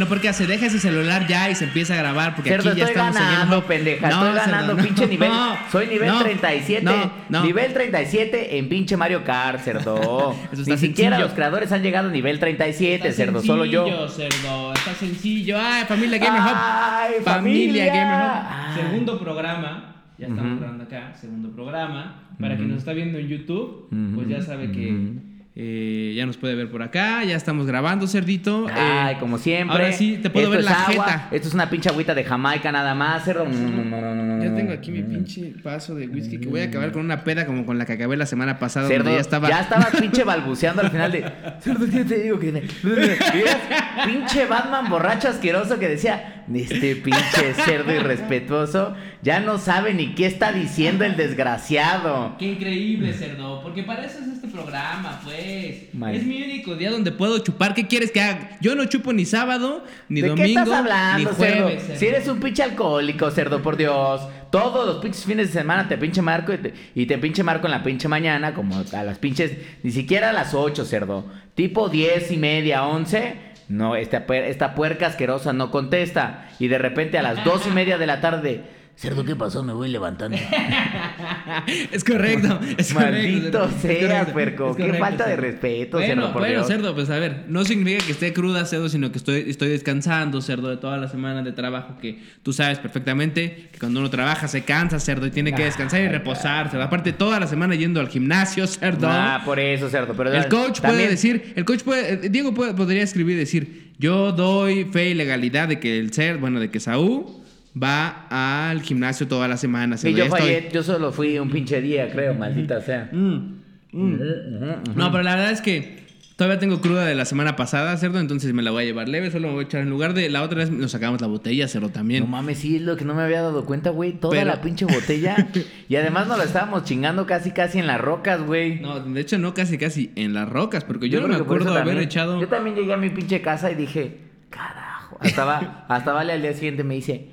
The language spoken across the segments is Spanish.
Bueno, porque se deja ese celular ya y se empieza a grabar porque Cerdo, aquí ya estoy estamos en ganando, of- pendeja. No, estoy cerdo, ganando, no. pinche nivel. No, Soy nivel no, 37. no, no. Nivel 37 en pinche Mario Kart, cerdo. Eso está Ni siquiera los creadores han llegado a nivel 37, Está cerdo. Solo yo. sencillo, cerdo. Está sencillo. Ay, familia Gamer Hub. Ay, familia, familia. Gamer Hub. Segundo programa. Ya estamos Ujú. grabando acá. Segundo programa. Para quien nos está viendo en YouTube, pues ya sabe que. Eh, ya nos puede ver por acá. Ya estamos grabando, cerdito. Eh, Ay, como siempre. Ahora sí, te puedo Esto ver la agua, jeta. Esto es una pinche agüita de Jamaica nada más, cerdo. Ya tengo aquí mi pinche vaso de whisky que voy a acabar con una peda como con la que acabé la semana pasada. Cerdo, donde ya estaba. ya estabas pinche balbuceando al final de. Cerdo, ¿qué te digo? Que... Pinche Batman borracho asqueroso que decía: Este pinche cerdo irrespetuoso ya no sabe ni qué está diciendo el desgraciado. Qué increíble, cerdo. Porque para eso es este programa, pues. Es mi único día donde puedo chupar. ¿Qué quieres que haga? Yo no chupo ni sábado, ni ¿De domingo, qué estás hablando, ni jueves, cerdo? Si eres un pinche alcohólico, cerdo, por Dios. Todos los pinches fines de semana te pinche marco y te, y te pinche marco en la pinche mañana, como a las pinches, ni siquiera a las 8, cerdo. Tipo 10 y media, 11. No, esta, esta puerca asquerosa no contesta. Y de repente a las 2 y media de la tarde. Cerdo, ¿qué pasó? Me voy levantando. Es correcto, es correcto. Maldito cerdo, es correcto, puerco. es Qué correcto, falta de cerdo. respeto, bueno, cerdo, por bueno, Dios. cerdo, pues a ver, no significa que esté cruda, cerdo, sino que estoy, estoy descansando, cerdo, de toda la semana de trabajo que tú sabes perfectamente que cuando uno trabaja se cansa, cerdo, y tiene que descansar y reposar, cerdo. Aparte, toda la semana yendo al gimnasio, cerdo. Ah, por eso, cerdo. Pero El coach puede decir, el coach puede, eh, Diego puede- podría escribir y decir, yo doy fe y legalidad de que el ser, bueno, de que Saúl va al gimnasio toda la semana. Y yo estoy. fallé, yo solo fui un pinche día, creo, maldita sea. Mm, mm. No, pero la verdad es que todavía tengo cruda de la semana pasada, cerdo, entonces me la voy a llevar leve, solo me voy a echar en lugar de la otra vez nos sacamos la botella, cerdo también. No mames, sí, es lo que no me había dado cuenta, güey. Toda Pero- la pinche botella. y además nos la estábamos chingando casi, casi en las rocas, güey. No, de hecho no casi casi en las rocas, porque yo, no creo me acuerdo haber también- echado... Yo también llegué a mi pinche casa y dije, carajo. Hasta, va- hasta Vale al día siguiente me dice,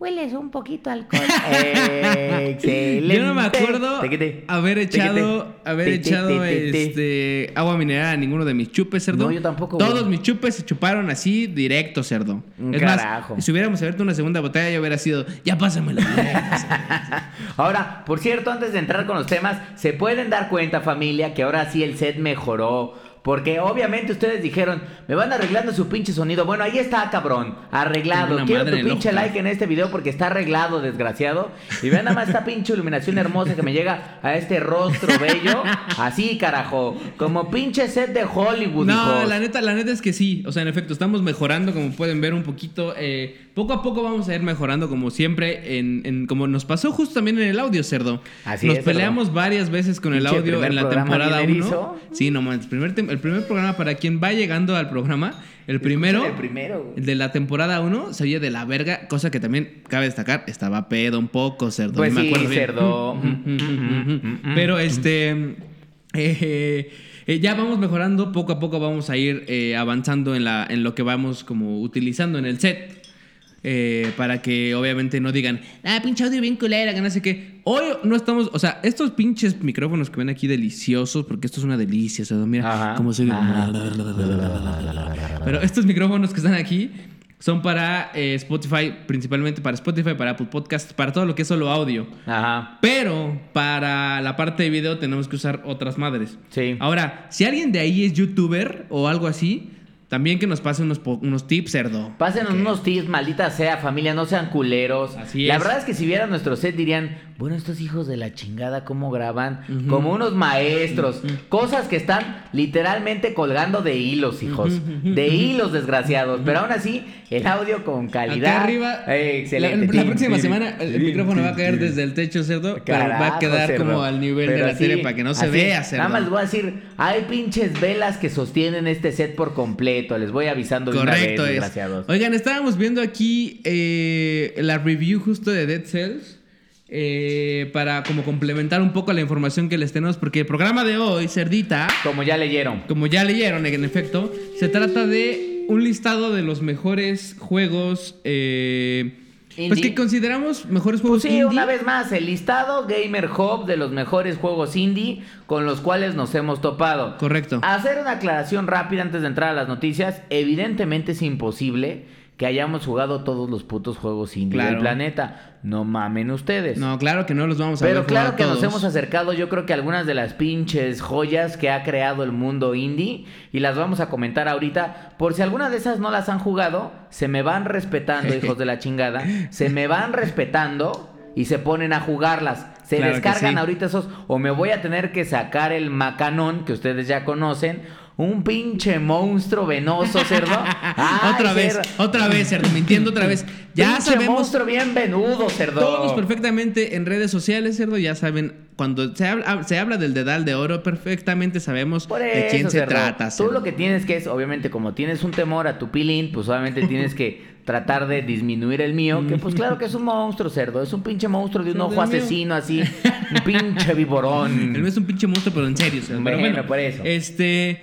hueles un poquito alcohol. Excelente. Yo no me acuerdo Tequete. haber echado, Tequete. haber echado te, te, te. este agua mineral a ninguno de mis chupes, cerdo. No, yo tampoco, Todos güey. mis chupes se chuparon así directo, cerdo. Un es carajo. más, si hubiéramos abierto una segunda botella, yo hubiera sido, ya pásamela. Ahora, por cierto, antes de entrar con los temas, se pueden dar cuenta, familia, que ahora sí el set mejoró. Porque obviamente ustedes dijeron, me van arreglando su pinche sonido. Bueno, ahí está, cabrón. Arreglado. Quiero tu pinche like en este video porque está arreglado, desgraciado. Y vean nada más esta pinche iluminación hermosa que me llega a este rostro bello. Así, carajo. Como pinche set de Hollywood, No, hijos. la neta, la neta es que sí. O sea, en efecto, estamos mejorando, como pueden ver un poquito. eh, poco a poco vamos a ir mejorando, como siempre, en, en- como nos pasó justo también en el audio, cerdo. Así nos es, peleamos varias veces con el audio en la temporada bien 1. erizo. Sí, no mames, el primer, tem- el primer programa para quien va llegando al programa, el primero. El primero. de la temporada 1 se oye de la verga, cosa que también cabe destacar, estaba pedo un poco, cerdo. Pues no me sí, acuerdo bien. cerdo. Pero este. eh, eh, ya vamos mejorando, poco a poco vamos a ir eh, avanzando en, la, en lo que vamos como utilizando en el set. Eh, para que obviamente no digan, ah, pinche audio bien culera, que no sé qué. Hoy no estamos, o sea, estos pinches micrófonos que ven aquí deliciosos, porque esto es una delicia, o sea, mira cómo se Ajá. Pero estos micrófonos que están aquí son para eh, Spotify, principalmente para Spotify, para Apple Podcast, para todo lo que es solo audio. Ajá. Pero para la parte de video tenemos que usar otras madres. Sí. Ahora, si alguien de ahí es youtuber o algo así, también que nos pase unos, unos tips, cerdo. Pásenos unos tips, maldita sea, familia, no sean culeros. Así La es. verdad es que si vieran nuestro set dirían, bueno, estos hijos de la chingada, ¿cómo graban? Como unos maestros. Cosas que están literalmente colgando de hilos, hijos. De hilos, desgraciados. Pero aún así, el audio con calidad. Acá arriba, Eh, excelente. La, próxima semana el micrófono va a caer desde el techo, cerdo, pero va a Carajo, quedar cerdo. como al nivel de la tele así, para que no se así. vea, cerdo. Nada más les voy a decir, hay pinches velas que sostienen este set por completo. Les voy avisando de una vez, Correcto es. desgraciados. Oigan, estábamos viendo aquí eh, la review justo de Dead Cells. Eh, para como complementar un poco la información que les tenemos. Porque el programa de hoy, Cerdita, Como ya leyeron. como ya leyeron en efecto, se trata de un listado de los mejores juegos eh, Pues Indie. que consideramos mejores juegos Pues sí, indie. una vez más, el listado Gamer Hub de los mejores juegos indie con los cuales nos hemos topado. Correcto. Hacer una aclaración rápida antes de entrar a las noticias. Evidentemente es imposible que hayamos jugado todos los putos juegos indie Claro. del planeta. No mamen ustedes. No, claro que no los vamos a Pero claro que nos hemos acercado yo creo que algunas de las pinches joyas que ha creado el mundo indie y las vamos a comentar ahorita. Por si alguna de esas no las han jugado, se me van respetando, hijos de la chingada. Se me van respetando y se ponen a jugarlas. Se Claro descargan sí. ahorita esos o me voy a tener que sacar el macanón que ustedes ya conocen. Un pinche monstruo venoso, cerdo. Ay, otra vez, cerdo. otra vez, cerdo, mintiendo otra vez. Ya Pinche sabemos monstruo bien venudo, cerdo. todos perfectamente en redes sociales, cerdo, ya saben, cuando se habla, se habla del dedal de oro, perfectamente sabemos de quién se cerdo. trata. Tú cerdo. lo que tienes que es, obviamente, como tienes un temor a tu pilín, pues obviamente tienes que tratar de disminuir el mío, que pues claro que es un monstruo, cerdo. Es un pinche monstruo de un ojo mío. asesino así. Un pinche viborón. El mío es un pinche monstruo, pero en serio, cerdo. Pero Bueno, por eso. Este.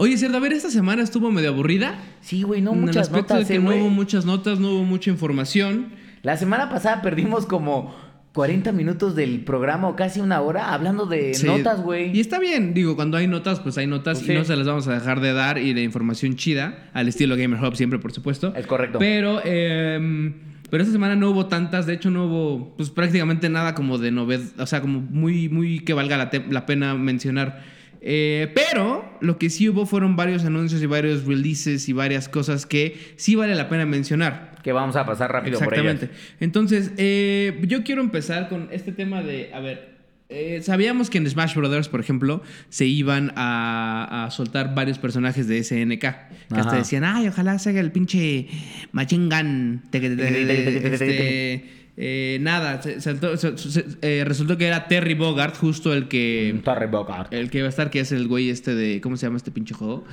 Oye, cerdo, a ver, esta semana estuvo medio aburrida. Sí, güey, no en el muchas aspecto notas, de que eh, no hubo muchas notas, no hubo mucha información. La semana pasada perdimos como 40 minutos del programa o casi una hora hablando de Sí. notas, güey. Y está bien, digo, cuando hay notas, pues hay notas Pues y sí. no se las vamos a dejar de dar y de información chida, al estilo Gamer Hub siempre, por supuesto. Es correcto. Pero, eh, pero esta semana no hubo tantas, de hecho no hubo pues prácticamente nada como de novedad, o sea, como muy, muy que valga la pena mencionar. Eh, pero lo que sí hubo fueron varios anuncios y varios releases y varias cosas que sí vale la pena mencionar. Que vamos a pasar rápido por Exactamente. ellas. Entonces, eh, yo quiero empezar con este tema de, a ver, eh, sabíamos que en Smash Brothers, por ejemplo, se iban a, a soltar varios personajes de SNK. Que hasta decían, ay, ojalá se haga el pinche Machine Gun. Este, eh, nada, se- saltó- se- se- eh, resultó que era Terry Bogart, justo el que... Torre Bogart. El que va a estar, que es el güey este de. ¿Cómo se llama este pinche juego?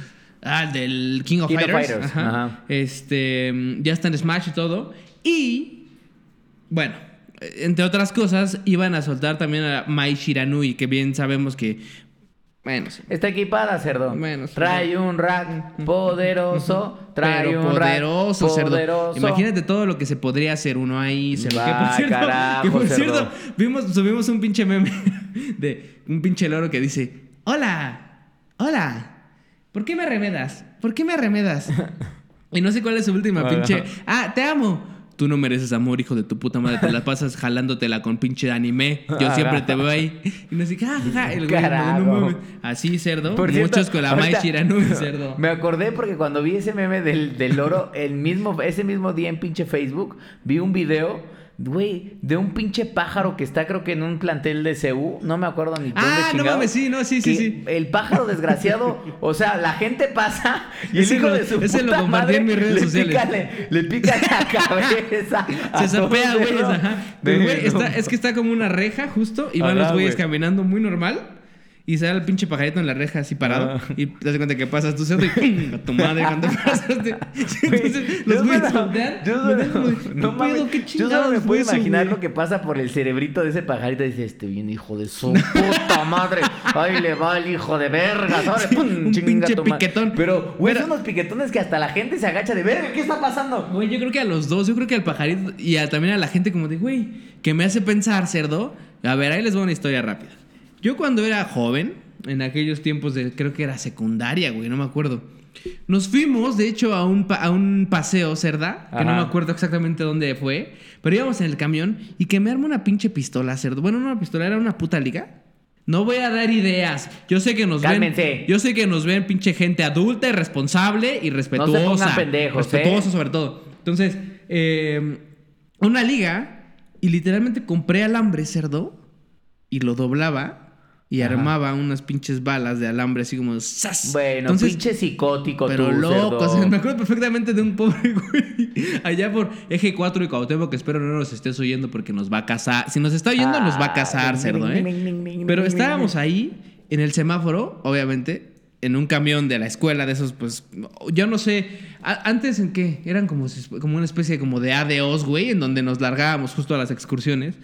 Ah, el del King of King of Fighters. Fighters, Ajá. ajá. Este. Ya está en Smash y todo. Y. Bueno. eh, Entre otras cosas, iban a soltar también a Mai Shiranui, que bien sabemos que. Bueno, sí. Está equipada, cerdo. Bueno, sí. trae un rack poderoso. Trae Pero un poderoso, rack cerdo. poderoso. Imagínate todo lo que se podría hacer uno ahí, cerdo. que Va, por cierto, carajo, que por cerdo. cierto, vimos, subimos un pinche meme de un pinche loro que dice: Hola, hola, ¿por qué me arremedas? ¿Por qué me arremedas? Y no sé cuál es su última pinche. Ah, te amo. Tú no mereces amor, hijo de tu puta madre. Te la pasas jalándotela con pinche anime. Yo siempre te veo ahí. Y no sé qué, ah, ja, el güey, no, Carajo. no mames. Así, cerdo. Por Muchos cierto, con la Mai Shiranui, cerdo. Me acordé porque cuando vi ese meme del, del loro, el mismo, ese mismo día en pinche Facebook, vi un video, güey, de un pinche pájaro que está creo que en un plantel de CU, no me acuerdo ni dónde Ah, no mames, sí, no, sí, sí, sí. El pájaro desgraciado, o sea, la gente pasa y Ese el hijo lo- de su ese lo puta madre en mis redes le sociales. Pica, le, le pica la cabeza. Se sapea, güey. Pero, güey, está- es que está como una reja justo y van Ajá, los güeyes güey. caminando muy normal. Y sale el pinche pajarito en la reja así parado. Ah. Y te das cuenta que pasas tu cerdo y ¡pum! a tu madre cuando pasaste. Entonces los güeyes voltean. yo solo- como de, no. ¿Qué yo solo me puedo imaginar lo que pasa por el cerebrito de ese pajarito y dice, este bien hijo de su puta madre. Ahí le va el hijo de verga, un pinche tu piquetón. Pero, güey, son unos piquetones que hasta la gente se agacha de verga. ¿Qué está pasando? Güey, yo creo que a los dos, yo creo que al pajarito y a- también a la gente como de, güey, que me hace pensar, cerdo. A ver, ahí les voy una historia rápida. Yo cuando era joven, en aquellos tiempos de, creo que era secundaria, güey, no me acuerdo. Nos fuimos, de hecho, a un, pa- a un paseo, cerda, que no me acuerdo exactamente dónde fue, pero íbamos en el camión y que me arma una pinche pistola, cerdo. Bueno, no una pistola, era una puta liga. No voy a dar ideas. Yo sé que nos Cálmense. ven. Yo sé que nos ven pinche gente adulta responsable y respetuosa. pongan pendejos, ¿eh? respetuosa sobre todo. Entonces, eh, una liga y literalmente compré alambre cerdo y lo doblaba y Ajá. armaba unas pinches balas de alambre así como ¡zas! Bueno, Entonces, pinche psicótico pero tú, loco, cerdo. o sea, me acuerdo perfectamente de un pobre güey allá por Eje 4 y Cuauhtémoc que espero no nos estés oyendo porque nos va a casar. Si nos está oyendo nos va a casar, cerdo, ¿eh? Pero estábamos ahí en el semáforo, obviamente, en un camión de la escuela de esos, pues, yo no sé, antes en qué, eran como, como una especie como de ADOs, güey, en donde nos largábamos justo a las excursiones.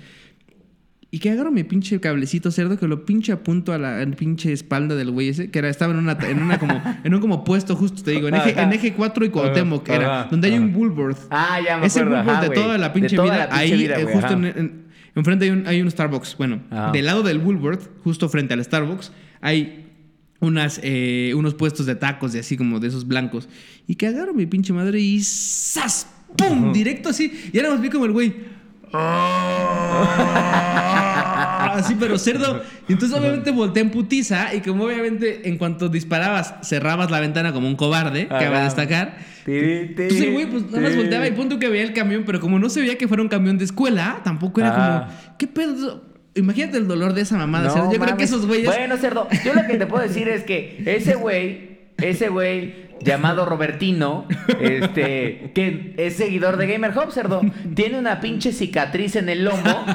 Y que agarro mi pinche cablecito cerdo, que lo pinche apunto a la pinche espalda del güey ese, que era, estaba en una, en una como, en un como puesto justo, te digo, en eje, en eje 4 y Cuauhtémoc, que era, donde hay un Woolworth. Ah, ya me Ese acuerdo, Woolworth ajá, de toda la pinche toda vida, la pinche ahí, vida, eh, justo ajá. en, en- enfrente hay un, hay un Starbucks. Bueno, Ajá. del lado del Woolworth, justo frente al Starbucks, hay unas, eh, unos puestos de tacos de así como de esos blancos. Y que agarro mi pinche madre y ¡zas! ¡Pum! Directo así. Y ahora más vi como el güey. Así, pero cerdo. Y entonces, obviamente, volteé en putiza. Y como, obviamente, en cuanto disparabas, cerrabas la ventana como un cobarde, que va a destacar. Entonces, el güey, pues nada más volteaba y punto que veía el camión, pero como no se veía que fuera un camión de escuela, tampoco era Ah. como, ¿qué pedo? Imagínate el dolor de esa mamada. No cerdo. Yo creo que esos güeyes. Bueno, cerdo, yo lo que te puedo decir es que ese güey, ese güey llamado Robertino, este, que es seguidor de Gamer Hub, cerdo, tiene una pinche cicatriz en el lomo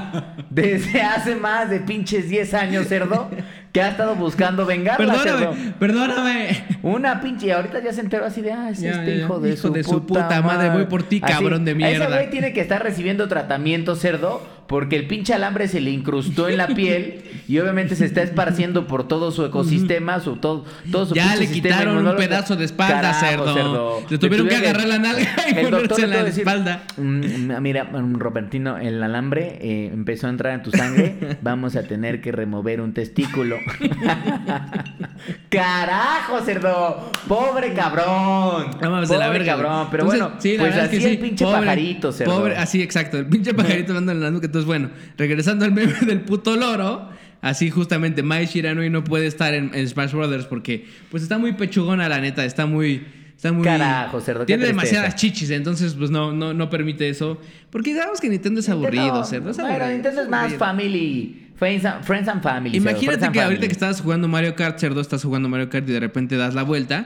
desde hace más de pinches 10 años, cerdo, que ha estado buscando vengarla, cerdo. Perdóname, perdóname. Una pinche, y ahorita ya se enteró así de, ah, es Ya, este ya, hijo de, hijo su, de su puta madre, voy por ti, cabrón de Ese mierda. güey tiene que estar recibiendo tratamiento cerdo porque el pinche alambre se le incrustó en la piel y obviamente se está esparciendo por todo su ecosistema, su todo, todo su Ya le quitaron un pedazo de espalda, Carajo, cerdo. Le tuvieron que agarrar la nalga y en la decir, espalda. "Mm, mira, mm, Robertino, el alambre eh, empezó a entrar en tu sangre. Vamos a tener que remover un testículo. ¡Carajo, cerdo! ¡Pobre cabrón! No mames, Pobre la verga. cabrón. Pero Entonces, bueno, sí, la pues así es que el pinche pobre, pajarito, cerdo. Pobre, así, exacto. El pinche pajarito dando en la nuca. Entonces, bueno, regresando al meme del puto loro. Así justamente, Mai Shiranui no puede estar en, en Smash Brothers porque pues está muy pechugona, la neta. Está muy... Está muy... Carajo, cerdo, Tiene demasiadas chichis, entonces pues no, no, no permite eso. Porque digamos que Nintendo es aburrido, Nintendo, cerdo. Es bueno, Nintendo es más family. Friends and, friends and family. Imagínate que ahorita family. que estabas jugando Mario Kart, cerdo, estás jugando Mario Kart y de repente das la vuelta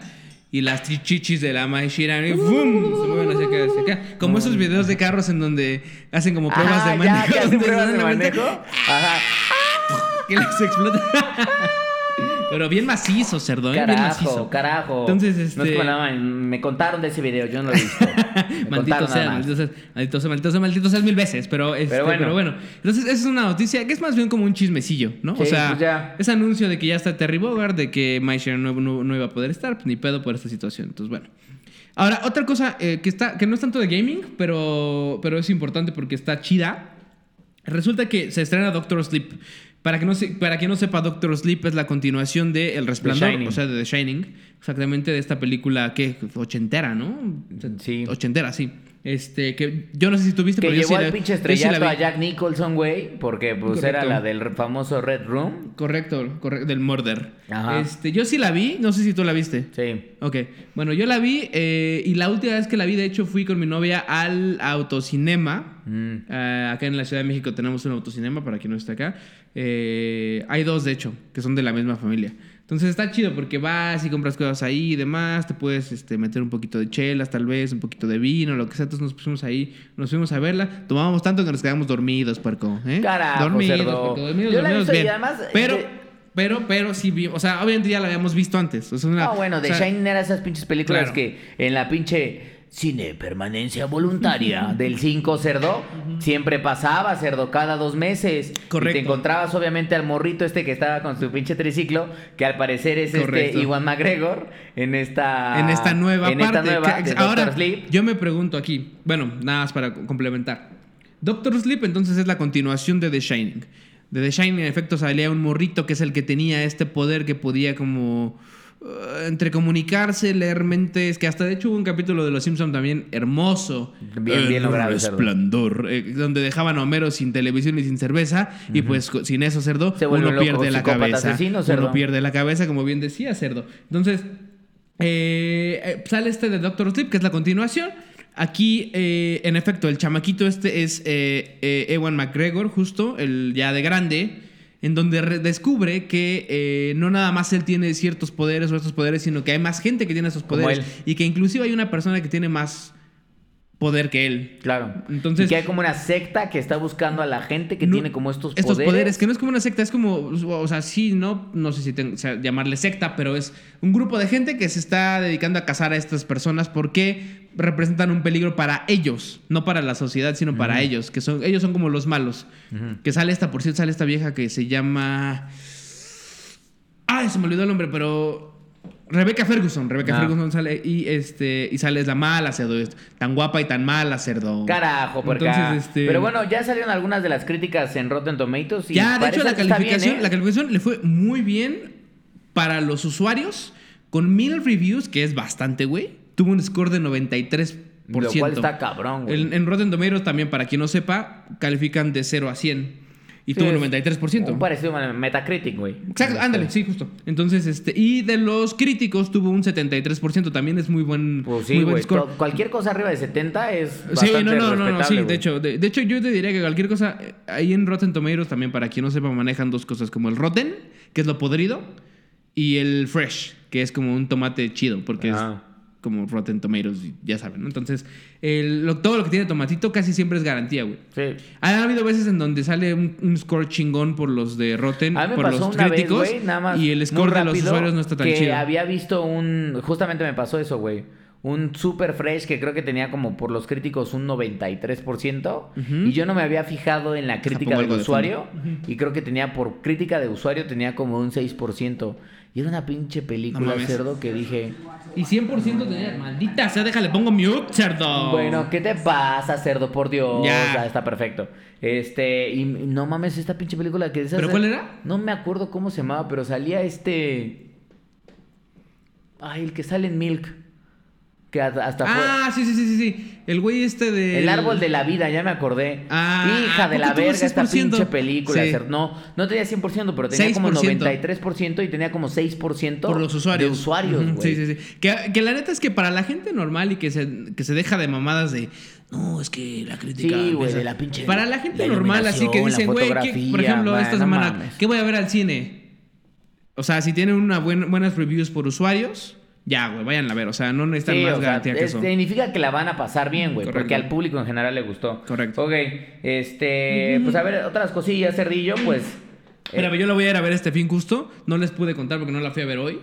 y las chi- chichis de la Mai Shirani ¡fum! se mueven hacia acá, hacia acá. Como esos videos de carros en donde hacen como pruebas Ajá, de manejo. Ya, hacen pruebas de manejo. Ajá. Que les explota. Pero bien macizo, cerdo, ¿eh? bien Carajo, macizo. carajo. Entonces, No este- es como nada, me contaron de ese video, yo no lo he visto. Maldito sea, maldito sea, maldito sea, maldito sea, maldito sea mil veces, pero, este, pero, Pero bueno. bueno. Entonces, esa es una noticia que es más bien como un chismecillo, ¿no? o sea, pues ya. ese anuncio de que ya está Terry Bogard, de que Maisher no, no, no iba a poder estar, pues ni pedo por esta situación. Entonces, bueno. Ahora, otra cosa eh, que, está, que no es tanto de gaming, pero, pero es importante porque está chida. Resulta que se estrena Doctor Sleep. Para que no se, para quien no sepa, Doctor Sleep es la continuación de El Resplandor, o sea, de The Shining, exactamente de esta película que ochentera, ¿no? Sí. Ochentera, sí. Este, que yo no sé si tuviste, Que pero yo llevó sí al la- pinche yo sí la estrellato vi. a Jack Nicholson, güey, porque pues Correcto. era la del famoso Red Room. Correcto, correcto, del Murder. Ajá. Este, yo sí la vi, no sé si tú la viste. Sí. Ok, bueno, yo la vi eh, y la última vez que la vi, de hecho, fui con mi novia al autocinema. Mm. Eh, acá en la Ciudad de México tenemos un autocinema, para quien no está acá. Eh, hay dos, de hecho, que son de la misma familia. Entonces está chido porque vas y compras cosas ahí y demás. Te puedes este, meter un poquito de chelas, tal vez, un poquito de vino, lo que sea. Entonces nos pusimos ahí, nos fuimos a verla. Tomábamos tanto que nos quedamos dormidos, puerco. ¿eh? Carajo, dormidos, cerdo. puerco, dormidos, Yo la dormidos y bien. además, pero, de- pero, pero sí vi, o sea, obviamente ya la habíamos visto antes. O sea, una- No, bueno, de o sea, Shining era esas pinches películas Claro. que en la pinche cine permanencia voluntaria del 5 cerdo siempre pasaba cerdo cada dos meses. Correcto. Y te encontrabas obviamente al morrito este que estaba con su pinche triciclo, que al parecer es Correcto. este Iwan McGregor en esta en esta nueva en parte. esta nueva que- ahora, Sleep. yo me pregunto aquí, bueno, nada más para co- complementar. Doctor Sleep entonces es la continuación de The Shining. De The Shining, en efecto, salía un morrito que es el que tenía este poder que podía como... eh, entre comunicarse, leer mentes, que hasta de hecho hubo un capítulo de Los Simpsons también hermoso. Bien, bien El logrado, cerdo. Resplandor, eh, donde dejaban a Homero sin televisión y sin cerveza, y pues sin eso, cerdo, Se uno loco pierde la cabeza. asesino, cerdo. Uno pierde la cabeza, como bien decía Cerdo. Entonces, eh, eh, sale este de Doctor Sleep, que es la continuación. Aquí, eh, en efecto, el chamaquito este es eh, eh, Ewan McGregor, justo, el ya de grande, en donde re- descubre que eh, no nada más él tiene ciertos poderes o estos poderes, sino que hay más gente que tiene esos poderes. Y que inclusive hay una persona que tiene más poder que él. Claro. Entonces- Y que hay como una secta que está buscando a la gente que No- tiene como estos, estos poderes. poderes. que no es como una secta, es como, o sea, sí, no, no sé si ten- o sea, llamarle secta, pero es un grupo de gente que se está dedicando a cazar a estas personas porque representan un peligro para ellos, no para la sociedad, sino para ellos, que son, ellos son como los malos. Que sale esta, por cierto, sale esta vieja que se llama... Ay, se me olvidó el nombre, pero... Rebecca Ferguson, Rebecca Ah. Ferguson sale y este y sale es la mala cerdo, es tan guapa y tan mala cerdo. Carajo, por Entonces, este- Pero bueno, ya salieron algunas de las críticas en Rotten Tomatoes. Y Ya, de hecho, la bien, calificación, ¿eh? la calificación le fue muy bien para los usuarios. Con mil reviews, que es bastante, güey. Tuvo un score de 93%. Lo cual está cabrón, güey. En, en Rotten Tomatoes también, para quien no sepa, califican de 0 a 100. Y Sí, tuvo es 93%. Un parecido a Metacritic, güey. Exacto, ándale, sí, justo. Entonces, este, y de los críticos tuvo un 73%, también es muy buen, Pues sí, muy buen score. Cualquier cosa arriba de 70 es Sí, bastante no, no, no, no, respetable, sí, de hecho, de, de hecho yo te diría que cualquier cosa, eh, ahí en Rotten Tomatoes también, para quien no sepa, manejan dos cosas, como el Rotten, que es lo podrido, y el Fresh, que es como un tomate chido, porque Ah. es como Rotten Tomatoes, ya saben, ¿no? Entonces, el- lo- todo lo que tiene tomatito casi siempre es garantía, güey. Sí. Ha habido veces en donde sale un, un score chingón por los de Rotten, A mí me por pasó los una críticos, vez, güey, nada más. y el score de los usuarios no está tan que chido. había visto un. Justamente me pasó eso, güey. Un super fresh que creo que tenía como por los críticos un 93%. Ujú. Y yo no me había fijado en la crítica del de usuario. Y creo que tenía por crítica de usuario tenía como un 6%. Y era una pinche película, No cerdo, que dije. Y 100% tenía, maldita sea, déjale, pongo mute, cerdo. Bueno, ¿qué te pasa, cerdo? Por Dios. Ya. Ya. está perfecto. Este, y no mames, esta pinche película que... ¿Pero cuál era? No me acuerdo cómo se llamaba, pero salía este... Ay, el que sale en Milk. Que hasta fue... Ah, sí, sí, sí, sí, sí. El güey este de... El árbol de la vida, ya me acordé. Ah, Hija de ¿a la verga, esta 6%? pinche película. Sí. No, no tenía 100%, pero tenía como 6%. 93% y tenía como 6% por los usuarios. de usuarios, güey. Sí, sí, sí. Que, que la neta es que para la gente normal y que se, que se deja de mamadas de. No, es que la crítica. Sí, güey, empieza-". de la pinche- Para la gente la normal, así que dicen, güey, ¿qué- por ejemplo, esta man, no semana. ¿qué voy a ver al cine? O sea, si tienen una buen- buenas reviews por usuarios, ya, güey, vayan a ver. O sea, no necesitan Sí, más o sea, garantía que es- eso. significa que la van a pasar bien, güey, Correcto. porque al público en general le gustó. Correcto. Ok, este, pues a ver, otras cosillas, Cerdillo, pues... eh, Mira, yo la voy a ir a ver este fin justo. No les pude contar porque no la fui a ver hoy.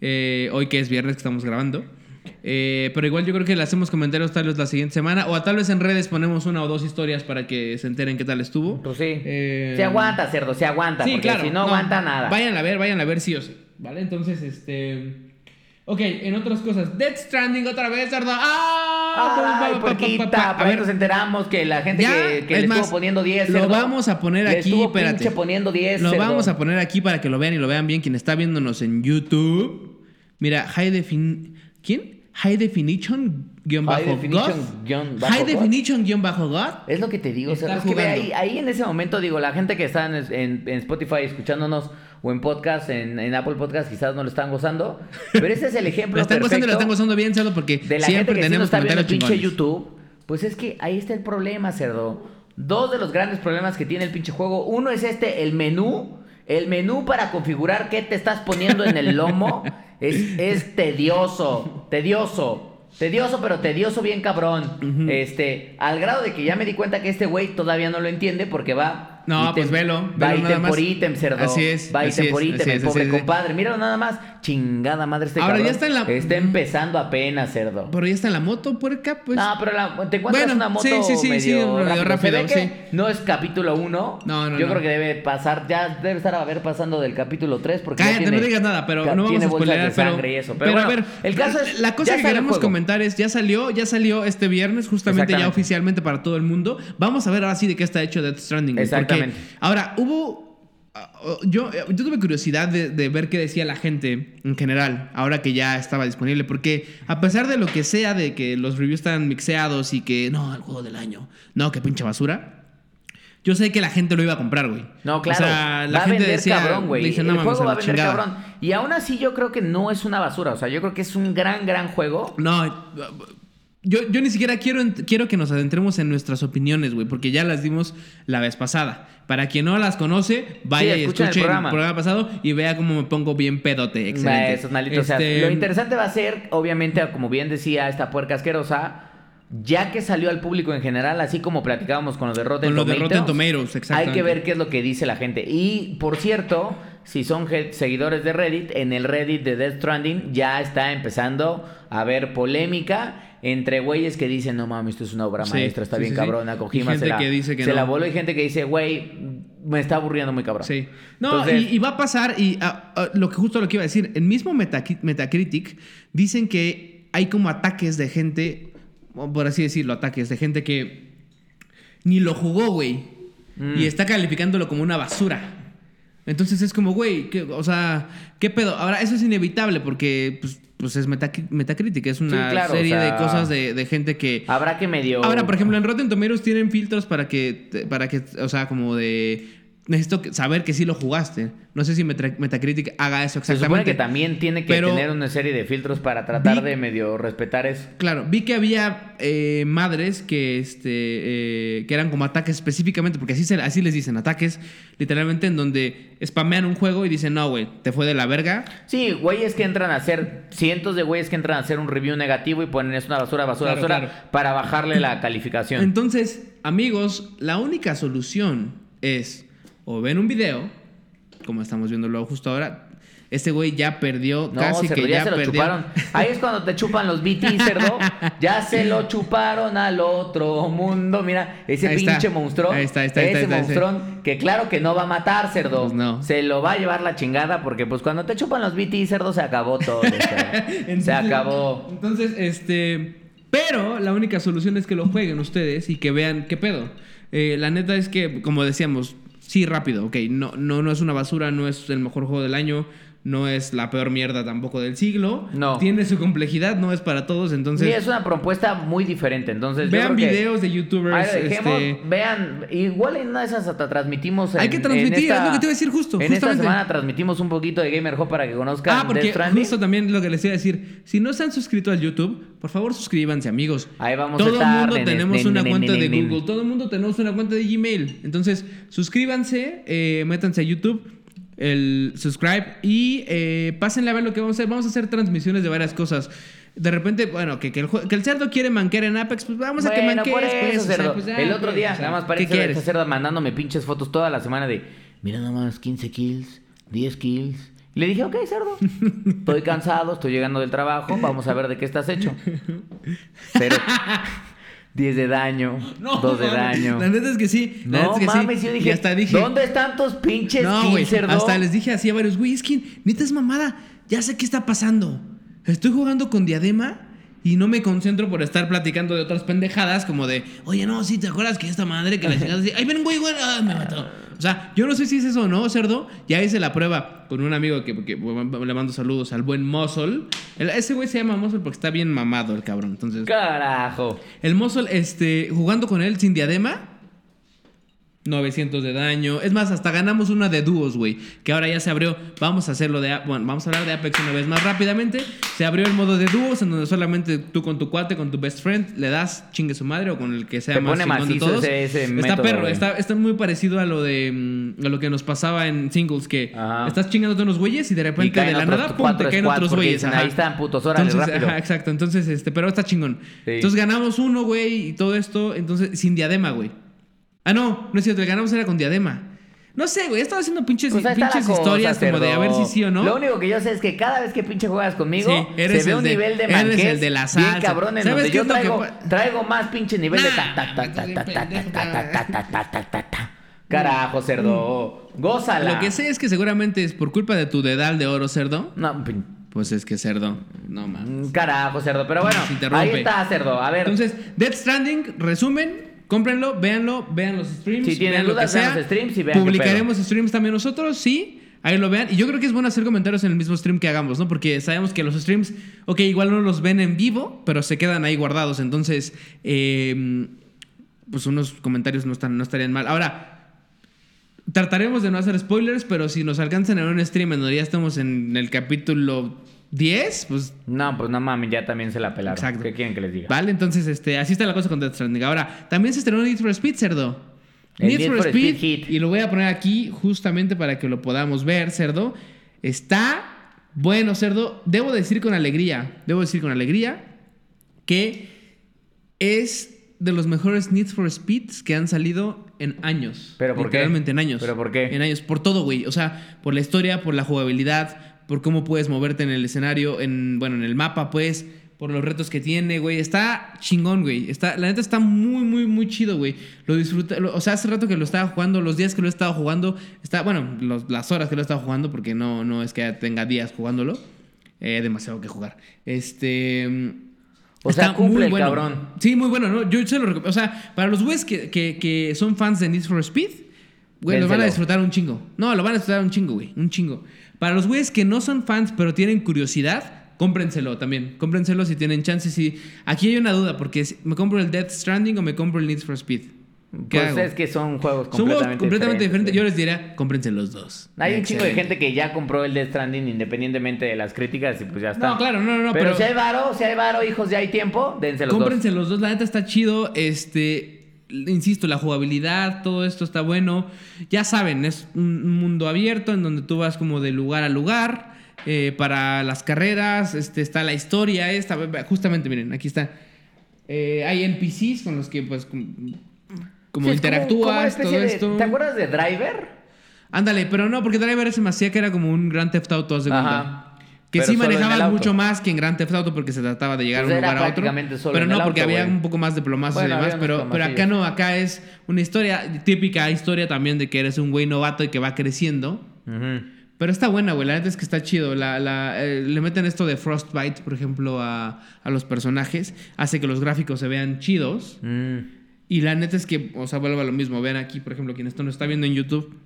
Eh, hoy que es viernes que estamos grabando. Eh, pero igual yo creo que le hacemos comentarios tal vez la siguiente semana. O a tal vez en redes ponemos una o dos historias para que se enteren qué tal estuvo. Pues sí. Eh, Se aguanta, cerdo, se aguanta, Sí, porque claro. si no, aguanta nada. Vayan a ver, vayan a ver sí o sí. ¿Vale? Entonces, este... Ok, en otras cosas. Death Stranding otra vez, cerdo. ¡Ah! Ay, Pa, pa, pa, A ver, nos enteramos que la gente Ya, que, le más, estuvo poniendo 10, lo cerdo, vamos a poner le aquí, espérate. poniendo 10, Lo cerdo. vamos a poner aquí para que lo vean y lo vean bien quien está viéndonos en YouTube. Mira, High Defin... ¿Quién? High Definition guion High bajo Definition God. guion bajo High God. Definition guion bajo God. Es lo que te digo, o sea, es que ahí, ahí en ese momento, digo, la gente que está en, en- en Spotify escuchándonos o en podcast, en, en Apple Podcast, quizás no lo están gozando, pero ese es el ejemplo Lo están gozando y lo están gozando bien, cerdo, porque de la gente siempre que sí nos tenemos está viendo pinche. YouTube. Pues es que ahí está el problema, cerdo. Dos de los grandes problemas que tiene el pinche juego. Uno es este, el menú. El menú para configurar qué te estás poniendo en el lomo es, es tedioso, tedioso. Tedioso, pero tedioso bien cabrón. Este, al grado de que ya me di cuenta que este güey todavía no lo entiende porque va. No, ítem- pues velo, Va velo nada ítem más. por ítem, cerdo. Así es, Va así ítem es, por ítem, el pobre es. compadre. Míralo nada más. Chingada madre este Ahora ya está en la- Está empezando apenas, cerdo. Pero ya está en la moto, puerca, pues. No, pero la- te encuentras Bueno, una moto sí, sí, sí, medio sí, rápido. rápido, Se ve que no es capítulo 1. No, no, Yo no. creo que debe pasar, ya debe estar a ver pasando del capítulo 3 porque Cállate, tiene- no digas nada, pero no vamos tiene a spoilear, de pero, sangre y eso. Pero, pero bueno, a ver, el caso es la cosa que queremos comentar es ya salió, ya salió este viernes justamente ya oficialmente para todo el mundo. Vamos a ver ahora sí de qué está hecho Death Stranding. porque Exactamente. ahora hubo ah, oh, yo, yo tuve curiosidad de, de ver qué decía la gente en general, ahora que ya estaba disponible, porque a pesar de lo que sea, de que los reviews están mixeados y que no, el juego del año, no, que pinche basura, yo sé que la gente lo iba a comprar, güey. No, claro. O sea, la va gente a vender decía, cabrón, güey. dice, no el juego va a vender chingada. cabrón. Y aún así yo creo que no es una basura. O sea, yo creo que es un gran, gran juego. No, yo, yo ni siquiera quiero, quiero que nos adentremos en nuestras opiniones, güey, porque ya las dimos la vez pasada. Para quien no las conoce, vaya Sí, y el escuche el programa. pasado y vea cómo me pongo bien pedote. Excelente. Esos malitos. O sea, Este, lo interesante va a ser, obviamente, como bien decía esta puerca asquerosa, ya que salió al público en general, así como platicábamos con los de Rotten Con lo de Tomatoes, Rotten Tomatoes, hay que ver qué es lo que dice la gente. Y, por cierto, si son seguidores de Reddit, en el Reddit de Death Stranding ya está empezando a haber polémica entre güeyes que dicen, no mames, esto es una obra Sí, maestra, está sí, bien sí, cabrona, Kojima se la, que dice que se no. la voló y gente que dice, güey, me está aburriendo muy cabrón. Sí. No, Entonces- y, y va a pasar, y ah, ah, lo que justo lo que iba a decir, en mismo Metacritic dicen que hay como ataques de gente, por así decirlo, ataques de gente que ni lo jugó, güey. Mm. Y está calificándolo como una basura. Entonces es como, güey, ¿qué- o sea, ¿qué pedo? Ahora, eso es inevitable porque, pues, pues es Metacritic, es una Sí, claro, serie o sea, de cosas de, de gente que... Habrá que medio... Ahora, por ejemplo, en Rotten Tomatoes tienen filtros para que, para que, o sea, como de necesito saber que sí lo jugaste. No sé si Meta- Metacritic haga eso Se exactamente. supone que también tiene que tener una serie de filtros para tratar Vi- de medio respetar eso. Claro, vi que había eh, madres que, este, eh, que eran como ataques específicamente, porque así, se- así les dicen, ataques literalmente en donde spamean un juego y dicen, no, güey, te fue de la verga. Sí, güeyes que entran a hacer, cientos de güeyes que entran a hacer un review negativo y ponen es una basura, basura, Claro, basura, claro. para bajarle la calificación. Entonces, amigos, la única solución es o ven un video, como estamos viéndolo justo ahora. Este güey ya perdió, no, casi cerdo, que ya, ya, se lo perdió. chuparon. Ahí es cuando te chupan los BT, cerdo. Ya se lo chuparon al otro mundo. Mira, ese Ahí está. pinche monstruo. Ahí está, ahí está, ahí ese monstruón que claro que no va a matar, cerdo. Pues no. Se lo va a llevar la chingada porque pues cuando te chupan los BT, cerdo, se acabó todo. se acabó. Entonces, este. Pero la única solución es que lo jueguen ustedes y que vean qué pedo. Eh, la neta es que, como decíamos, sí, rápido, ok. No, no, no es una basura, no es el mejor juego del año, no es la peor mierda tampoco del siglo. No. Tiene su complejidad, no es para todos. Entonces, Sí, es una propuesta muy diferente. Entonces, yo vean que- videos de youtubers. Lo dejemos, este, vean, igual en una de esas hasta transmitimos. Hay en- que transmitir, en esta- es lo que te iba a decir justo, En esta semana transmitimos un poquito de Gamer Hub para que conozcan Ah, porque justo también lo que les iba a decir, si no se han suscrito al YouTube, por favor suscríbanse, amigos. Ahí vamos a Todo el estar, mundo tenemos nen, una nen, cuenta nen, de. Google, todo el mundo tenemos una cuenta de Gmail. Entonces, suscríbanse, eh, métanse a YouTube, el subscribe y eh, pásenle a ver lo que vamos a hacer. Vamos a hacer transmisiones de varias cosas. De repente, bueno, que, que el, jue- que el cerdo quiere manquear en Apex, pues vamos a que manquees, por eso, pues, o sea, cerdo. pues, El otro pues, día, o sea, nada más ¿qué parece esta cerda mandándome pinches fotos toda la semana de, mira nada más, 15 kills, 10 kills. Y le dije, ok, cerdo, estoy cansado, estoy llegando del trabajo, vamos a ver de qué estás hecho. Pero 10 de daño, 2 de mames, daño. La neta es que sí. la neta No es que sí. mames, yo Y dije, hasta dije, ¿dónde están tus pinches No, güey. Hasta les dije así a varios, güey, es que neta es mamada. Ya sé qué está pasando. Estoy jugando con diadema y no me concentro por estar platicando de otras pendejadas como de, oye, no, sí, ¿te acuerdas que esta madre que la chingada así? Ay, ven, güey, güey, ah, me mató. O sea, yo no sé si es eso o no, cerdo. Ya hice la prueba con un amigo que, que le mando saludos al buen Muscle. El- ese güey se llama Muscle porque está bien mamado el cabrón. Entonces, Carajo. el Muscle, este, jugando con él sin diadema, 900 de daño. Es más, hasta ganamos una de dúos, güey. Que ahora ya se abrió. Vamos a hacerlo de. Bueno, vamos a hablar de Apex una vez más rápidamente. Se abrió el modo de dúos en donde solamente tú con tu cuate, con tu best friend, le das chingue su madre o con el que sea Te más pone chingón de todos. ese- ese está método, perro, güey. está, está muy parecido a lo de mm, a lo que nos pasaba en singles, que Ajá. estás chingándote unos güeyes y de Y repente caen de la otros nada, pum, te caen otros güeyes. ahí están, putos, órale, Entonces, rápido. ajá, exacto. Entonces, este, pero está chingón. Sí. Entonces ganamos uno, güey, y todo esto, entonces, sin diadema, güey. Ah, no, no es cierto, el ganamos era con diadema. No sé, güey, he estado haciendo pinches, Pues cosa, historias como de a ver si sí o no. Lo único que yo sé es que cada vez que pinche juegas conmigo, Sí, eres se ve un de- nivel de eres manquez el de la bien salsa. cabrón en ¿Sabes donde yo lo que traigo, traigo más pinche nivel de Nah, ta ta ta ta bien ta ta ta pendejo, ta ta ta ta ta ta ta ta. Carajo, cerdo. Gózala. Lo que sé es que seguramente es por culpa de tu dedal de oro, cerdo. No, Pues es que cerdo. No mames. mm, carajo, cerdo. Pero bueno, ahí está, cerdo. A ver. Entonces, Death Stranding, resumen, cómprenlo, véanlo, vean los streams. Si tienen vean lo dudas, que vean sea. los streams y vean Publicaremos streams también nosotros, sí. Ahí lo vean. Y yo creo que es bueno hacer comentarios en el mismo stream que hagamos, ¿no? Porque sabemos que los streams, ok, igual no los ven en vivo, pero se quedan ahí guardados. Entonces, eh, pues unos comentarios no, están, no estarían mal. Ahora, trataremos de no hacer spoilers, pero si nos alcanzan en un stream en donde ya estamos en el capítulo 10, pues No, pues no mames, ya también se la pelaron. Exacto. ¿Qué quieren que les diga? Vale, entonces este, así está la cosa con Death Stranding. Ahora, también se estrenó Need for Speed, cerdo. El Need, Need for, for Speed, Speed Hit. y lo voy a poner aquí justamente para que lo podamos ver, cerdo. Está bueno, cerdo. Debo decir con alegría, debo decir con alegría que es de los mejores Need for Speeds que han salido en años. ¿Pero por qué? Literalmente en años. ¿Pero por qué? En años. Por todo, güey. O sea, por la historia, por la jugabilidad, por cómo puedes moverte en el escenario, en, bueno, en el mapa, pues, por los retos que tiene, güey. Está chingón, güey. Está, la neta está muy, muy, muy chido, güey. Lo disfruté. lo- o sea, hace rato que lo estaba jugando, los días que lo he estado jugando, está, bueno, los- las horas que lo he estado jugando, porque no, no es que tenga días jugándolo. Eh, demasiado que jugar. Este. O sea, está cumple el cabrón. Sí, muy bueno, ¿no? Yo se lo recomiendo. O sea, para los güeyes que, que, que son fans de Need for Speed, güey, lo van a disfrutar un chingo. No, lo van a disfrutar un chingo, güey. Un chingo. Para los güeyes que no son fans, pero tienen curiosidad, cómprenselo también. Cómprenselo si tienen chance. Si... Aquí hay una duda, porque ¿me compro el Death Stranding o me compro el Need for Speed? ¿Qué Pues hago? es que son juegos Son juegos completamente, completamente diferentes. Yo les diría, cómprense los dos. Hay un chingo de gente que ya compró el Death Stranding independientemente de las críticas y pues ya está. No, claro, no, no, no. pero, Pero, si hay varo, si hay varo, hijos, ya hay tiempo, dense los cómprense los dos. La neta está chido. Este, insisto, la jugabilidad, todo esto está bueno. Ya saben, es un un mundo abierto en donde tú vas como de lugar a lugar. eh, para las carreras, este, está la historia esta. Justamente, miren, aquí está. Eh, hay NPCs con los que pues como, Sí, interactúas, todo de- esto. ¿Te acuerdas de Driver? Ándale, pero no, porque Driver se me hacía que era como un Grand Theft Auto, de Ajá. Que sí manejabas mucho más que en Grand Theft Auto porque se trataba de llegar Pues a un lugar a otro. solo Pero no, porque había un poco más de plomazos Bueno, y demás. Pero, pero acá no, acá es una historia, típica historia también de que eres un güey novato y que va creciendo. Pero está buena, güey. La neta es que está chido. La, la, eh, le meten esto de Frostbite, por ejemplo, a, a los personajes. Hace que los gráficos se vean chidos. Mm. Y la neta es que, o sea, vuelvo a lo mismo. Vean aquí, por ejemplo, quien esto no está viendo en YouTube.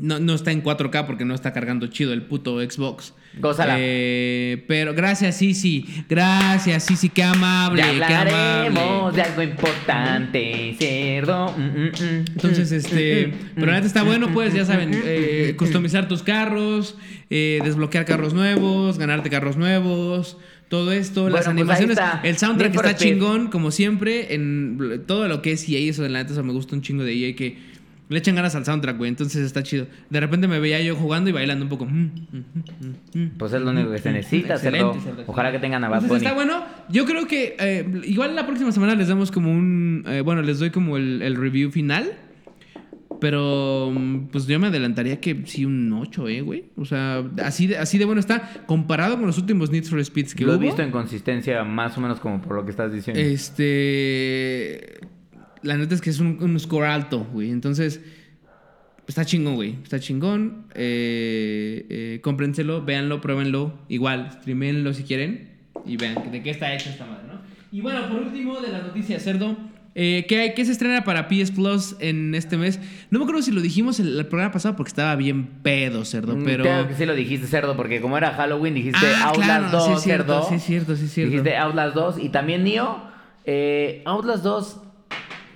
No, no está en 4K porque no está cargando chido el puto Xbox. Gózala. Eh, pero gracias, Sisi. Gracias, Sisi. Qué amable. Ya qué hablaremos amable. de algo importante, cerdo. Mm, mm, mm. Entonces, este. Pero neta está bueno, pues, ya saben. eh, customizar tus carros, eh, desbloquear carros nuevos, ganarte carros nuevos. Todo esto, Bueno, las pues animaciones, el soundtrack está chingón, como siempre, en todo lo que es EA, eso de la neta, eso me gusta un chingo de EA, que le echan ganas al soundtrack, güey, entonces está chido. De repente me veía yo jugando y bailando un poco. mm, mm, mm, Pues es lo único que se necesita, cerdo. Ojalá que tengan a Bad Entonces Bunny. está bueno. Yo creo que eh, igual la próxima semana les damos como un. eh, bueno, les doy como el, el review final. Pero pues yo me adelantaría que sí un 8, eh, güey. O sea, así de, así de bueno está. Comparado con los últimos Need for Speeds que Lo he hubo. visto en consistencia más o menos como por lo que estás diciendo. Este. La neta es que es un, un score alto, güey. Entonces. Está chingón, güey. Está chingón. Eh, eh, cómprenselo, véanlo, pruébenlo. Igual, streamenlo si quieren. Y vean de qué está hecha esta madre, ¿no? Y bueno, por último, de las noticias, cerdo. Eh, ¿qué, qué se estrena para PS Plus en este mes? No me acuerdo si lo dijimos el, el programa pasado porque estaba bien pedo, cerdo. Mm, Pero. Creo que sí lo dijiste, cerdo, porque como era Halloween, dijiste Ah, Outlast claro, 2, sí es cierto, cerdo. sí es cierto, sí es cierto. Dijiste Outlast 2 y también Neo. Eh, Outlast 2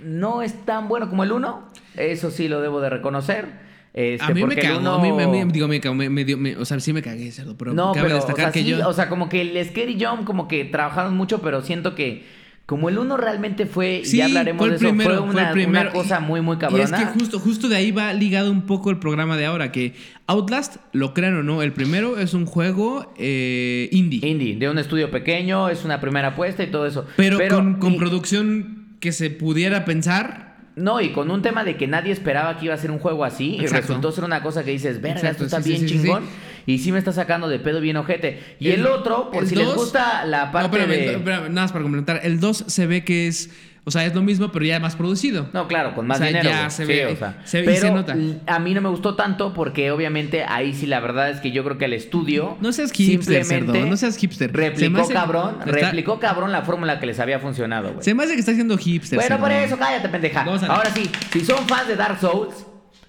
no es tan bueno como el 1. Eso sí lo debo de reconocer. Este, a mí me el cagó, uno- a mí, a mí- digo, me, cagó, me, me dio- me- o sea, sí me cagué, cerdo, pero no, cabe pero, destacar o sea, que sí, yo... o sea, como que el Scary Jump, como que trabajaron mucho, pero siento que como el 1 realmente fue, y Sí, ya hablaremos fue el de eso, primero, fue fue una, el primero. una cosa muy, muy Y cabrona. es que justo, justo de ahí va ligado un poco el programa de ahora, que Outlast, lo crean o no, el primero es un juego eh, indie, Indie, de un estudio pequeño, es una primera apuesta y todo eso. pero, con, con y- producción que se pudiera pensar... No, y con un tema de que nadie esperaba que iba a ser un juego así, y resultó ser una cosa que dices, verga, esto está sí, bien sí, sí, chingón, y sí me está sacando de pedo bien ojete. Y el, otro, por el si les gusta la No, parte espérame, de... espérame, nada más para complementar, el 2 se ve que es, o sea, es lo mismo, pero ya más producido. No, claro, con más O sea, dinero. ya se Sí, ve- o sea, se ve y pero se nota. a mí no me gustó tanto porque obviamente ahí sí la verdad es que yo creo que el estudio No seas hipster, cerdo, simplemente no seas hipster. Replicó hace- cabrón, está- replicó cabrón la fórmula que les había funcionado, güey. Se me hace que está haciendo hipster. Bueno, por eso, cállate, pendeja. Ahora sí, si son fans de Dark Souls,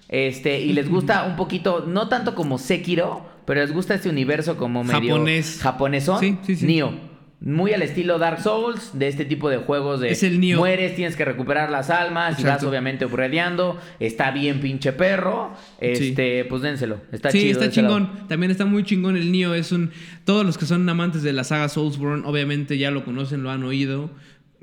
este, y les gusta un poquito, no tanto como Sekiro, pero les gusta este universo como medio Japonés. japonesón, Sí, sí, sí. Nioh. Muy al estilo Dark Souls, de este tipo de juegos de Es el mueres, tienes que recuperar las almas y vas obviamente upgradeando. Está bien pinche perro. Este, pues dénselo. Está sí, chido. está dénselo. chingón. También está muy chingón el Nio. Es un. Todos los que son amantes de la saga Soulsborne, obviamente ya lo conocen, lo han oído.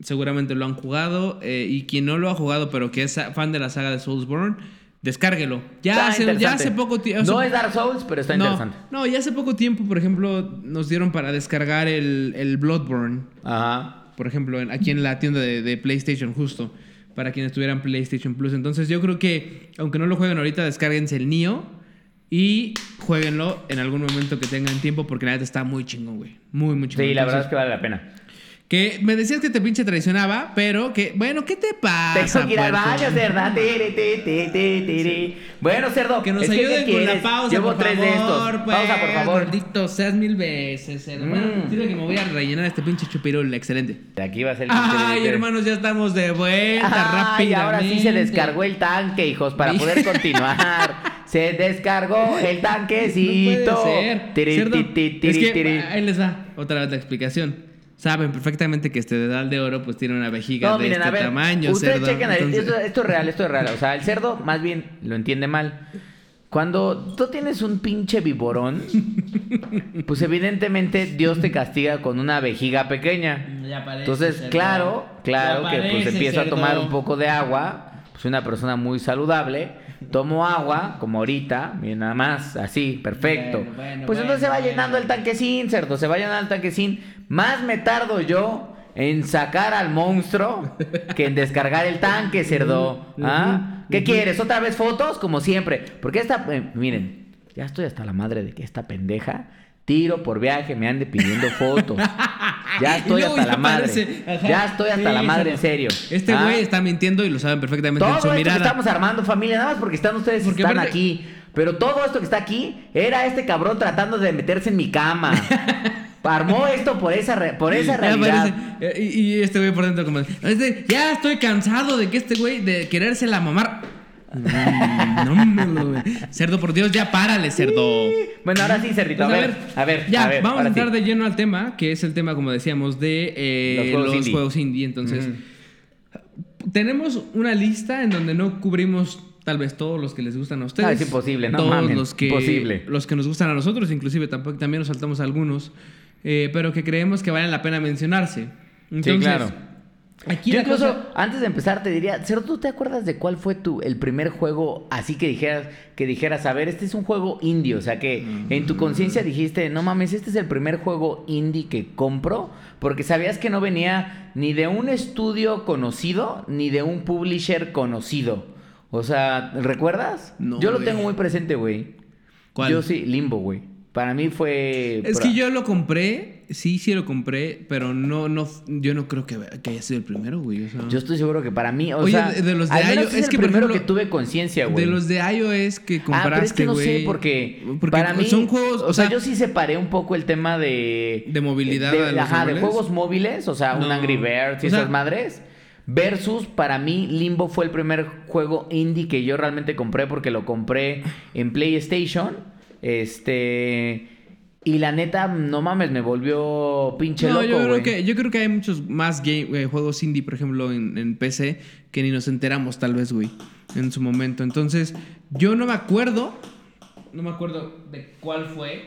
Seguramente lo han jugado. eh, y quien no lo ha jugado, pero que es fan de la saga de Soulsborne, descárguelo. Ya, hace, ya hace poco tiempo. No es Dark Souls, pero está no, interesante. no, ya hace poco tiempo, por ejemplo, nos dieron para descargar el, el Bloodborne. Ajá. por ejemplo, en- aquí en la tienda de, de PlayStation, justo, para quienes tuvieran PlayStation Plus. Entonces yo creo que, aunque no lo jueguen ahorita, descárguense el Nio y jueguenlo en algún momento que tengan tiempo, porque la neta está muy chingón, güey. Muy, muy chingón. Sí, la verdad es que vale la pena. Que me decías que te pinche traicionaba, pero que, bueno, ¿qué te pasa? Tengo que ir al baño, cerda. Bueno, cerdo. Que nos ayuden ¿qué con la pausa, Llevo por tres de estos. pausa, por favor. Gordito, seas mil veces, hermano. Mm. Sirve que me voy a rellenar este pinche chupirul, excelente. De aquí va a ser el Ay, hermanos, ya estamos de vuelta rápidamente. ahora sí se descargó el tanque, hijos, para poder continuar. se descargó el No tanquecito. puede ser. Es tiri, que, tiri. ahí les va otra vez la explicación. Saben perfectamente que este dedal de oro pues tiene una vejiga No, de miren, este a ver, tamaño, ustedes cerdo. chequen Entonces- esto, esto es real, esto es real. O sea, el cerdo más bien lo entiende mal. Cuando tú tienes un pinche viborón, pues evidentemente Dios te castiga con una vejiga pequeña. Ya parece, Entonces, cerdo. claro, claro Ya que pues empiezo a tomar un poco de agua. Pues una persona muy saludable. Tomo agua, como ahorita, miren nada más, así, perfecto. Bueno, bueno, pues entonces se va llenando el tanquecín, cerdo, se va llenando el tanquecín. Más me tardo yo en sacar al monstruo que en descargar el tanque, cerdo. ¿Ah? ¿Qué quieres? ¿Otra vez fotos? Como siempre. Porque esta, eh, miren, ya estoy hasta la madre de que esta pendeja tiro por viaje me ande pidiendo fotos. Ya estoy hasta ya la madre. ajá. Ya estoy hasta Sí, la madre, en serio. Este ¿Ah? güey está mintiendo y lo saben perfectamente Todo en su esto mirada. que estamos armando, familia, nada más porque están ustedes Porque están aparte- aquí. Pero todo esto que está aquí era este cabrón tratando de meterse en mi cama. Armó esto por esa, re- por esa realidad. parece- eh, y, y este güey por dentro como... este, ya estoy cansado de que este güey de querérsela mamar. Mm, no lo- Cerdo, por Dios, ya párale, cerdo. Bueno, ahora sí, Cerrito. Pues, a, ver, a ver, ya, a ver, vamos a entrar sí. de lleno al tema, que es el tema, como decíamos, de eh, Los juegos los indie. juegos indie. Entonces, tenemos una lista en donde no cubrimos tal vez todos los que les gustan a ustedes. Ah, es imposible, no todos mamen, los que imposible. los que nos gustan a nosotros, inclusive tampoco también nos saltamos algunos, eh, pero que creemos que valen la pena mencionarse. Entonces, claro. Aquí Yo incluso, cosa- antes de empezar, te diría, Cerdo, ¿tú te acuerdas de cuál fue tu, el primer juego así que dijeras, que dijeras, a ver, este es un juego indie? O sea, que en tu conciencia dijiste, no mames, este es el primer juego indie que compro, porque sabías que no venía ni de un estudio conocido, ni de un publisher conocido. O sea, ¿recuerdas? No, yo lo güey. tengo muy presente, güey. ¿Cuál? Yo sí, Limbo, güey. Para mí fue... Es que yo lo compré, sí, sí lo compré, pero no, no, yo no creo que, que haya sido el primero, güey. o sea. Yo estoy seguro que para mí, o Oye, sea, de- de los de iOS, es, es el que, por primero ejemplo, que tuve conciencia, güey. De los de iOS que compraste, Ah, pero es que no sé, güey. porque, Porque para mí son juegos, o sea, yo sí separé un poco el tema de De movilidad de, a los ajá, de juegos móviles, o sea, un. Angry Birds y O esas madres. Versus, para mí, Limbo fue el primer juego indie que yo realmente compré porque lo compré en PlayStation. Este. Y la neta, no mames, me volvió pinche No, loco, yo creo que yo creo que hay muchos más game- eh, juegos indie, por ejemplo, en, en PC que ni nos enteramos tal vez, güey, en su momento. Entonces, yo no me acuerdo, no me acuerdo de cuál fue.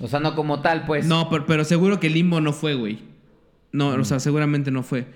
O sea, no como tal, pues. no, pero, pero seguro que Limbo no fue, güey. No, o sea, seguramente no fue.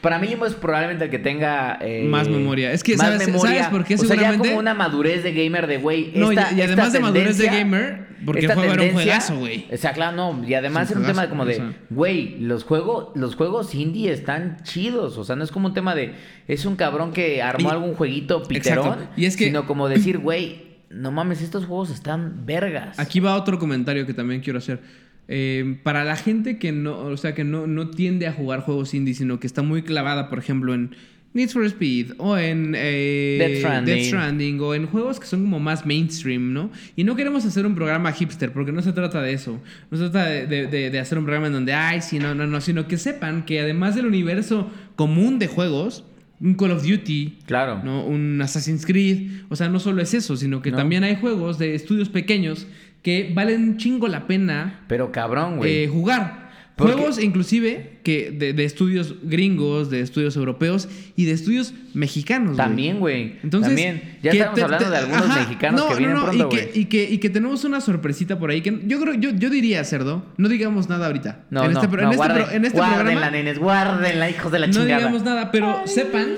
Para mí es probablemente el que tenga eh, Más memoria. Es que, más ¿sabes- memoria. sabes por qué O sea, ya seguramente? como una madurez de gamer de güey. No, y- además de madurez de gamer, porque el juego era un juegazo, güey. O sea, claro, no. Y además Es un tema como de, o güey, los juegos, los juegos indie están chidos. O sea, no es como un tema de, es un cabrón que armó Y- algún jueguito piterón. Exacto. Y es que- Sino como decir, güey, no mames, estos juegos están vergas. Aquí va otro comentario que también quiero hacer. Eh, para la gente que no, o sea, que no, no tiende a jugar juegos indie, sino que está muy clavada, por ejemplo, en Need for Speed o en eh, Death Stranding. Stranding, o en juegos que son como más mainstream, ¿no? Y no queremos hacer un programa hipster, porque no se trata de eso. No se trata de, de- de- de hacer un programa en donde, ay, sí, no, no, no, sino que sepan que además del universo común de juegos, un Call of Duty, Claro. ¿no? Un Assassin's Creed. O sea, no solo es eso, sino que No. también hay juegos de estudios pequeños que valen un chingo la pena Pero cabrón, güey. eh, jugar. Porque- Juegos inclusive que de, de estudios gringos, de estudios europeos y de estudios mexicanos. También, güey. Entonces, También. Ya estamos te- hablando te- de algunos ajá, mexicanos no, que vienen no, no, pronto, y que, güey. y, que, y que tenemos una sorpresita por ahí que yo creo, yo, yo diría, Cerdo, no digamos nada ahorita. No, en no, este, no, en este, guarden- pro- en este guárdenla, programa nenes, guárdenla, hijos de la no chingada. digamos nada, pero sepan,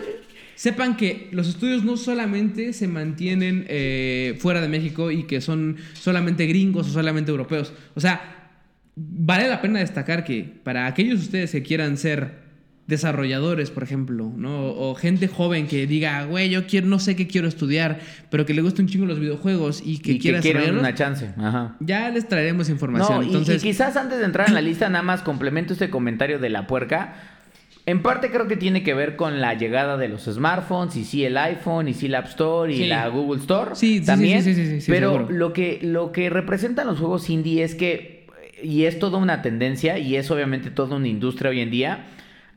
sepan que los estudios no solamente se mantienen eh, fuera de México y que son solamente gringos o solamente europeos. O sea, vale la pena destacar que para aquellos de ustedes que quieran ser desarrolladores, por ejemplo, ¿no? O gente joven que diga, güey, yo quiero, no sé qué quiero estudiar, pero que le guste un chingo los videojuegos y que y quiera que una chance. Ajá. ya les traeremos información. No, y- Entonces, y, quizás antes de entrar en la lista, nada más complemento este comentario de la puerca. En parte creo que tiene que ver con la llegada de los smartphones, y sí el iPhone, y sí la App Store, y Sí. la Google Store. Sí, sí, también. sí, sí, sí, sí, pero seguro. lo que, lo que representan los juegos indie es que, y es toda una tendencia, y es obviamente toda una industria hoy en día.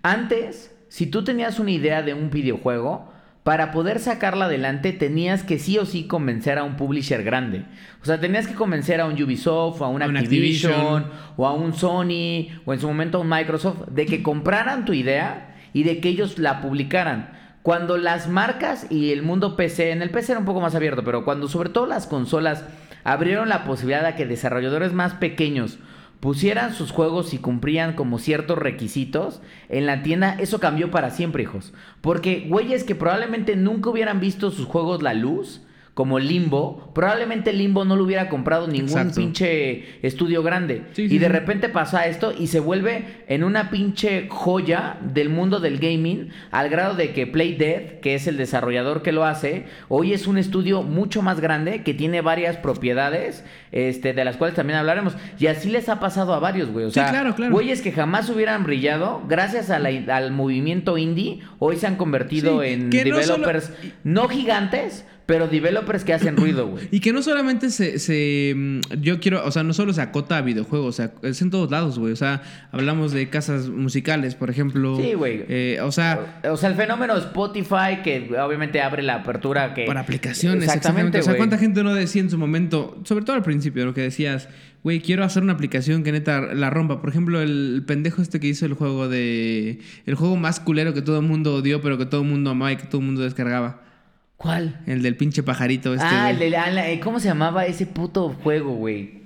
Antes, si tú tenías una idea de un videojuego, para poder sacarla adelante tenías que sí o sí convencer a un publisher grande. O sea, tenías que convencer a un Ubisoft, a un A un Activision, Activision. o a un Sony, o en su momento a un Microsoft, de que compraran tu idea y de que ellos la publicaran. Cuando las marcas y el mundo PC, en el PC era un poco más abierto, pero cuando sobre todo las consolas abrieron la posibilidad de que desarrolladores más pequeños pusieran sus juegos y cumplían como ciertos requisitos en la tienda, eso cambió para siempre, hijos. Porque güeyes que probablemente nunca hubieran visto sus juegos la luz, como Limbo, probablemente Limbo no lo hubiera comprado ningún Exacto. pinche estudio grande. Sí, y de sí. repente pasa esto y se vuelve en una pinche joya del mundo del gaming, al grado de que Playdead, que es el desarrollador que lo hace, hoy es un estudio mucho más grande que tiene varias propiedades, este, de las cuales también hablaremos. Y así les ha pasado a varios, güey. O Sí, sea, claro, claro. güeyes que jamás hubieran brillado, gracias a la- al movimiento indie, hoy se han convertido en solo- developers no gigantes, pero developers que hacen ruido, güey. Y que no solamente se, se, mm, Yo quiero. O sea, no solo se acota a videojuegos. O sea, es en todos lados, güey. O sea, hablamos de casas musicales, por ejemplo. Sí, güey. Eh, o sea, O sea, el fenómeno Spotify que obviamente abre la apertura que... para aplicaciones, exactamente. O sea. ¿cuánta gente no decía en su momento, sobre todo al principio, lo que decías, güey, quiero hacer una aplicación que neta la rompa? Por ejemplo, el pendejo este que hizo el juego de. El juego más culero que todo el mundo odió, pero que todo el mundo amaba y que todo el mundo descargaba. ¿Cuál? El del pinche pajarito este. ah, el de eh, ¿Cómo se llamaba ese puto juego, güey?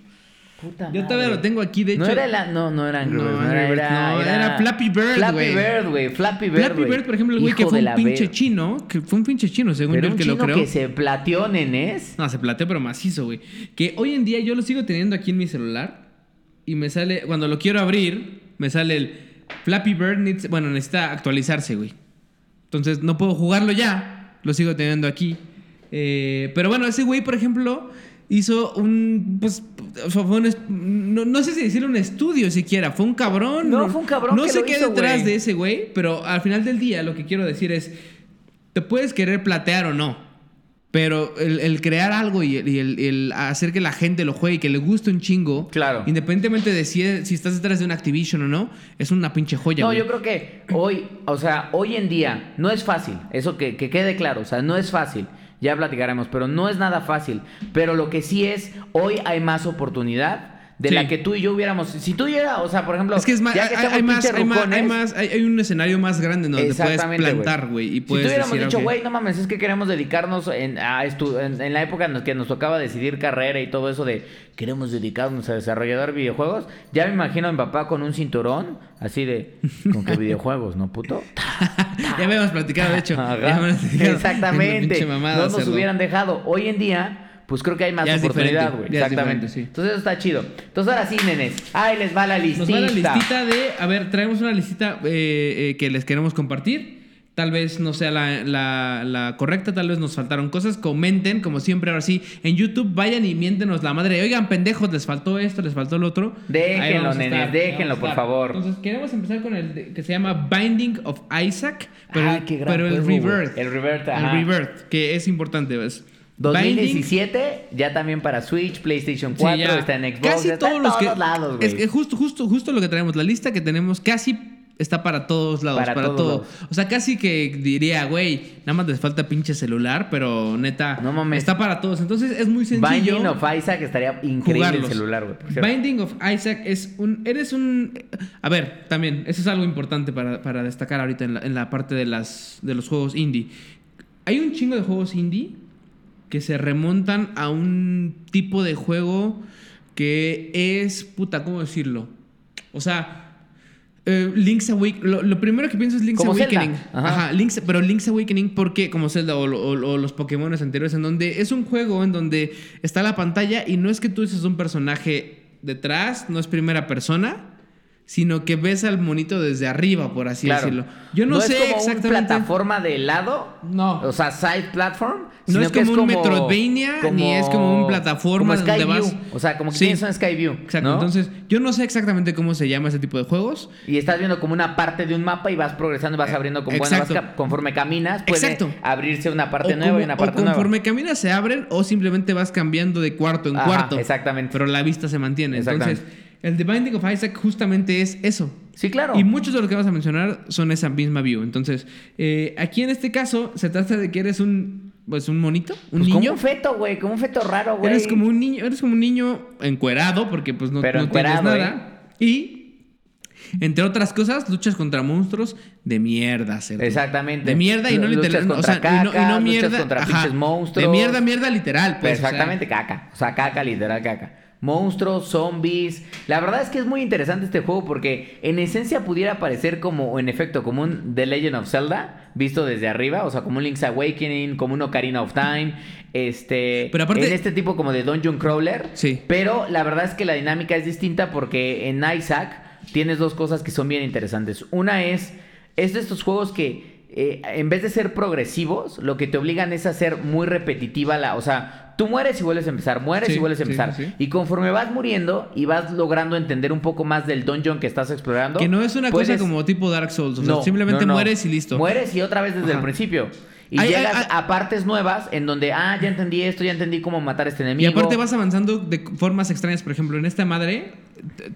Puta Yo todavía madre. lo tengo aquí, de hecho. No era la, no, no era Angry No, Birds, era Flappy Bird, Flappy güey. Bird, güey. Flappy Bird, Flappy. Bird, por ejemplo, el güey que fue un pinche ver- chino, que fue un pinche chino, según Pero yo el un que lo chino creó. que se plateó, nenés. No, se plateó, pero macizo, güey. Que hoy en día yo lo sigo teniendo aquí en mi celular. Y me sale, cuando lo quiero abrir, me sale el Flappy Bird needs, bueno, necesita actualizarse, güey. Entonces no puedo jugarlo ya. Lo sigo teniendo aquí. Eh, pero bueno, ese güey, por ejemplo, hizo un. Pues. fue un no, no sé si decirle un estudio siquiera. Fue un cabrón. No, fue un cabrón No que sé lo qué hizo, detrás de ese güey. Pero al final del día, lo que quiero decir es. Te puedes querer platear o no. Pero el, el crear algo y, el, y el- el hacer que la gente lo juegue y que le guste un chingo. Claro. Independientemente de si, si estás detrás de un Activision o no, es una pinche joya, No, güey. yo creo que hoy, o sea, hoy en día no es fácil, eso que, que quede claro, o sea, no es fácil, ya platicaremos, pero no es nada fácil. Pero lo que sí es, hoy hay más oportunidad de Sí. la que tú y yo hubiéramos. Si tú y yo, o sea, por ejemplo, Es que es más, ya hay, que hay- hay más, hay más, hay rucones, más, hay, un escenario más grande en donde te puedes plantar, güey. Y Si puedes tuviéramos decir, dicho, ok. güey, no mames, es que queremos dedicarnos en, a en, en la época en la que nos tocaba decidir carrera y todo eso de queremos dedicarnos a desarrollar videojuegos, ya me imagino a mi papá con un cinturón, así de, ¿con qué videojuegos, no puto? ya habíamos platicado, de hecho. Ajá. Ya platicado. Exactamente. Mamada, no nos cerdo. hubieran dejado. Hoy en día, pues creo que hay más Ya oportunidad, güey. Exactamente. sí. Entonces eso está chido. Entonces ahora sí, nenes. Ahí les va la listita. Nos va la listita de. A ver, traemos una listita eh, eh, que les queremos compartir. Tal vez no sea la, la- la correcta, tal vez nos faltaron cosas. Comenten, como siempre, ahora sí. En YouTube vayan y miéntenos la madre. Oigan, pendejos, les faltó esto, les faltó lo otro. Déjenlo, nenes, déjenlo, por favor. Entonces, queremos empezar con el de- que se llama Binding of Isaac. Pero, Ah, qué gran pero el juego. Rebirth. El Rebirth, El ajá. Rebirth, que es importante. ¿ves? Binding- 2017, ya también para Switch, PlayStation 4, Sí, está en Xbox, Casi está todos en los que, lados, güey. Es que justo, justo, justo lo que traemos, la lista que tenemos casi está para todos lados, Para todo. lados. O sea, casi que diría, güey, nada más les falta pinche celular, pero neta, No mames. está para todos. Entonces es muy sencillo. Binding of Isaac estaría increíble jugarlos. el celular, güey. Binding of Isaac es un. Eres un. A ver, también, eso es algo importante para, para destacar ahorita en la, en la parte de, las, de los juegos indie. Hay un chingo de juegos indie que se remontan a un tipo de juego que es. Puta, ¿cómo decirlo? O sea. eh, Link's Awakening. Lo, lo primero que pienso es Link's Como Zelda. Awakening. Ajá. Ajá, Link's- pero Link's Awakening, porque como Zelda o, o- o los Pokémon anteriores, en donde es un juego en donde está la pantalla y no es que tú seas un personaje detrás, no es primera persona, sino que ves al monito desde arriba, por así Claro. decirlo. Yo no, sé es como exactamente. una plataforma de lado. No. O sea, side platform. No es como un Metroidvania, ni es como un plataforma como donde vas- O sea, como que Sí. tienes un Skyview. Exacto. ¿no? Entonces, yo no sé exactamente cómo se llama ese tipo de juegos. Y estás viendo como una parte de un mapa y vas progresando y vas Eh, abriendo como bueno, exacto. vas ca- conforme caminas, puede Exacto. abrirse una parte o nueva como- y una parte nueva. conforme caminas se abren o simplemente vas cambiando de cuarto en Ajá, cuarto. exactamente. Pero la vista se mantiene. Entonces. El The Binding of Isaac justamente es eso. Sí, claro. Y muchos de los que vamos a mencionar son esa misma view. Entonces, eh, aquí en este caso se trata de que eres un, pues, un monito, un Pues como niño. un feto, güey, como un feto raro, güey. Eres como un niño, eres como un niño encuerado porque pues no, Pero no tienes encuerado, ¿eh? nada. Y entre otras cosas, luchas contra monstruos de mierda, cerdo. Exactamente. De mierda y no Luchas literal, o sea, y no, y no cacas, luchas mierda, contra pinches monstruos. De mierda, mierda literal, pues. o sea, Exactamente, caca. O sea, caca, literal caca. Monstruos, zombies. La verdad es que es muy interesante este juego porque en esencia pudiera parecer como, en efecto, como un The Legend of Zelda, visto desde arriba, o sea, como un Link's Awakening, como un Ocarina of Time, este... Pero aparte- En este tipo como de Dungeon Crawler. Sí. Pero la verdad es que la dinámica es distinta porque en Isaac tienes dos cosas que son bien interesantes. Una es, es de estos juegos que eh, en vez de ser progresivos, lo que te obligan es a ser muy repetitiva la, o sea, tú mueres y vuelves a empezar, mueres Sí, y vuelves a empezar. sí, sí. Y conforme vas muriendo y vas logrando entender un poco más del dungeon que estás explorando, Que no es una cosa como tipo Dark Souls. O sea, No, simplemente no, no. mueres y listo. Mueres y otra vez desde Ajá. el principio. Y llegas a partes nuevas en donde, ah, ya entendí esto, ya entendí cómo matar a este Y enemigo. aparte vas avanzando de formas extrañas. Por ejemplo, en esta madre,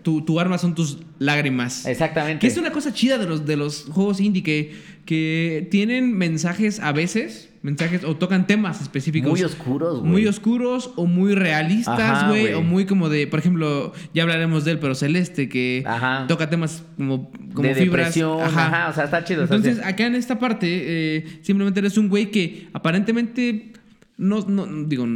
tu, tu arma son tus lágrimas. Exactamente. Que es una cosa chida de los, de los juegos indie que, que tienen mensajes a veces, mensajes o tocan temas específicos. Muy oscuros, güey. Muy oscuros o muy realistas, güey. O muy como de, por ejemplo, ya hablaremos de él, pero Celeste, que Ajá. toca temas como, como de fibras. depresión, ajá. o sea, está chido. Entonces, acá en esta parte, eh, simplemente eres un güey que aparentemente. No, no, digo,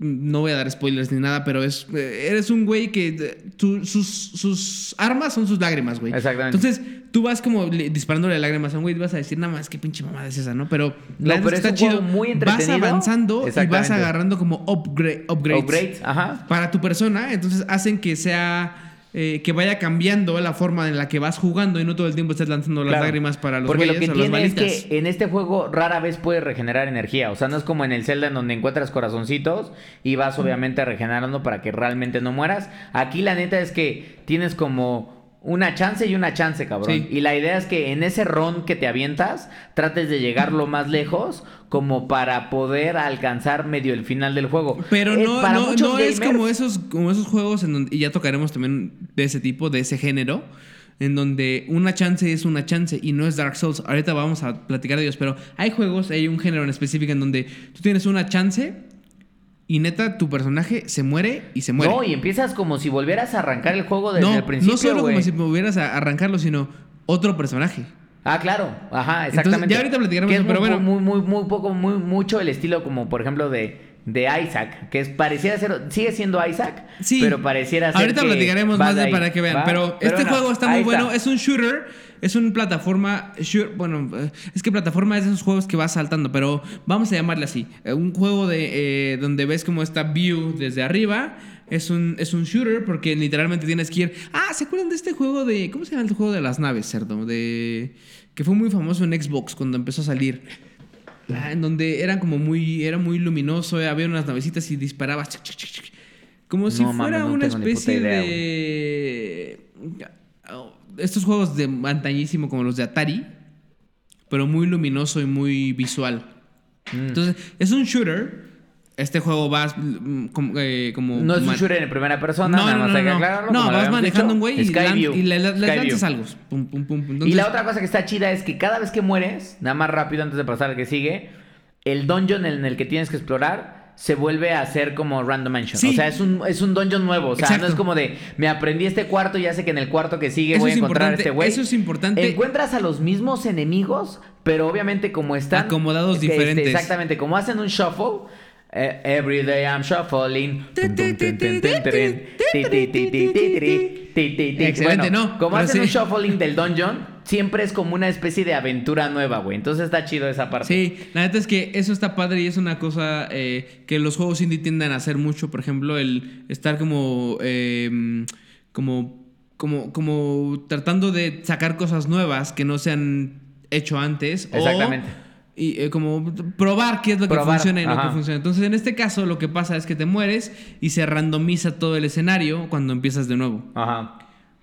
no voy a dar spoilers ni nada, pero es. eh, eres un güey que. eh, tu- sus, sus armas son sus lágrimas, güey. Exactamente. Entonces, tú vas como le- disparándole lágrimas a un güey y vas a decir, nada más, qué pinche mamada es esa, ¿no? Pero. No, la neta pero es un juego muy Vas entretenido. avanzando y vas agarrando como upgrade, upgrades. Upgrades, ajá. Para tu persona, entonces hacen que sea. Eh, que vaya cambiando la forma en la que vas jugando y no todo el tiempo estés lanzando las Claro. lágrimas para los Porque lo que tiene es que en este juego rara vez puedes regenerar energía. O sea, no es como en el Zelda en donde encuentras corazoncitos y vas obviamente regenerando para que realmente no mueras. Aquí la neta es que tienes como una chance y una chance, cabrón. Sí. Y la idea es que en ese ron que te avientas, trates de llegar lo más lejos como para poder alcanzar medio el final del juego. Pero Eh, no, para no, es como esos, como esos juegos en donde, y ya tocaremos también de ese tipo, de ese género, en donde una chance es una chance y no es Dark Souls. Ahorita vamos a platicar de ellos, pero hay juegos, hay un género en específico en donde tú tienes una chance y neta tu personaje se muere y se muere. No, y empiezas como si volvieras a arrancar el juego desde no, el principio, no solo como si movieras a arrancarlo, sino otro personaje. Ah, claro, ajá, Entonces, exactamente. ya ahorita platicaremos Que es eso, pero bueno. muy, muy, muy poco, muy, mucho el estilo como, por ejemplo, de, de Isaac, que es, pareciera ser, sigue siendo Isaac, Sí. pero pareciera ser Ahorita que platicaremos más de ahí, para que vean. ¿va? Pero, este no, juego está muy bueno. Es un shooter. Es una plataforma. shoot- bueno, eh, es que plataforma es de esos juegos que vas saltando. Pero vamos a llamarle así. Eh, Un juego de eh, donde ves como esta view desde arriba. Es un, es un shooter porque literalmente tienes que ir. Ah, ¿se acuerdan de este juego de. ¿Cómo se llama el juego de las naves, cerdo? De. Que fue muy famoso en Xbox cuando empezó a salir. Ah, en donde eran como muy. Era muy luminoso. eh, había unas navecitas y disparabas. chic, chic, chic, chic. Como si No fuera no una especie idea, de. Estos juegos de antañísimo como los de Atari. Pero muy luminoso y muy visual. Mm. Entonces, es un shooter. Este juego vas mm, como. eh, como No es un shooter en primera persona, No, nada no, más no, hay que no. aclararlo, No, vas manejando un güey y, lan- Skyview, y le, le lanzas algo. Pum, pum, pum. y la otra cosa que está chida es que cada vez que mueres, nada más rápido antes de pasar al que sigue, el dungeon en el que tienes que explorar se vuelve a hacer como random mansion. Sí. O sea, es un, es un dungeon nuevo. O sea, Exacto. no es como de me aprendí este cuarto y ya sé que en el cuarto que sigue Eso voy a encontrar a este güey. eso es importante. Encuentras a los mismos enemigos, pero obviamente como están Acomodados este, diferentes. exactamente, como hacen un shuffle. eh, every day I'm shuffling. Excelente, Bueno, no, como hacen un sí. shuffling del dungeon, siempre es como una especie de aventura nueva, güey. Entonces está chido esa parte. Sí, la neta es que eso está padre y es una cosa eh, que los juegos indie tienden a hacer mucho. Por ejemplo, el estar como. eh, como. Como, como tratando de sacar cosas nuevas que no se han hecho antes. o- Exactamente. y eh, como probar qué es lo que funciona y ajá. que funciona. Entonces, en este caso, lo que pasa es que te mueres y se randomiza todo el escenario cuando empiezas de nuevo. Ajá.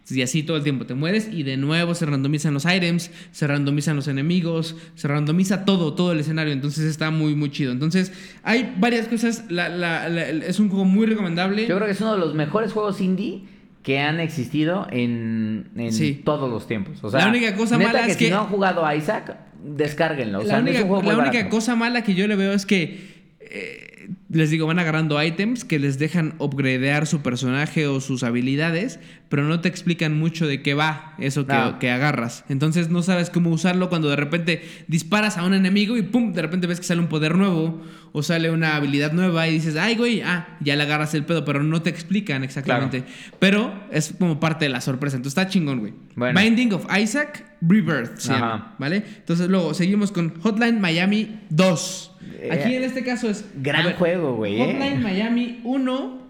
Y así todo el tiempo te mueres y de nuevo se randomizan los items, se randomizan los enemigos, se randomiza todo, todo el escenario. Entonces está muy, muy chido. Entonces hay varias cosas. La- la- la- es un juego muy recomendable. Yo creo que es uno de los mejores juegos indie que han existido en, en Sí. todos los tiempos. O sea, La única cosa mala que es si que- no han jugado a Isaac, descárguenlo. O sea, la es única, un juego muy la única cosa mala que yo le veo es que, eh, les digo, van agarrando items que les dejan upgradear su personaje o sus habilidades, pero no te explican mucho de qué va eso que, No. que agarras. Entonces no sabes cómo usarlo cuando de repente disparas a un enemigo y pum, de repente ves que sale un poder nuevo o sale una habilidad nueva y dices, ay, güey, ah, ya le agarras el pedo, pero no te explican exactamente. Pero es como parte de la sorpresa. Entonces está chingón, güey. Bueno. Binding of Isaac Rebirth se Ajá. llama, ¿vale? Entonces luego seguimos con Hotline Miami 2. Eh, Aquí en este caso es... gran ver, juego, güey, eh. Hotline Miami 1...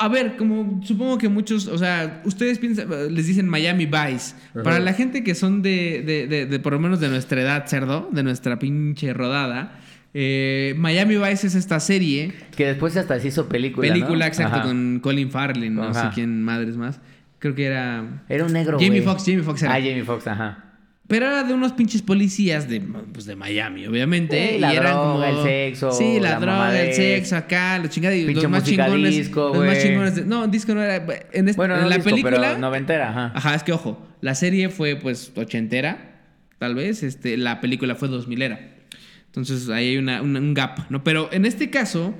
A ver, como supongo que muchos, o sea, ustedes piensan, les dicen Miami Vice. Ajá. Para la gente que son de, de, de- de por lo menos de nuestra edad, cerdo, de nuestra pinche rodada, eh, Miami Vice es esta serie, Que después hasta se hizo película. película, ¿no? exacto, Ajá. con Colin Farrell, no Ajá. sé quién madres más. Creo que era... Era un negro, Jamie. Foxx, Jamie Foxx era. Ah, Jamie Foxx, ajá. Pero era de unos pinches policías de, pues, de Miami, obviamente. Sí, la y eran droga, como- el sexo, Sí, la, la droga, el sexo, acá, los chingados. Pinche los más chingones. disco, los más chingones. de- no, disco no era. En, este- Bueno, en no la disco, película. pero noventera, ajá. Ajá, es que ojo, la serie fue pues ochentera, tal vez. Este, la película fue dos milera. Entonces ahí hay una, un, un gap, ¿no? Pero en este caso.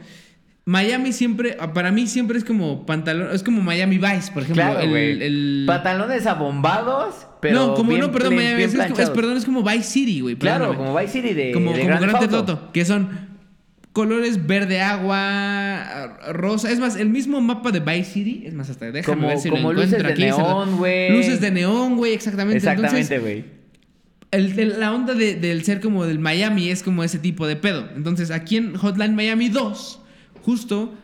Miami siempre, para mí siempre es como pantalón, es como Miami Vice, por ejemplo. Claro, el- güey. el- Pantalones abombados, pero. no, como bien no, perdón, bien es, perdón, es como Vice City, güey. Claro, como Vice City de. como, de como Grand Grand Theft Theft Auto. Auto, que son colores verde agua, rosa. Es más, el mismo mapa de Vice City, es más, hasta déjame Como- ver si como lo luces encuentro de aquí. se lo- neón, güey. Luces de neón, güey, exactamente. Exactamente, güey. el- el- la onda de- del ser como del Miami es como ese tipo de pedo. Entonces, aquí en Hotline Miami 2, justo...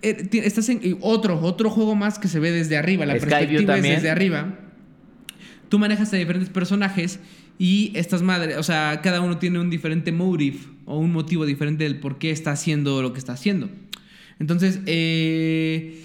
eh, estás en otro, otro juego más que se ve desde arriba. La perspectiva es desde arriba. Tú manejas a diferentes personajes y estas madres, o sea, cada uno tiene un diferente motive o un motivo diferente del por qué está haciendo lo que está haciendo. Entonces, eh,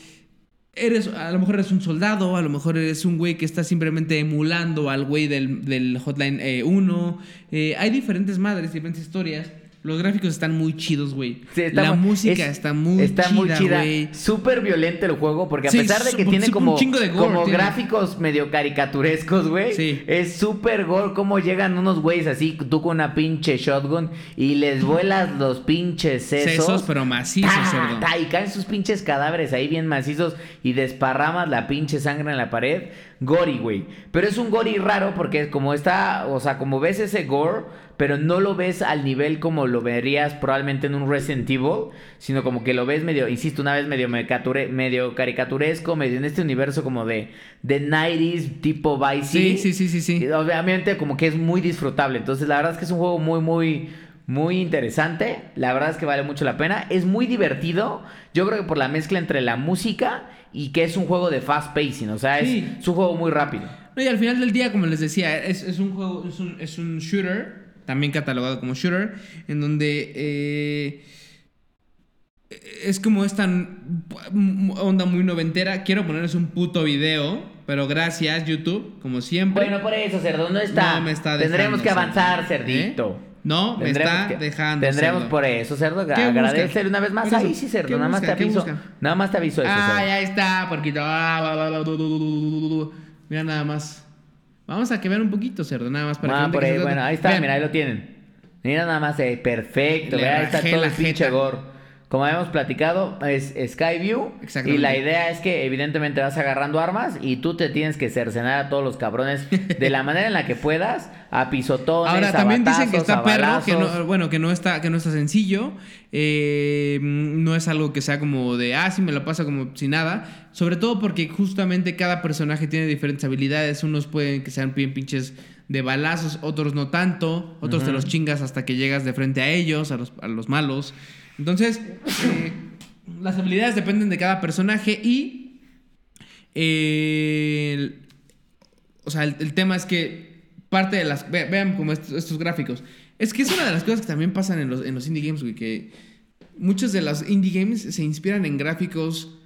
eres, a lo mejor eres un soldado, a lo mejor eres un güey que está simplemente emulando al güey del, del Hotline eh, 1. Eh, hay diferentes madres, diferentes historias. Los gráficos están muy chidos, güey. Sí, La muy- música es- está muy está chida, muy chida. güey. Súper violento el juego, porque a Sí, pesar de que tiene como, chingo de gore como tiene. gráficos medio caricaturescos, güey. Sí. Es súper gore cómo llegan unos güeyes así, tú con una pinche shotgun y les vuelas los pinches sesos. Sesos, pero macizos, Ta, ta, y caen sus pinches cadáveres ahí bien macizos y desparramas la pinche sangre en la pared. Gori, güey. Pero es un gori raro porque como está, o sea, como ves ese gore, pero no lo ves al nivel como lo verías probablemente en un Resident Evil, sino como que lo ves medio, insisto, una vez medio, medio caricaturesco, medio en este universo como de, de 90s tipo Vice Sí, sí, sí, sí, Obviamente como que es muy disfrutable. Entonces la verdad es que es un juego muy, muy, muy interesante. La verdad es que vale mucho la pena. Es muy divertido. Yo creo que por la mezcla entre la música y que es un juego de fast pacing. O sea, es, un juego muy rápido. No, y al final del día, como les decía, es, es un juego, es un, es un shooter, también catalogado como shooter, en donde eh, es como esta onda muy noventera. Quiero ponerles un puto video, pero gracias, YouTube, como siempre. Bueno, por eso, cerdo, no está. No me está Tendremos que avanzar, cerdo. cerdito. ¿Eh? No, me está que- dejando. Tendremos cerdo. por eso, cerdo. ¿Qué Agradecer busca? una vez más. Ahí sí, cerdo. ¿qué Nada más te aviso. Nada más te aviso eso. Ah, cerdo. ya está, porquito. Ah, Mira nada más. Vamos a que vean un poquito, cerdo, nada más para Ah, que por ahí, bueno, ahí está, Vean. mira, ahí lo tienen. Mira nada más, eh, perfecto. Vea, ahí está todo el pinche gore. Como habíamos platicado, es Skyview. Y la idea es que evidentemente vas agarrando armas y tú te tienes que cercenar a todos los cabrones de la manera en la que puedas, a pisotones, Ahora a también dicen que está perro, que no, bueno, que no está, que no está sencillo. eh, no es algo que sea como de ah, sí me lo pasa como sin nada. Sobre todo porque justamente cada personaje tiene diferentes habilidades. Unos pueden que sean bien pinches de balazos, otros no tanto, otros te los chingas hasta que llegas de frente a ellos, a los, a los malos. Entonces, eh, las habilidades dependen de cada personaje y... eh, el- o sea, el, el tema es que parte de las... ve- vean como estos, estos gráficos. Es que es una de las cosas que también pasan en los, en los indie games, güey, que muchos de los indie games se inspiran en gráficos...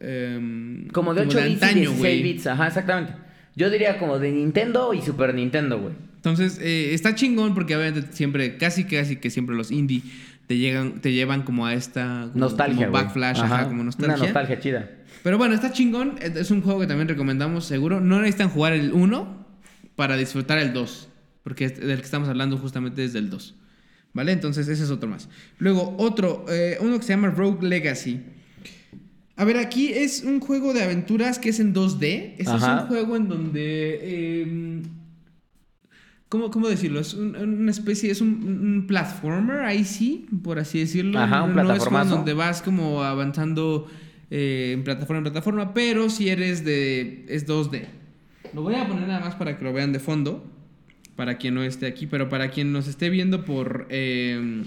em, Como de 8 bits y antaño, 16 güey. bits, ajá, exactamente. Yo diría como de Nintendo y Super Nintendo, güey. Entonces, eh, está chingón porque obviamente siempre, casi casi que siempre los indie te llegan, te llevan como a esta como- Nostalgia, como backflash, ajá, como nostalgia. Una nostalgia chida. Pero bueno, está chingón. Es un juego que también recomendamos seguro. No necesitan jugar el 1 para disfrutar el 2. Porque es- del que estamos hablando justamente es del 2. ¿Vale? Entonces ese es otro más. Luego otro, eh, uno que se llama Rogue Legacy. A ver, aquí es un juego de aventuras que es en 2D. Ese es un juego en donde... eh, ¿Cómo, cómo decirlo? Es un- una especie, es un, un platformer, ahí sí, por así decirlo. Ajá, un no es juego en plataformazo. donde vas como avanzando eh, en plataforma en plataforma, pero si eres de... es 2D. Lo voy a poner nada más para que lo vean de fondo, para quien no esté aquí, pero para quien nos esté viendo por... eh,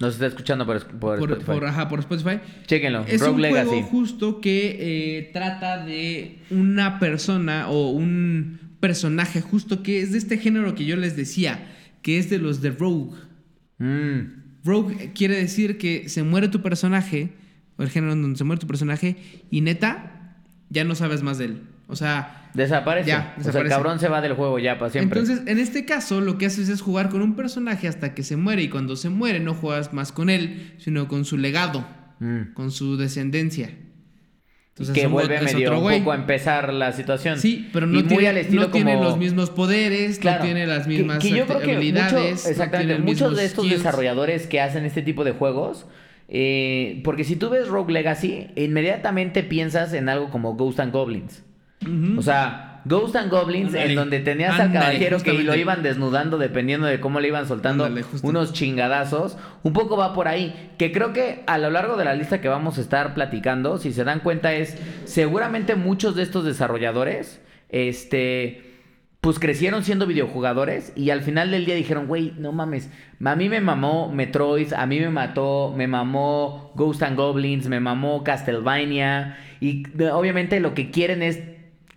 Nos está escuchando por, por, por, Spotify. por- ajá, por Spotify. Chéquenlo, Es Rogue un Legacy. juego justo que eh, trata de una persona o un personaje justo que es de este género que yo les decía, que es de los de Rogue. Mm. Rogue quiere decir que se muere tu personaje, o el género en donde se muere tu personaje, y neta, ya no sabes más de él. O sea, Desaparece. Ya, O sea, el desaparece. cabrón se va del juego ya para siempre. entonces en este caso lo que haces es jugar con un personaje hasta que se muere, y cuando se muere no juegas más con él, sino con su legado, Mm. con su descendencia. Entonces, que vuelve medio un poco a empezar la situación. Sí, pero no, tiene, al estilo no tiene los mismos poderes, Claro. no tiene las Que- mismas que yo creo que habilidades. mucho- exactamente. Muchos de estos skills. desarrolladores que hacen este tipo de juegos, eh, porque si tú ves Rogue Legacy, inmediatamente piensas en algo como Ghost and Goblins. O sea, Ghost and Goblins, en donde tenías al Ándale, caballero que lo iban desnudando dependiendo de cómo le iban soltando unos chingadazos. Un poco va por ahí. Que creo que a lo largo de la lista que vamos a estar platicando, si se dan cuenta, es seguramente muchos de estos desarrolladores, este. Pues crecieron siendo videojugadores y al final del día dijeron, güey, no mames, a mí me mamó Metroid, a mí me mató, me mamó Ghost and Goblins, me mamó Castlevania y obviamente lo que quieren es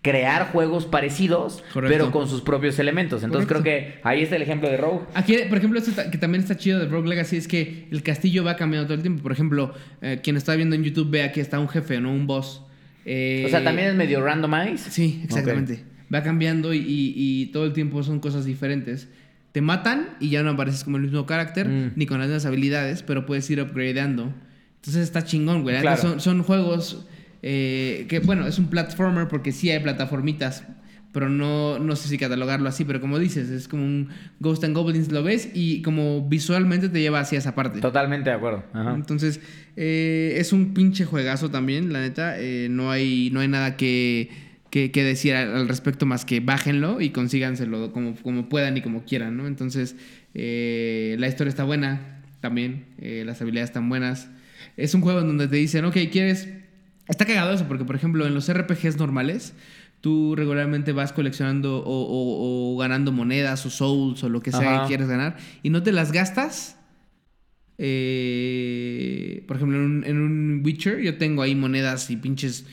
crear juegos parecidos, Correcto. pero con sus propios elementos. Entonces Correcto. creo que ahí está el ejemplo de Rogue. Aquí, por ejemplo, esto está- que también está chido de Rogue Legacy es que el castillo va cambiando todo el tiempo. Por ejemplo, eh, quien está viendo en YouTube ve aquí está un jefe, no un boss. Eh, O sea, también es medio randomized. Sí, exactamente. Va cambiando y, y- y todo el tiempo son cosas diferentes. Te matan y ya no apareces como el mismo carácter Mm. ni con las mismas habilidades, pero puedes ir upgradeando. Entonces está chingón, güey. Claro. Son, son juegos eh, que, bueno, es un platformer porque sí hay plataformitas, pero no, no sé si catalogarlo así, pero como dices, es como un Ghost and Goblins, lo ves y como visualmente te lleva hacia esa parte. Totalmente de acuerdo. Ajá. Entonces, eh, es un pinche juegazo también, la neta. Eh, no, hay, no hay nada que, que, que decir al, respecto más que bájenlo y consíganselo como, como puedan y como quieran, ¿no? Entonces, eh, la historia está buena también, las habilidades están buenas. Es un juego en donde te dicen, ok, quieres... Está cagado eso, porque por ejemplo en los RPGs normales, tú regularmente vas coleccionando o, o- o ganando monedas o souls o lo que sea Ajá. que quieres ganar y no te las gastas eh, por ejemplo, en un, en un Witcher yo tengo ahí monedas y pinches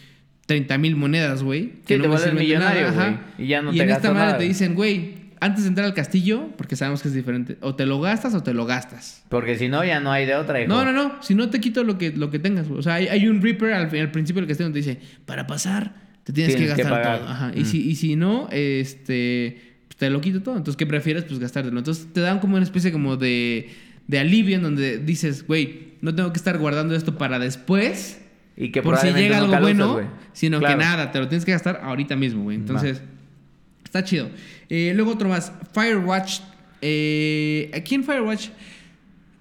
30 mil monedas, güey. te me sirven de millonario, nada, ajá. güey, y ya no y te en esta madre nada. te dicen, güey, antes de entrar al castillo, porque sabemos que es diferente, o te lo gastas o te lo gastas. Porque si no, ya no hay de otra, hijo. No, no, no, si no te quito lo que, lo que tengas. O sea, hay, hay un Reaper al, al principio del castillo donde dice, para pasar, te tienes, Tienes que gastar todo. Ajá. Mm. Y, si, y si no, este, pues, te lo quito todo. Entonces, ¿qué prefieres? Pues gastártelo. Entonces, te dan como una especie como de, de alivio en donde dices, güey, no tengo que estar guardando esto para después. Y que por si llega algo usas, bueno, sino Claro. que nada, te lo tienes que gastar ahorita mismo, güey. Entonces, está chido. Eh, luego otro más, Firewatch. Eh, aquí en Firewatch,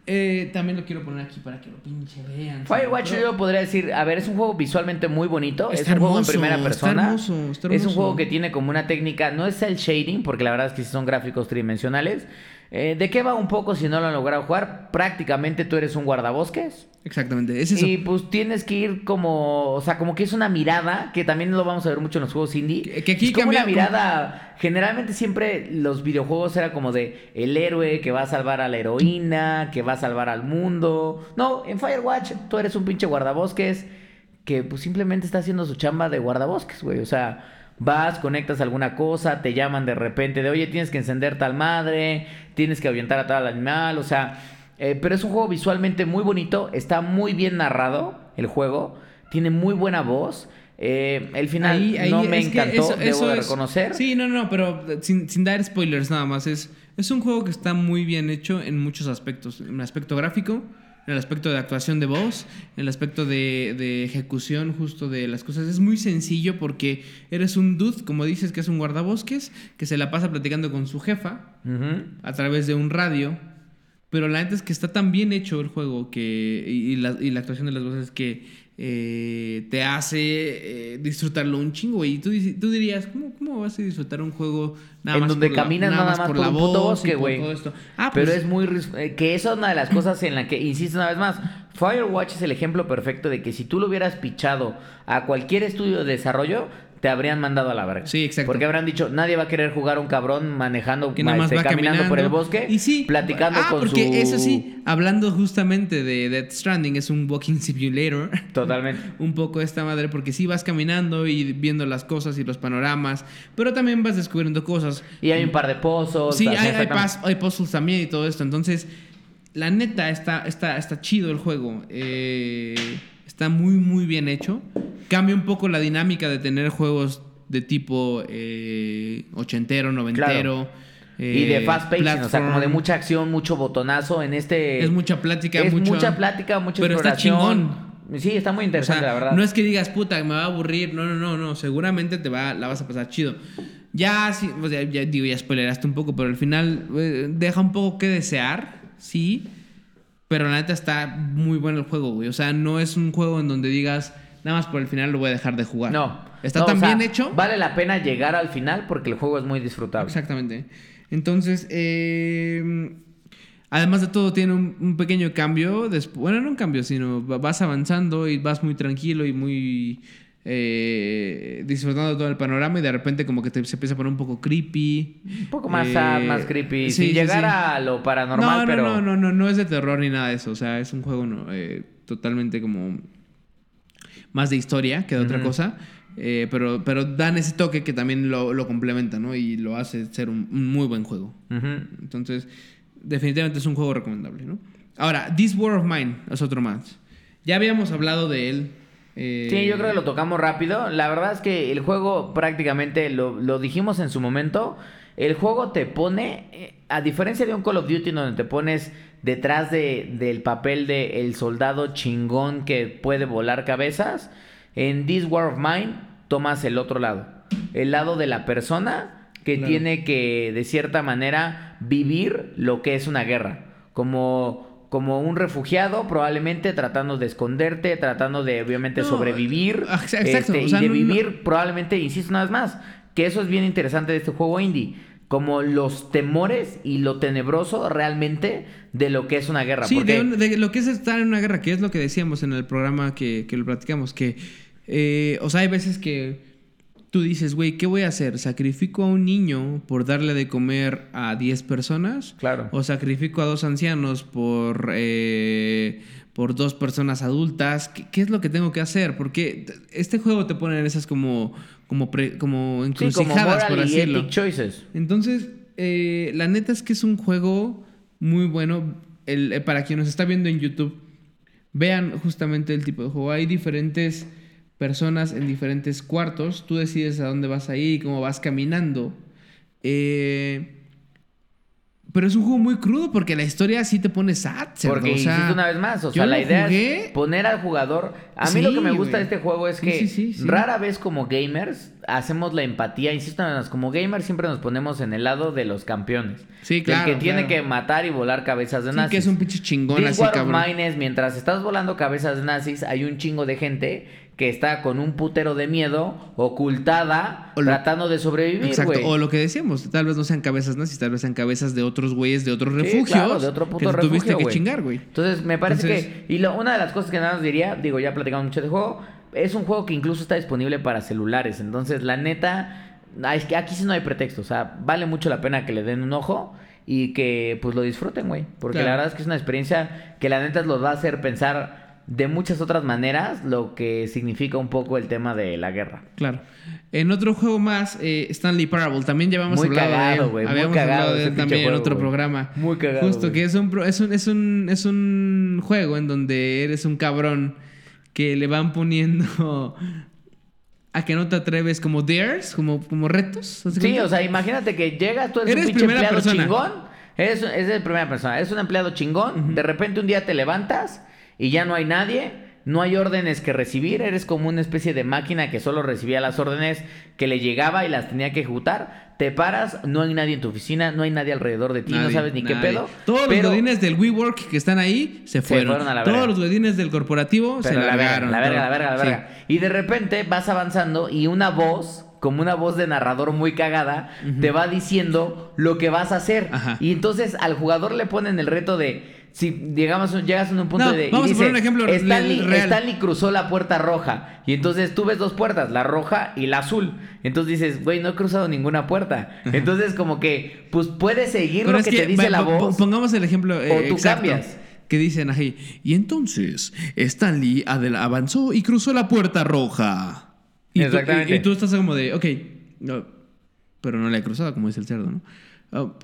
eh, también lo quiero poner aquí para que lo pinche vean. Firewatch Pero- yo podría decir, a ver, es un juego visualmente muy bonito, Está es un juego en primera está persona. hermoso, está Es un juego que tiene como una técnica, no es el shading, porque la verdad es que sí son gráficos tridimensionales. Eh, ¿De qué va un poco si no lo han logrado jugar? Prácticamente tú eres un guardabosques. Exactamente, es eso. Y pues tienes que ir como, o sea, como que es una mirada, que también lo vamos a ver mucho en los juegos indie. Que- que aquí es como cambia- una mirada, generalmente siempre los videojuegos era como de el héroe que va a salvar a la heroína, que va a salvar al mundo. No, en Firewatch tú eres un pinche guardabosques que pues simplemente está haciendo su chamba de guardabosques, güey. O sea, vas, conectas alguna cosa, te llaman de repente de, oye, tienes que encender tal madre, tienes que ahuyentar a tal animal, o sea... Eh, pero es un juego visualmente muy bonito, está muy bien narrado el juego, tiene muy buena voz. Eh, el final Ahí- ahí no me encantó, eso- debo eso de es- reconocer. Sí, no, no, pero sin, sin dar spoilers nada más. Es, es un juego que está muy bien hecho en muchos aspectos. En el aspecto gráfico, en el aspecto de actuación de voz, en el aspecto de, de ejecución justo de las cosas. Es muy sencillo porque eres un dude, como dices, que es un guardabosques, que se la pasa platicando con su jefa a través de un radio. Pero la neta es que está tan bien hecho el juego que, y, la, y la actuación de las voces que eh, te hace eh, disfrutarlo un chingo. Y tú, tú dirías, ¿cómo, ¿cómo vas a disfrutar un juego nada en más donde por la- caminas nada más por, la un voz bosque, por güey. Ah, Pero pues, es muy... eh, Que esa es una de las cosas en la que, insisto una vez más, Firewatch es el ejemplo perfecto de que si tú lo hubieras pichado a cualquier estudio de desarrollo, te habrían mandado a la verga. Sí, exacto. Porque habrán dicho, nadie va a querer jugar un cabrón manejando, que nada más este, va caminando, caminando por el bosque, y sí, platicando ah, con porque su... eso sí, hablando justamente de Death Stranding, es un walking simulator. Totalmente. un poco esta madre, porque sí vas caminando y viendo las cosas y los panoramas, pero también vas descubriendo cosas. Y hay un par de pozos. Sí, hay, hay, exactamente. pas- hay puzzles también y todo esto. Entonces, la neta, está, está, está chido el juego. Eh, está muy, muy bien hecho. Cambia un poco la dinámica de tener juegos de tipo eh, ochentero, noventero. y de eh, fast pacing, o sea, como de mucha acción, mucho botonazo en este... Es mucha plática, es mucho- mucha plática, mucha Pero está chingón. Sí, está muy O interesante, sea, la verdad. no es que digas, puta, me va a aburrir. No, no, no, no. Seguramente te va, la vas a pasar chido. Ya, sí, o sea, ya digo, ya spoileraste un poco, pero al final eh, deja un poco que desear, sí. Pero la neta está muy bueno el juego, güey. O sea, no es un juego en donde digas, nada más por el final lo voy a dejar de jugar. No. Está No, tan o sea, bien hecho. Vale la pena llegar al final porque el juego es muy disfrutable. Exactamente. Entonces, eh, además de todo, tiene un, un pequeño cambio. bueno, no un cambio, sino va- vas avanzando y vas muy tranquilo y muy eh, disfrutando todo el panorama y de repente como que te, se empieza a poner un poco creepy. Un poco más Eh, sad, más creepy. sí, sin sí, llegar sí. a lo paranormal, no, no, pero. no, no, no, no es de terror ni nada de eso. O sea, es un juego no, eh, totalmente como más de historia que de otra cosa. Eh, pero, pero dan ese toque que también lo, lo complementa, ¿no? Y lo hace ser un, un muy buen juego. Entonces, definitivamente es un juego recomendable, ¿no? Ahora, This War of Mine es otro más. Ya habíamos hablado de él. Eh, Sí, yo creo que lo tocamos rápido. La verdad es que el juego prácticamente lo, lo dijimos en su momento. El juego te pone, eh, a diferencia de un Call of Duty donde te pones detrás de, del papel de el soldado chingón que puede volar cabezas, en This War of Mine tomas el otro lado. El lado de la persona que Claro. tiene que, de cierta manera, vivir lo que es una guerra. Como, como un refugiado, probablemente tratando de esconderte, tratando de, obviamente, No, sobrevivir. ah, exacto, este, o sea, y de no- vivir, probablemente, insisto una vez más, que eso es bien interesante de este juego indie. Como los temores y lo tenebroso realmente de lo que es una guerra. Sí, porque de, un- de lo que es estar en una guerra, que es lo que decíamos en el programa que, que lo platicamos, que, eh, o sea, hay veces que tú dices, güey, ¿qué voy a hacer? ¿Sacrifico a un niño por darle de comer a 10 personas? Claro. ¿O sacrifico a dos ancianos por, eh, por dos personas adultas? ¿Qué, qué es lo que tengo que hacer? Porque este juego te pone en esas como, como, pre- como Sí, como encrucijadas, por decirlo. choices. Entonces, eh, la neta es que es un juego muy bueno. El- eh, para quien nos está viendo en YouTube, vean justamente el tipo de juego. Hay diferentes personas en diferentes cuartos. Tú decides a dónde vas a ir y cómo vas caminando. Eh, pero es un juego muy crudo porque la historia sí te pone sad. cerdo. Porque o sea, insisto una vez más, o sea, la idea jugué- es poner al jugador. A mí lo que me gusta güey. de este juego es que sí, sí, sí. rara vez como gamers hacemos la empatía. Insisto una vez más, como gamers siempre nos ponemos en el lado de los campeones. Sí, claro, que tiene claro. que matar y volar cabezas de nazis. que es un pinche chingón This así, War of cabrón. Mine es, mientras estás volando cabezas de nazis, hay un chingo de gente que está con un putero de miedo, ocultada, lo- tratando de sobrevivir, Exacto. O lo que decíamos, tal vez no sean cabezas nazis, tal vez sean cabezas de otros güeyes de otros Sí, refugios. claro, de otro puto que tuviste refugio, que güey. chingar, güey. Entonces, me parece Entonces- que. Y lo- una de las cosas que nada más diría, digo, ya platicamos mucho de juego, es un juego que incluso está disponible para celulares. Entonces, la neta, es que aquí sí no hay pretexto. O sea, vale mucho la pena que le den un ojo y que pues lo disfruten, güey. Porque Claro. la verdad es que es una experiencia que la neta los va a hacer pensar de muchas otras maneras lo que significa un poco el tema de la guerra. Claro. En otro juego más, eh, Stanley Parable. También habíamos Muy hablado de cagado, él. güey, muy Habíamos cagado hablado de él también en otro programa. Muy cagado, Justo que es un, es, un, es, un, es un juego en donde eres un cabrón que le van poniendo a que no te atreves como dares, como, como retos. ¿haz de Sí, cuenta? o sea, imagínate que llegas, tú eres, Eres un pinche empleado persona. chingón. Eres, es de primera persona. Es un empleado chingón. De repente un día te levantas y ya no hay nadie. No hay órdenes que recibir. Eres como una especie de máquina que solo recibía las órdenes que le llegaba y las tenía que ejecutar. Te paras, no hay nadie en tu oficina, no hay nadie alrededor de ti, no sabes ni qué pedo. Todos pero- los godines del WeWork que están ahí se fueron. fueron a la Todos verga. los godines del corporativo se la verga, largaron. la verga, la verga, la Sí. verga. Y de repente vas avanzando y una voz, como una voz de narrador muy cagada, te va diciendo lo que vas a hacer. Ajá. Y entonces al jugador le ponen el reto de si digamos llegas a un punto No, de y vamos a poner un ejemplo Stanley, real. Stanley cruzó la puerta roja y entonces tú ves dos puertas, la roja y la azul. Entonces dices, güey, no he cruzado ninguna puerta. Entonces como que pues puedes seguir Pero lo es que, te dice va, la voz. Pongamos el ejemplo. eh, O tú exacto, cambias. Que dicen ahí. Y entonces Stanley avanzó y cruzó la puerta roja. Y tú- Exactamente. y, y tú estás como de, ok, no, pero no la he cruzado, como dice el cerdo, ¿no? Oh,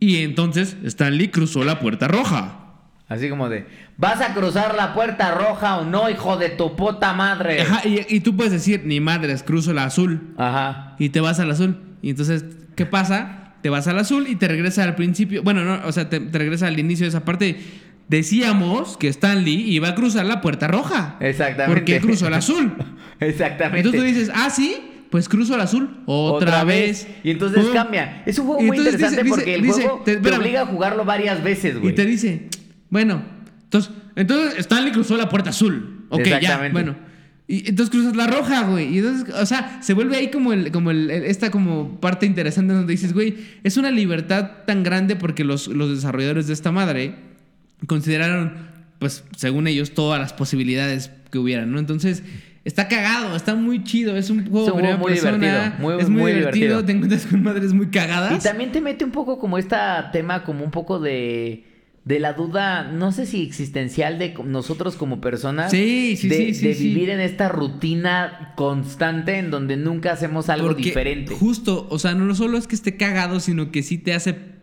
y entonces Stanley cruzó la puerta roja. Así como de, ¿vas a cruzar la puerta roja o no, hijo de tu puta madre? Ajá, y, y tú puedes decir, ni madres, cruzo la azul. Ajá. Y te vas al azul. Y entonces, ¿qué pasa? Te vas al azul y te regresa al principio. Bueno, no, o sea, te, te regresa al inicio de esa parte. Decíamos que Stanley iba a cruzar la puerta roja. Exactamente. Porque cruzó el azul. Exactamente. Entonces tú dices, ah, sí, pues cruzo el azul. Otra, vez. Y entonces cambia. Es un juego muy interesante dice- porque el dice- juego te- te, obliga a jugarlo varias veces, güey. Y te dice, bueno, entonces, entonces Stanley cruzó la puerta azul. Ok, ya, bueno. Y entonces cruzas la roja, güey. Y entonces, o sea, se vuelve ahí como el, como el, esta como parte interesante donde dices, güey, es una libertad tan grande porque los, los desarrolladores de esta madre consideraron, pues, según ellos, todas las posibilidades que hubieran, ¿no? Entonces, está cagado, está muy chido. Es un juego Es un juego muy persona, divertido, muy, es muy, muy divertido. divertido. Te encuentras con madres muy cagadas. Y también te mete un poco como este tema, como un poco de. De la duda, no sé si existencial de nosotros como personas. Sí, sí, de, sí, sí, De sí. vivir en esta rutina constante en donde nunca hacemos algo Porque diferente. Justo, o sea, no solo es que esté cagado, sino que sí te hace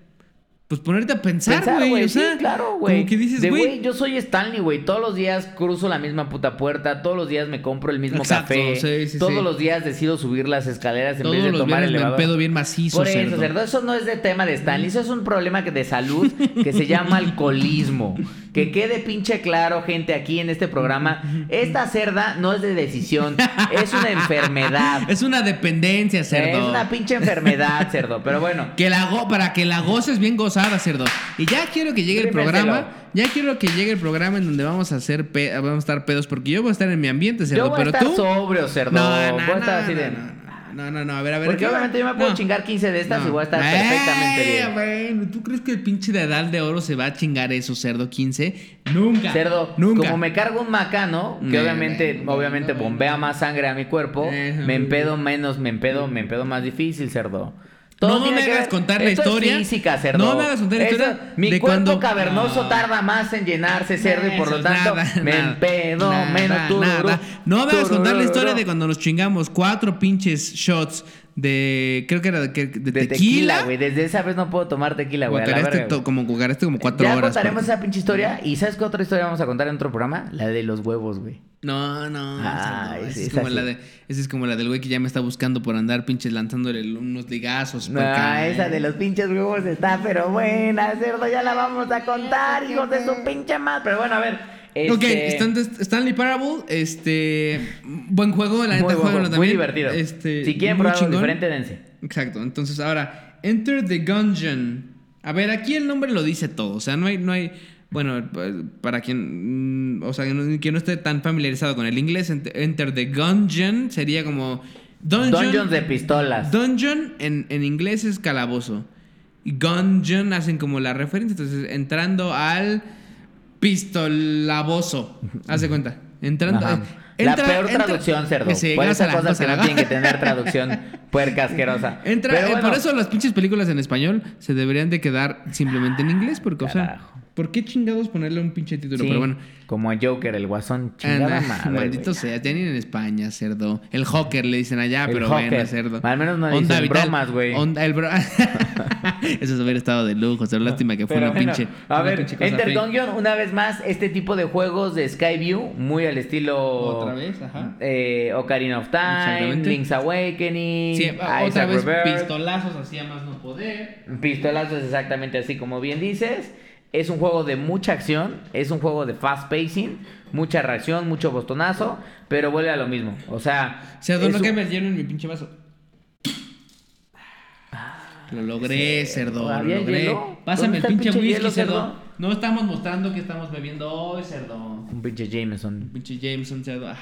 pues ponerte a pensar, güey. O sí, claro, güey. Como que dices, De, güey. yo soy Stanley, güey. Todos los días cruzo la misma puta puerta. Todos los días me compro el mismo Exacto, café. sí, sí, todos los días decido subir las escaleras en Todos vez de los tomar el elevador. empedo bien macizo, Por eso, cerdo. eso no es de tema de Stanley, eso es un problema de salud que se llama alcoholismo. Que quede pinche claro, gente, aquí en este programa, esta cerda no es de decisión, es una enfermedad. Es una dependencia, cerdo. Es una pinche enfermedad, cerdo, pero bueno. Que la go para que la goces bien gozada, cerdo. Y ya quiero que llegue el programa. Ya quiero que llegue el programa en donde vamos a hacer vamos a estar pedos. Porque yo voy a estar en mi ambiente, cerdo. Yo voy a pero estar tú. sobrio, cerdo. No, no, voy a estar no, así de... no, no, no, no, a ver, a ver. Porque obviamente yo me puedo No. chingar 15 de estas No. y voy a estar Eh, perfectamente bien. bueno, ¿tú crees que el pinche de Adal de Oro se va a chingar eso, cerdo 15? Nunca. Cerdo, Nunca. como me cargo un macano, que No, obviamente, no, obviamente no, bombea más sangre a mi cuerpo, Eh, me empedo menos, me empedo, me empedo más difícil, cerdo. No me hagas contar la Esto es historia. física, cerdo. No me hagas contar la Eso- historia Mi de cuerpo cuando- cavernoso No. tarda más en llenarse, cerdo, y por lo tanto nada, me nada, empedo nada, menos nada. No me hagas contar la historia de cuando nos chingamos cuatro pinches shots de. Creo que era de, de, de tequila. güey. Desde esa vez no puedo tomar tequila, güey. como, guacareaste como cuatro ya horas. contaremos porque- esa pinche historia. ¿Y sabes qué otra historia vamos a contar en otro programa? La de los huevos, güey. No, no. Esa es como la de, esa es como la del güey que ya me está buscando por andar pinches lanzándole unos ligazos. No, esa de los pinches huevos está pero buena, cerdo, ya la vamos a contar, hijos de su pinche madre. Pero bueno, a ver. Ok, este, Stan- Stanley Parable, este. Buen juego, la neta, jueguenlo también. muy divertido. Este, si quieren probar algo diferente, dense. Exacto. Entonces, ahora, Enter the Gungeon. A ver, aquí el nombre lo dice todo. O sea, no hay, no hay, Bueno, pues, para quien, mm, o sea, quien no- esté tan familiarizado con el inglés, ent- Enter the Gungeon sería como... Dungeon, Dungeons de pistolas. Dungeon en, en inglés es calabozo. Y Gungeon hacen como la referencia. Entonces, entrando al pistolaboso. Haz de cuenta. Entrando. Ajá. La peor entra- traducción, cerdo. se Por esas cosas que no tienen que tener traducción puerca asquerosa. Entra, Pero eh, bueno, por eso las pinches películas en español se deberían de quedar simplemente en inglés, porque, o sea. ¿por qué chingados ponerle un pinche título? sí, Pero bueno. Como a Joker, el guasón. Chingada Anda, madre. maldito güey. sea, tienen en España, cerdo. El Joker le dicen allá, El pero Joker. bueno, cerdo. Al menos no dicen bromas, güey. Onda, el bro... Eso se hubiera estado de lujo, pero lástima que fue Pero una bueno, pinche. A una ver, pinche cosa Enter fake. Gungeon, una vez más, este tipo de juegos de Skyview, muy al estilo. Otra vez, ajá. Eh, Ocarina of Time. Link's Awakening. Sí, Isaac otra vez Rebirth. pistolazos hacía más no poder. Pistolazos exactamente así como bien dices. Es un juego de mucha acción, es un juego de fast pacing, mucha reacción, mucho bostonazo, pero vuelve a lo mismo. O sea, es no un- que me lleno en mi pinche vaso. Lo logré, cerdo, lo ¿Había logré. hielo? Pásame el ¿Dónde está el pinche pinche whisky, hielo, cerdo? cerdo? No estamos mostrando que estamos bebiendo hoy, cerdo. un pinche Jameson. Pinche Jameson, cerdo. Ah,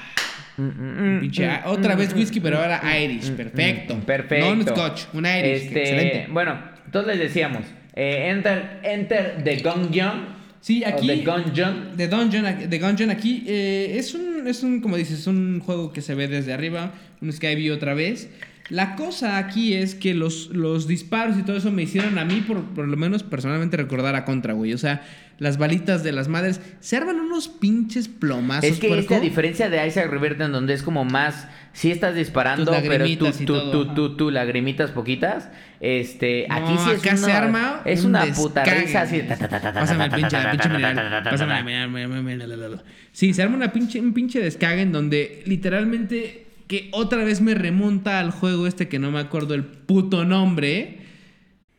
Mm, mm, mm, pinche, otra mm, vez whisky, pero ahora mm, Irish. mm, Perfecto. Perfecto. No un scotch, un Irish. Este, Excelente. Bueno, entonces les decíamos, eh, enter, enter the Gungeon. Sí, aquí. The Gungeon. The Dungeon, The Gungeon aquí eh, es un, es un, como dices, es un juego que se ve desde arriba, un Skyview otra vez. La cosa aquí es que los, los disparos y todo eso me hicieron a mí, por, por lo menos personalmente, recordar a Contra, güey. O sea, las balitas de las madres se arman unos pinches plomazos, Es que puerco. este, a diferencia de Isaac Rebirth, en donde es como más, sí estás disparando, pero tú, tú, tú, tú, tú, lagrimitas poquitas. Este, No, aquí sí es acá una, se arma es un una puta risa así. Pásame el pinche, el pinche mineral. Pásame el mineral. Sí, se arma una pinche, un pinche descague en donde literalmente que otra vez me remonta al juego este que no me acuerdo el puto nombre.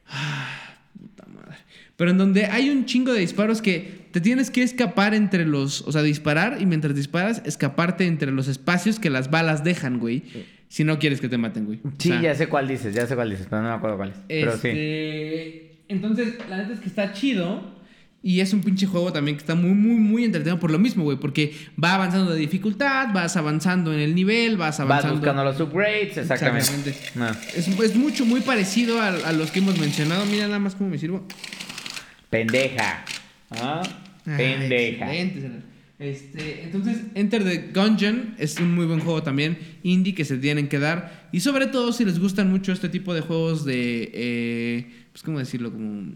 Ah, puta madre. Pero en donde hay un chingo de disparos que te tienes que escapar entre los, o sea, disparar y mientras disparas escaparte entre los espacios que las balas dejan, güey. Si no quieres que te maten, güey. O Sí, sea, ya sé cuál dices, ya sé cuál dices, pero no me acuerdo cuál es. Pero sí. este, Entonces, la neta es que está chido. Y es un pinche juego también que está muy, muy, muy entretenido por lo mismo, güey. Porque va avanzando de dificultad, vas avanzando en el nivel, vas Vas avanzando. buscando los upgrades, exactamente. Exactamente. No. Es, es mucho, muy parecido a, a los que hemos mencionado. Mira nada más cómo me sirvo. Pendeja. ¿Ah? Ah, Pendeja. excelente. Este, entonces, Enter the Gungeon es un muy buen juego también, indie, que se tienen que dar. Y sobre todo si les gustan mucho este tipo de juegos de. eh, pues, ¿cómo decirlo? Como.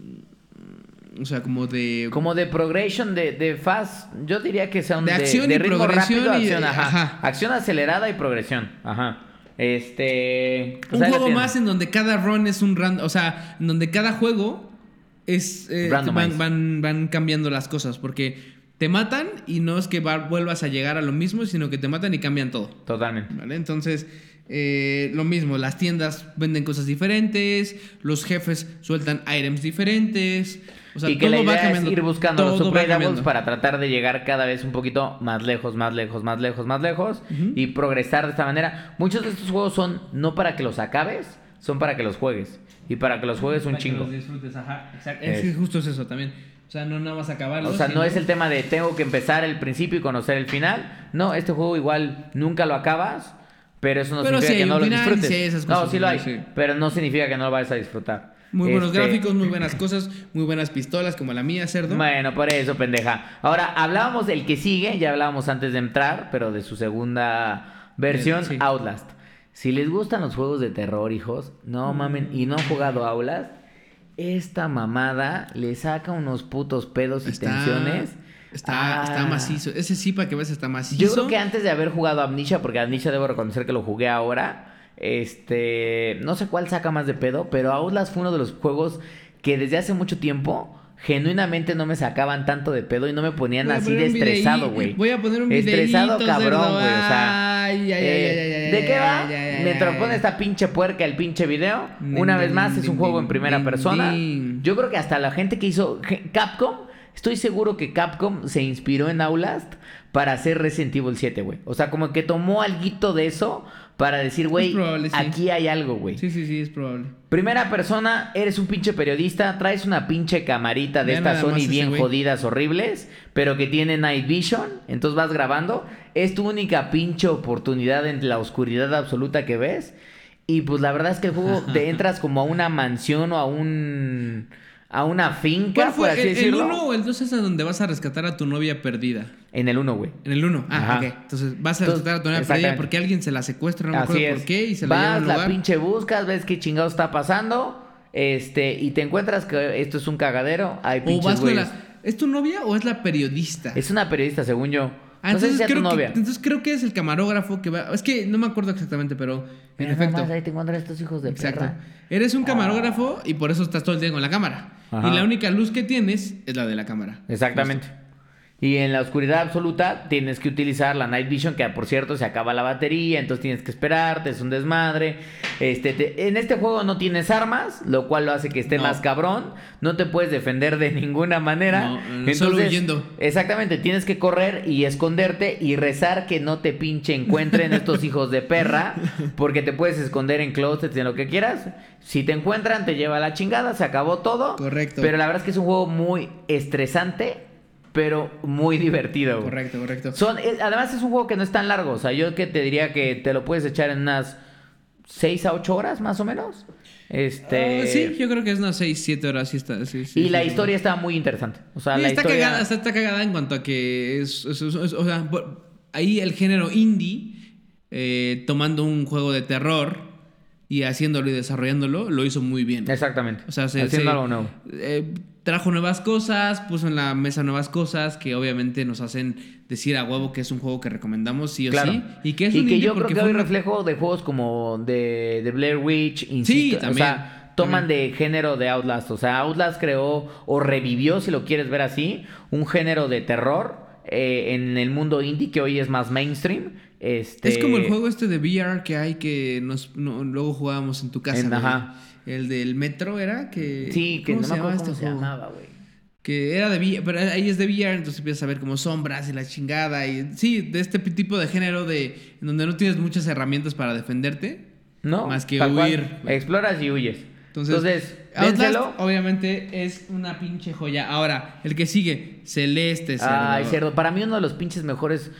O sea, como de. Como de progression, de, de fast, yo diría que son De de, acción de y ritmo progresión rápido, y acción, ajá. ajá. Acción acelerada y progresión, ajá. Este... pues un juego más en donde cada run es un random. O sea, en donde cada juego es. eh, van, van, van cambiando las cosas. Porque te matan y no es que va- vuelvas a llegar a lo mismo, sino que te matan y cambian todo. Totalmente. ¿Vale? Entonces, eh, lo mismo, las tiendas venden cosas diferentes, los jefes sueltan items diferentes. O sea, y que la idea es ir buscando los cambiando. para tratar de llegar cada vez un poquito más lejos, más lejos, más lejos, más lejos y progresar de esta manera. Muchos de estos juegos son no para que los acabes, son para que los juegues. Y para que los juegues un Para que chingo. los disfrutes, ajá, exacto. Es- justo es eso también. O sea, no nada más acabarlo. O sea, no es el tema de tengo que empezar el principio y conocer el final. No, este juego igual nunca lo acabas, pero eso no Pero significa que no un lo disfrutes. no, sí lo hay, sí. pero no significa que no lo vayas a disfrutar. Muy buenos Este, gráficos, muy buenas cosas, muy buenas pistolas como la mía, cerdo. Bueno, por eso, pendeja. Ahora, hablábamos del que sigue, ya hablábamos antes de entrar, pero de su segunda versión, Sí. Outlast. Si les gustan los juegos de terror, hijos, no mamen, y no han jugado Outlast, esta mamada le saca unos putos pedos y tensiones. Está, Ah. está macizo. Ese sí, para que veas, está macizo. Yo creo que antes de haber jugado Amnesia, porque Amnesia debo reconocer que lo jugué ahora, este, no sé cuál saca más de pedo, pero Outlast fue uno de los juegos que desde hace mucho tiempo genuinamente no me sacaban tanto de pedo y no me ponían así de estresado, güey. Voy a poner un Estresado cabrón, güey, o sea, Ay, ay, ay, eh, ay, ay, ¿De qué va? ay, ay, ay, Mientras ay. pone esta pinche puerca el pinche video, Din, una vez más es din, un juego en primera persona. Yo creo que hasta la gente que hizo Capcom, estoy seguro que Capcom se inspiró en Outlast para hacer Resident Evil 7, güey. O sea, como que tomó alguito de eso para decir, güey, sí. aquí hay algo, güey. Sí, sí, sí, es probable. Primera persona, eres un pinche periodista, traes una pinche camarita de estas Sony bien jodidas, horribles, pero que tiene Night Vision, entonces vas grabando, es tu única pinche oportunidad en la oscuridad absoluta que ves, y pues la verdad es que el juego te entras como a una mansión o a un... a una finca, ¿Cuál fue? por así ¿El- ¿El decirlo. 1 o el 2 es a donde vas a rescatar a tu novia perdida? En el 1, güey. En el 1. Ah, Ajá. ok. Entonces vas a Entonces, rescatar a tu novia perdida porque alguien se la secuestra, no me Así acuerdo es. por qué, y se la lleva a Vas, la pinche buscas, ves qué chingado está pasando, este, y te encuentras que esto es un cagadero, hay O pinches vas con la... ¿Es tu novia o es la periodista? Es una periodista, según yo. Ah, no sé si entonces, sea tu creo que, novia. entonces creo que es el camarógrafo que va... Es que no me acuerdo exactamente, pero efecto. más, ahí te encuentras estos hijos de Exacto. perra. Eres un camarógrafo y por eso estás todo el día con la cámara. Ajá. Y la única luz que tienes es la de la cámara. Exactamente. Y en la oscuridad absoluta tienes que utilizar la Night Vision, que por cierto se acaba la batería, entonces tienes que esperarte, es un desmadre. Este, te- en este juego no tienes armas, lo cual lo hace que esté No. más cabrón. No te puedes defender de ninguna manera. No, solo huyendo. Exactamente, tienes que correr y esconderte y rezar que no te pinche encuentren estos hijos de perra, porque te puedes esconder en closets, en lo que quieras. Si te encuentran, te lleva a la chingada, se acabó todo. Correcto. Pero la verdad es que es un juego muy estresante, pero muy divertido. Correcto, correcto. Son, es- además es un juego que no es tan largo, o sea, yo que te diría que te lo puedes echar en unas 6 a 8 horas más o menos. Este Ah, sí, yo creo que es unas 6, 7 horas. Sí está, sí, sí, y la historia está muy interesante. O sea, la está, historia cagada, está, está cagada en cuanto a que es, es- es- es- o sea, por- ahí el género indie, eh, tomando un juego de terror y haciéndolo y desarrollándolo, lo hizo muy bien. Exactamente. O sea, se, haciendo se- algo nuevo. eh, trajo nuevas cosas, puso en la mesa nuevas cosas que obviamente nos hacen decir a huevo que es un juego que recomendamos sí o Claro. sí. Y que es y un que yo creo que hoy una- reflejo de juegos como de, de Blair Witch, insisto. Sí, O sea, toman de género de Outlast. O sea, Outlast creó o revivió, si lo quieres ver así, un género de terror eh, en el mundo indie que hoy es más mainstream. Este... Es como el juego este de VR que hay que nos, no- luego jugábamos en tu casa. En- ajá. El del metro era que... Sí, que ¿cómo no me se acuerdo llamaba cómo este se llamaba, güey. Que era de VR, pero ahí es de VR, entonces empiezas a ver como sombras y la chingada. Y sí, de este tipo de género de en donde no tienes muchas herramientas para defenderte. ¿No? Más que cual. huir. Exploras y huyes. Entonces, Entonces, Outlast, obviamente es una pinche joya. Ahora, el que sigue, Celeste, cerdo. Ay, cerdo. Para mí uno de los pinches mejores...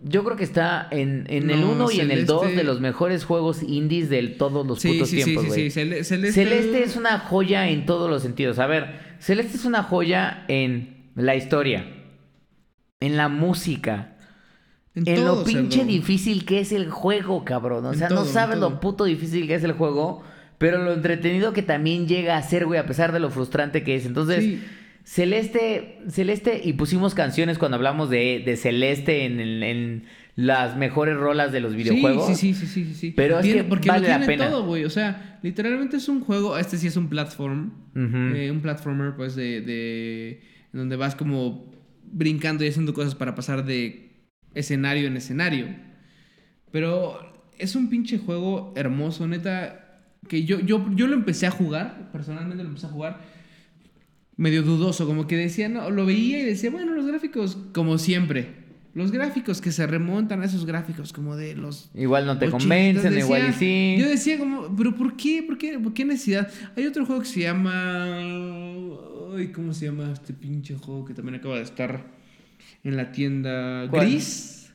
Yo creo que está en, en el No, 1 y en el Celeste- 2 de los mejores juegos indies de todos los Sí, putos sí, tiempos, güey. sí, Cele- Celeste... Celeste es una joya en todos los sentidos. A ver, Celeste es una joya en la historia, en la música, en, todo, lo pinche cerdo. difícil que es el juego, cabrón. O sea, todo, no sabes lo puto difícil que es el juego, pero lo entretenido que también llega a ser, güey, a pesar de lo frustrante que es. Entonces, Sí. Celeste, Celeste, y pusimos canciones cuando hablamos de, de Celeste en, en las mejores rolas de los videojuegos. Sí, sí, sí, sí, sí, sí. Pero es Tiene- que porque vale lo la tiene pena. todo, güey. O sea, literalmente es un juego. Este sí es un platform. Eh, un platformer, pues, de, de. en donde vas como brincando y haciendo cosas para pasar de escenario en escenario. Pero es un pinche juego hermoso, neta. Que yo, yo, yo lo empecé a jugar, personalmente lo empecé a jugar medio dudoso, como que decía, no, lo veía y decía, bueno, los gráficos, como siempre. Los gráficos que se remontan a esos gráficos, como de los Igual no te convencen, decía- igual y sí. Yo decía como, pero ¿por qué? ¿Por qué? ¿Por qué necesidad? Hay otro juego que se llama... Ay, ¿cómo se llama este pinche juego que también acaba de estar en la tienda? ¿Cuál? Gris.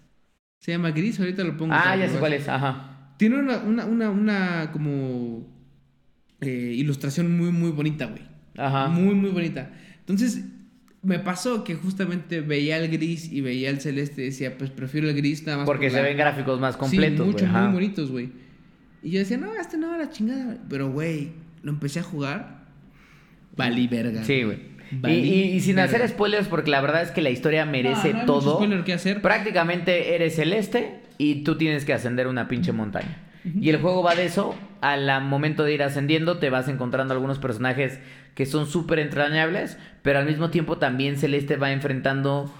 Se llama Gris, ahorita lo pongo. Ah, ya sé cuál es, ajá. Tiene una, una, una, una como eh, ilustración muy, muy bonita, güey. Ajá. Muy, muy bonita. Entonces, me pasó que justamente veía el gris y veía el celeste y decía, pues prefiero el gris nada más Porque por se la- ven gráficos más completos, Sí, güey. mucho, ajá. muy bonitos, güey. Y yo decía, no, este no, la chingada. Pero, güey, lo empecé a jugar. Valí verga. Sí, güey. Y, Valí y- y sin hacer spoilers, porque la verdad es que la historia merece No, no hay mucho todo. spoiler que hacer. Prácticamente eres celeste y tú tienes que ascender una pinche montaña. Y el juego va de eso. Al momento de ir ascendiendo, te vas encontrando algunos personajes que son súper entrañables, pero al mismo tiempo también Celeste va enfrentando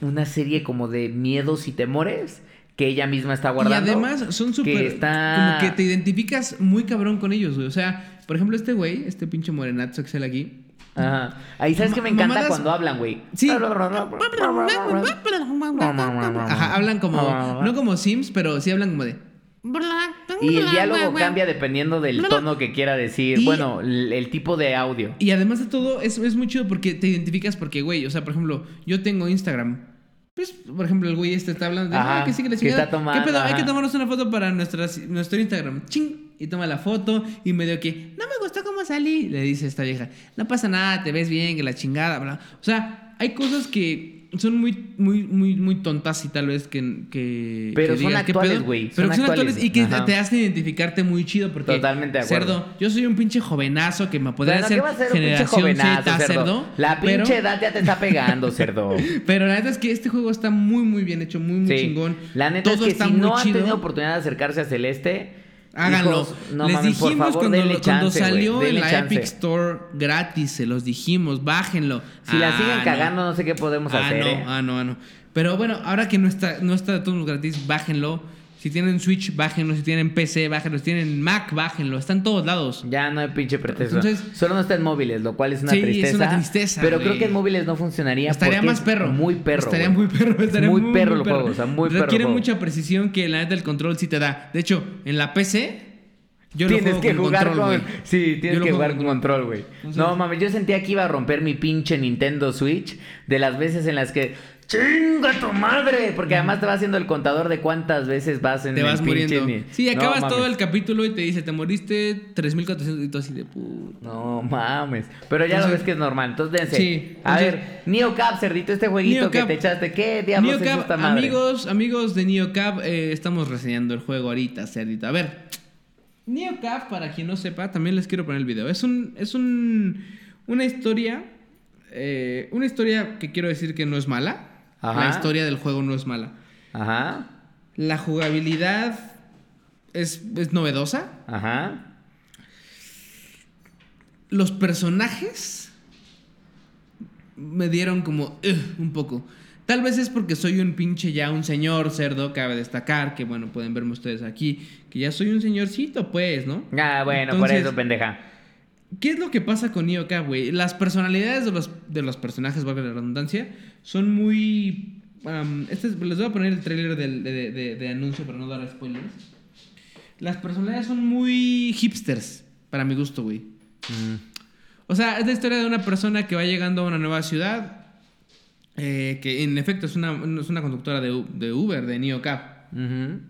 una serie como de miedos y temores que ella misma está Y guardando. además son súper... está- Como que te identificas muy cabrón con ellos, güey. O sea, por ejemplo, este güey, este pinche morenazo que sale aquí. Ajá. Ahí sabes que me encanta Mamadas- cuando hablan, güey. Sí. Ajá, hablan como... No como Sims, pero sí hablan como de... Y el diálogo cambia dependiendo del tono que quiera decir. Y- bueno, el, tipo de audio. Y además de todo, es, es muy chido porque te identificas porque, güey, o sea, por ejemplo, yo tengo Instagram. Pues, por ejemplo, el güey este está hablando de, Ajá, ah, que sí, que la que chingada. está tomando, ¿Qué pedo? Hay que tomarnos una foto para nuestra, nuestro Instagram. Ching. Y toma la foto y medio que, no me gustó cómo salí. Le dice esta vieja, no pasa nada, te ves bien, que la chingada, bla. O sea, hay cosas que son muy, muy, muy, muy tontas y tal vez que. que Pero que son digas, ¿qué actuales, güey, Pero son son actuales. actuales y que Ajá. te hacen identificarte muy chido porque. Totalmente de acuerdo. Cerdo, yo soy un pinche jovenazo que me podría hacer ¿qué va a ser un pinche generación jovenazo, Z, cerdo? cerdo. La pero- pinche edad ya te está pegando, cerdo. pero la neta es que este juego está muy, muy bien hecho, muy, muy Sí. chingón. La neta Todo es que está si no han tenido oportunidad de acercarse a Celeste, Háganlo. hijos, no Les mames, por dijimos favor, cuando, denle cuando chance, salió en denle la chance. Epic Store gratis, se los dijimos, bájenlo. Si la Ah, siguen no. cagando, no sé qué podemos ah, hacer, no, ¿eh? ah, no, ah, no. Pero bueno, ahora que no está, no está de todos gratis, bájenlo. Si tienen Switch, bájenlo. Si tienen PC, bájenlo. Si tienen Mac, bájenlo. Está en todos lados. Ya no hay pinche pretexto. Entonces- Solo no está en móviles, lo cual es una Sí, es tristeza. una tristeza, Pero creo que en móviles no funcionaría. Estaría más es perro. Muy perro. Estaría muy perro. Estaría muy muy, perro muy el juego, o sea, muy perro el Requiere mucha precisión que la neta el control sí te da. De hecho, en la PC, yo lo tienes juego que con jugar control, con. güey. Sí, tienes lo que jugar con con control, güey. No mames, yo sentía que iba a romper mi pinche Nintendo Switch de las veces en las que. ¡Chinga tu madre! Porque además te va haciendo el contador de cuántas veces vas en Te el vas pinche muriendo. ni- Sí, No acabas todo el capítulo y te dice, te moriste 3400 y tú así de puta. No mames. Pero ya lo Entonces- ves que es normal. Entonces dense. Sí, A entonces- ver, Neo Cap, cerdito, este jueguito Neo que Cap- te echaste. ¿Qué diablos es NeoCab, esta madre? amigos, amigos de NeoCab, eh, estamos reseñando el juego ahorita, cerdito. A ver, NeoCab, para quien no sepa, también les quiero poner el video. Es un, es un, una historia, eh, una historia que quiero decir que no es mala. Ajá. La historia del juego no es mala. Ajá. La jugabilidad es, es novedosa. Ajá. Los personajes me dieron como un poco. Tal vez es porque soy un pinche ya un señor cerdo, cabe destacar, que bueno, pueden verme ustedes aquí, que ya soy un señorcito, pues, ¿no? Ah, bueno, Entonces- por eso, pendeja. ¿Qué es lo que pasa con Neo Cap, güey? Las personalidades de los, de los personajes, valga la redundancia, son muy... este es- les voy a poner el tráiler del- de, de- de anuncio para no dar spoilers. Las personalidades son muy hipsters, para mi gusto, güey. O sea, es la historia de una persona que va llegando a una nueva ciudad, eh, que en efecto es una, es una conductora de, de Uber, de NeoCab. Ujú.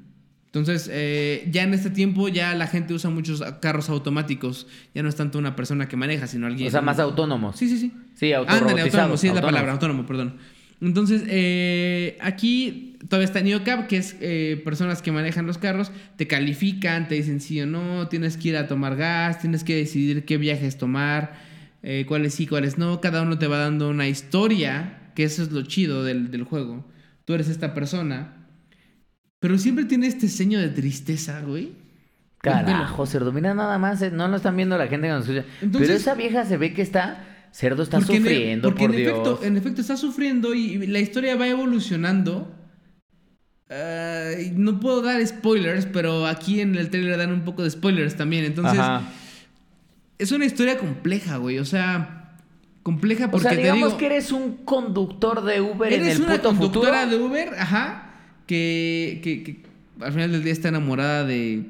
Entonces, eh, ya en este tiempo ya la gente usa muchos carros automáticos. Ya no es tanto una persona que maneja, sino alguien... O sea, más autónomos. Sí, sí, sí. Sí, Ándale, autónomo, sí es la palabra, autónomo, perdón. Entonces, eh, aquí todavía está NeoCab, que es eh, personas que manejan los carros, te califican, te dicen sí o no, tienes que ir a tomar gas, tienes que decidir qué viajes tomar, eh, cuáles sí, cuáles no. Cada uno te va dando una historia, que eso es lo chido del, del juego. Tú eres esta persona, pero siempre tiene este seño de tristeza, güey. Carajo, cerdo. Mira nada más. eh, No lo están viendo la gente que nos escucha. Entonces- Pero esa vieja se ve que está. Cerdo está Porque en sufriendo, porque por en Dios. efecto, en efecto está sufriendo y, y la historia va evolucionando. Y no puedo dar spoilers, pero aquí en el trailer dan un poco de spoilers también. Entonces, Ajá. es una historia compleja, güey. O sea, compleja O porque sea, te digamos digo, que eres un conductor de Uber en eres el una puto conductora futuro. de Uber, ajá, que, que, que al final del día está enamorada de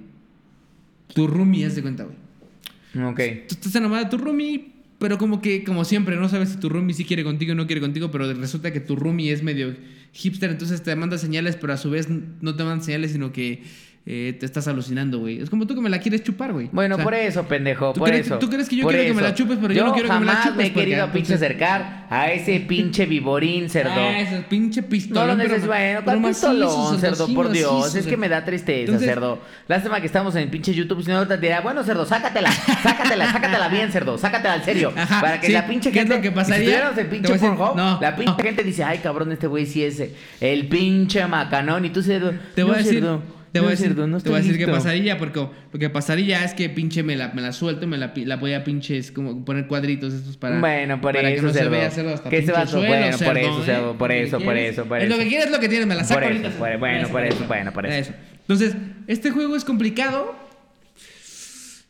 tu roomie, haz de cuenta, güey. Ok. Tú estás enamorada de tu roomie, pero como que, como siempre, no sabes si tu roomie sí quiere contigo o no quiere contigo, pero resulta que tu roomie es medio hipster, entonces te manda señales, pero a su vez no te manda señales, sino que eh, te estás alucinando, güey. Es como tú que me la quieres chupar, güey. Bueno, O sea, por eso, pendejo, ¿tú por crees- eso. tú crees que yo por quiero que me eso. la chupes, pero yo no quiero que me la jamás chupes me he querido pinche acercar a ese pinche viborín, cerdo. Ah, ese pinche No pistolón. lo pero- necesito, bueno, pero ¿cuál macizo, pistolón, cerdo? Por Dios, es que me da tristeza, cerdo. Lástima que estamos en pinche YouTube, si no te dirá, bueno, cerdo, sácatela, sácatela, sácatela bien, cerdo, sácatela al serio. Ajá, para que sí, la pinche ¿qué es gente, lo que pasaría? si el pinche decir, no, la pinche no. gente dice, ay, cabrón, este güey sí es el pinche macanón, y tú, cerdo, Te voy no, a decir, cerdo, te no, voy a decir, no te voy a decir listo. pasaría, porque lo que pasaría es que pinche me la, me la suelto y me la, la voy a pinches como poner cuadritos estos para Bueno, por para que eso, no se cerdo. vea cerdo hasta Que se pinche suelo, bueno, por eso, cerdo, por que eso, por eso, por es eso. lo que quieres lo que tienes, me la saco Por eso, ahorita. por- bueno, por eso, bueno, por eso. Entonces, este juego es complicado.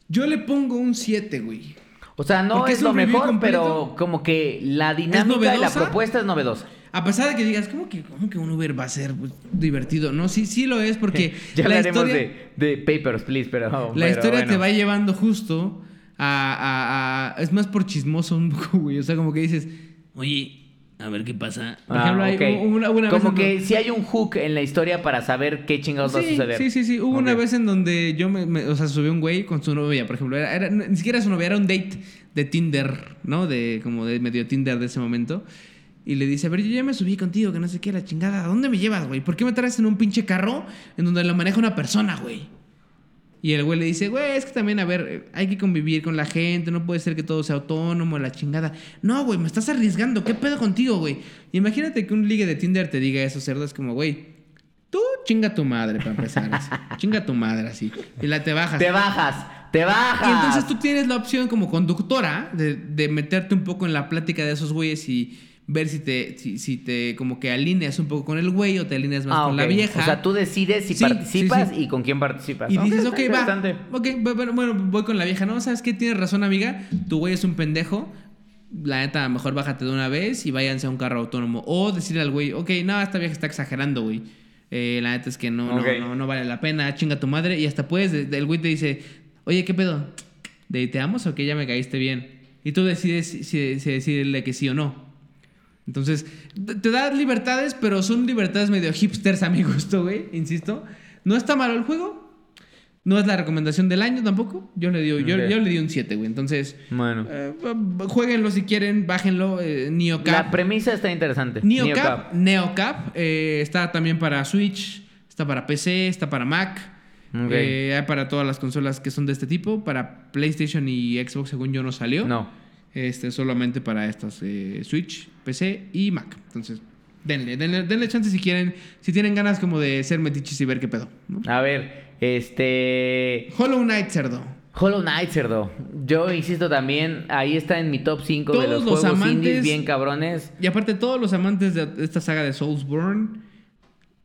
Yo le pongo un 7, güey. O sea, no es, es lo mejor, completo. pero como que la dinámica y la propuesta es novedosa. A pesar de que digas, ¿cómo que, cómo que un Uber va a ser pues, divertido? No, sí, sí lo es porque ya la hablaremos historia, de, de Papers, please, pero... la pero historia te va llevando justo a, a- a- Es más por chismoso un poco, güey. O sea, como que dices, oye, a ver qué pasa. Por Ah, ejemplo, hay ok. una, una vez Como que si hay un hook en la historia para saber qué chingados va a Sí, suceder. sí, sí, sí. Hubo una vez en donde yo me, me- o sea, subió un güey con su novia, por ejemplo. Era, era- ni siquiera su novia, era un date de Tinder, ¿no? De como de medio Tinder de ese momento. Y le dice, a ver, yo ya me subí contigo, que no sé qué, la chingada. ¿A dónde me llevas, güey? ¿Por qué me traes en un pinche carro en donde lo maneja una persona, güey? Y el güey le dice, güey, es que también, a ver, hay que convivir con la gente, no puede ser que todo sea autónomo, la chingada. No, güey, me estás arriesgando, ¿qué pedo contigo, güey? Y imagínate que un ligue de Tinder te diga eso, cerdo, es como, güey, tú chinga tu madre para empezar, así. chinga tu madre, así. Y la te bajas. Te bajas, te bajas. Y entonces tú tienes la opción como conductora de, de meterte un poco en la plática de esos güeyes y ver si te, si, si te como que alineas un poco con el güey o te alineas más Ah, con la vieja. O sea, tú decides si Sí, participas sí, sí. y con quién participas. Y dices, ok, va. Ok, bueno, bueno, voy con la vieja. No, ¿sabes qué? Tienes razón, amiga. Tu güey es un pendejo. La neta, mejor bájate de una vez y váyanse a un carro autónomo. O decirle al güey, ok, no, esta vieja está exagerando, güey. Eh, la neta es que no, no, no, no vale la pena. Chinga tu madre. Y hasta puedes, de- el güey te dice, oye, ¿qué pedo? ¿De te amo o que ya me caíste bien? Y tú decides si, si, si decirle que sí o no. Entonces, te- da libertades, pero son libertades medio hipsters a mi gusto, güey, insisto. No está malo el juego. No es la recomendación del año tampoco. Yo le, digo, yo, le di un 7, güey. Entonces, Bueno. eh, jueguenlo si quieren, bájenlo. Eh, La Neocap. premisa está interesante. Neocap. Neocap. eh, está también para Switch, está para PC, está para Mac. Para todas las consolas que son de este tipo. Para PlayStation y Xbox, según yo, no salió. No. Este, solamente para estas eh, Switch, PC y Mac. Entonces, denle, denle, denle chance si quieren, si tienen ganas como de ser metiches y ver qué pedo. ¿no? A ver, este. Hollow Knight, cerdo. Hollow Knight, cerdo. Yo insisto también, ahí está en mi top 5 de los los juegos amantes- indies bien cabrones. Y aparte, todos los amantes de esta saga de Soulsborne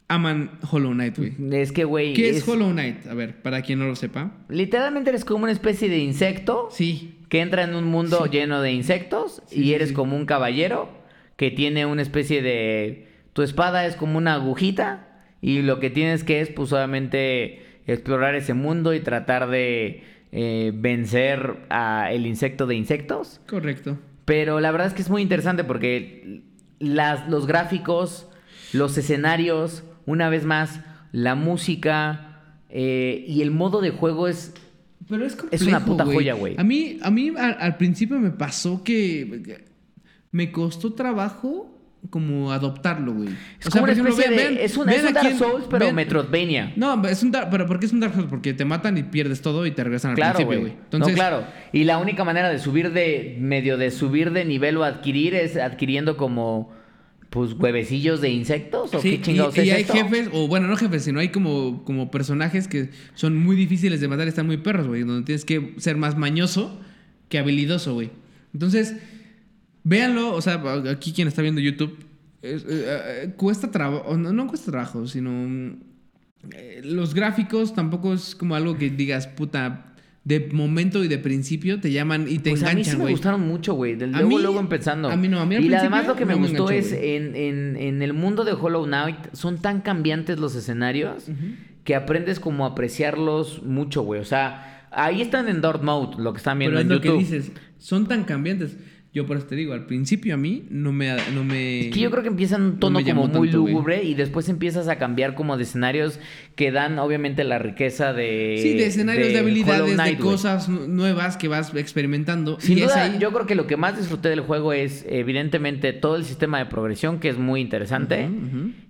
aman Hollow Knight, güey. Es que, güey. ¿Qué es Hollow Knight? A ver, para quien no lo sepa. Literalmente eres como una especie de insecto Sí. que entra en un mundo Sí. lleno de insectos Sí, y eres sí. como un caballero que tiene una especie de... Tu espada es como una agujita y lo que tienes que es pues obviamente explorar ese mundo y tratar de eh, vencer a el insecto de insectos. Correcto. Pero la verdad es que es muy interesante porque las, los gráficos, los escenarios, una vez más, la música eh, y el modo de juego es Pero es complejo, Es una puta joya, güey. A mí, a mí al, al principio me pasó que me costó trabajo como adoptarlo, güey. Es como una especie de- es un, es un Dark Souls, pero ven- Metroidvania. No, es un Dark, pero ¿por qué es un Dark Souls? Porque te matan y pierdes todo y te regresan al Claro, principio, güey. güey. Entonces, no, claro. Y la única manera de subir de medio de subir de nivel o adquirir es adquiriendo como pues huevecillos de insectos o Sí, qué chingados y, es y hay esto? jefes, o bueno, no jefes, sino hay como, como personajes que son muy difíciles de matar están muy perros, güey. Donde tienes que ser más mañoso que habilidoso, güey. Entonces, véanlo, o sea, aquí quien está viendo YouTube, eh, eh, cuesta trabajo, no, no cuesta trabajo, sino mm, eh, los gráficos tampoco es como algo que digas, puta, de momento y de principio te llaman y te Pues a mí sí enganchan, me güey. gustaron mucho, güey. Luego, mí- luego empezando. a mí no, a mí al y además lo que me me gustó enganchó, es güey. en, en- en el mundo de Hollow Knight son tan cambiantes los escenarios que aprendes como a apreciarlos mucho, güey. O sea, ahí están en Dark Mode, lo que están viendo Pero es en lo YouTube. que dices, son tan cambiantes. Yo por eso te digo, al principio a mí no me... No me Es que yo creo que empieza en un tono como muy tanto, lúgubre y después empiezas a cambiar como de escenarios que dan obviamente la riqueza de... Sí, de escenarios, de, habilidades, Knight, de cosas nu- nuevas que vas experimentando. Sin y duda, ahí... yo creo que lo que más disfruté del juego es evidentemente todo el sistema de progresión que es muy interesante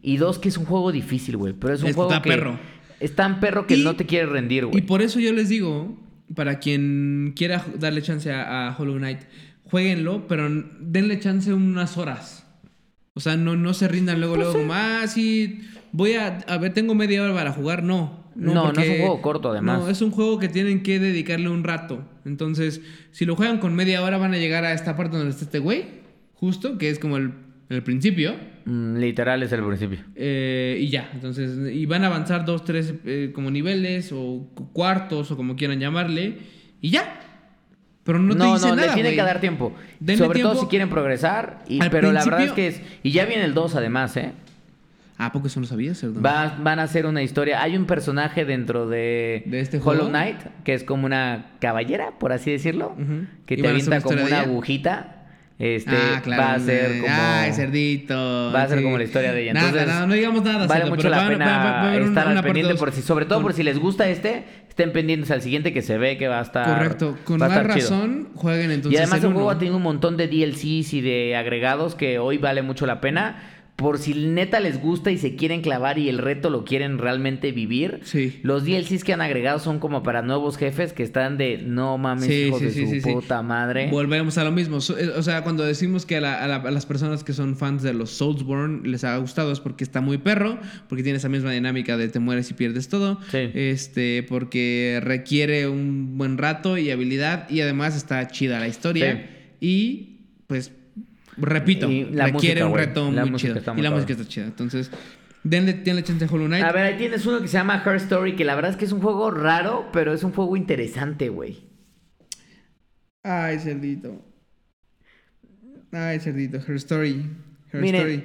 y dos que es un juego difícil, güey, pero es un Es- juego está que perro. es tan perro que Y- no te quiere rendir, Y güey. por eso yo les digo, para quien quiera darle chance a, a Hollow Knight, jueguenlo, pero denle chance unas horas. O sea, no, no se rindan luego, Pues luego como, ah, sí, voy a, a ver, tengo media hora para jugar. No. No, no porque- es un juego corto, además. No, es un juego que tienen que dedicarle un rato. Entonces, si lo juegan con media hora, van a llegar a esta parte donde está este güey, justo, que es como el, el principio. Mm, literal es el principio. Eh, y ya, entonces, y van a avanzar dos, tres eh, como niveles o cu- cuartos o como quieran llamarle, y ya. Pero no, te no, dice no, nada, le tienen que dar tiempo. Denle Sobre todo si quieren progresar. Y, pero la verdad es que es. Y ya viene el 2 además, ¿eh? Ah, ¿a poco eso no sabías? Va- van a hacer una historia. Hay un personaje dentro de, ¿De este Hollow? Knight, que es como una caballera, por así decirlo, que ¿Y te avienta como una agujita. Este, ah, claro. va a ser como. Ay, cerdito. Va a ser sí. como la historia de ella. Entonces, nada, no digamos nada. Vale mucho la pena va- estar al pendiente por si, sobre todo por si les gusta este, estén pendientes al siguiente que se ve que va a estar. Correcto. Con más chido. razón, jueguen entonces. y además el juego uno. ha tenido un montón de DLCs y de agregados que hoy vale mucho la pena. Por si neta les gusta y se quieren clavar y el reto lo quieren realmente vivir. Sí. Los DLCs que han agregado son como para nuevos jefes que están de no mames, Sí, hijos sí, de su puta madre. Volvemos a lo mismo. Eh, O sea, cuando decimos que a, la- a la- a las personas que son fans de los Soulsborne les ha gustado es porque está muy perro, porque tiene esa misma dinámica de te mueres y pierdes todo. Este, porque requiere un buen rato y habilidad y además está chida la historia. Y pues, repito, Y la requiere música, un reto muy chido. Y la música está chida. Entonces, denle, denle chance a Hollow Knight. A ver, ahí tienes uno que se llama Her Story, que la verdad es que es un juego raro, pero es un juego interesante, güey. Ay, cerdito. Ay, cerdito. Her Story. Her Miren, Story.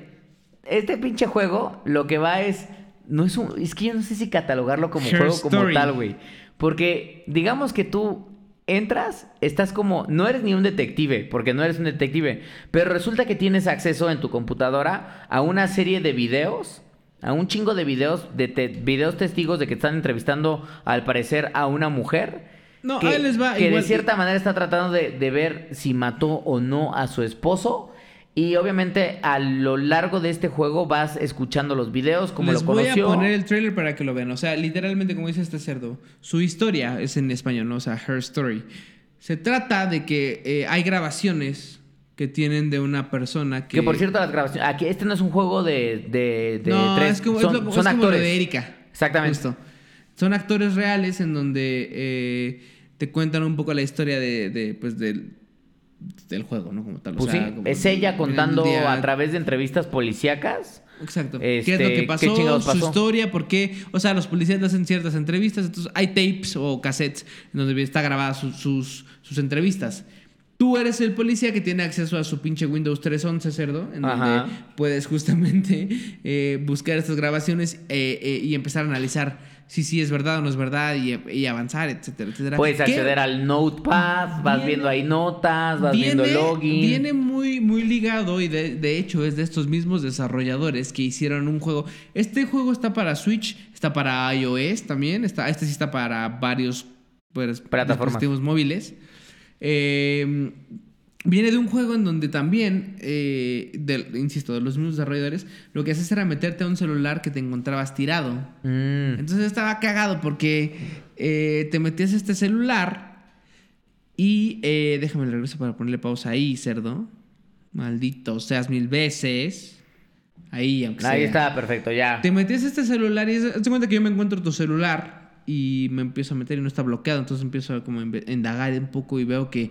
este pinche juego lo que va es. No es un. Es que yo no sé si catalogarlo como Her juego como tal, güey. Porque digamos que tú entras, estás como. No eres ni un detective, porque no eres un detective. Pero resulta que tienes acceso en tu computadora a una serie de videos. A un chingo de videos, de te- videos testigos de que están entrevistando, al parecer, a una mujer. No, que, ahí les va. que igual- de cierta manera está tratando de, de ver si mató o no a su esposo. Y obviamente a lo largo de este juego vas escuchando los videos, como Les lo voy conoció. a poner el trailer para que lo vean. O sea, literalmente, como dice este cerdo, su historia es en español, ¿no? O sea, her story. Se trata de que eh, hay grabaciones que tienen de una persona que. Que por cierto, las grabaciones. Aquí, este no es un juego de, de, de no, tres. es como, son, es lo- son es como lo actores. de Erika. Exactamente. Justo. Son actores reales en donde eh, te cuentan un poco la historia de, de, pues, del, del juego, ¿no? Como tal. O Pues sea, sí, como es ella contando a través de entrevistas policíacas. Exacto. Este, ¿Qué es lo que ¿qué pasó? Su historia, por qué. O sea, los policías le hacen ciertas entrevistas. Entonces, hay tapes o cassettes en donde está grabadas sus, sus, sus entrevistas. Tú eres el policía que tiene acceso a su pinche Windows 311, cerdo, en Ajá. donde puedes justamente eh, buscar estas grabaciones eh, eh, y empezar a analizar si sí es verdad o no es verdad y, y avanzar, etcétera, etcétera. Puedes ¿Qué? acceder al Notepad, vas Viene- viendo ahí notas, vas viendo el login. Viene muy, muy ligado y de, de hecho es de estos mismos desarrolladores que hicieron un juego. Este juego está para Switch, está para iOS también, está, este sí está para varios pues, Plataformas. dispositivos móviles. Eh, viene de un juego en donde también, eh, insisto, de los mismos desarrolladores, lo que haces era meterte a un celular que te encontrabas tirado. Mm. Entonces estaba cagado porque eh, te metías a este celular y eh, déjame el regreso para ponerle pausa ahí, cerdo. Maldito seas mil veces. Ahí, aunque Ahí sea. está, perfecto, ya. Te metías a este celular y de cuenta que yo me encuentro tu celular y me empiezo a meter y no está bloqueado. Entonces empiezo a como indagar un poco y veo que,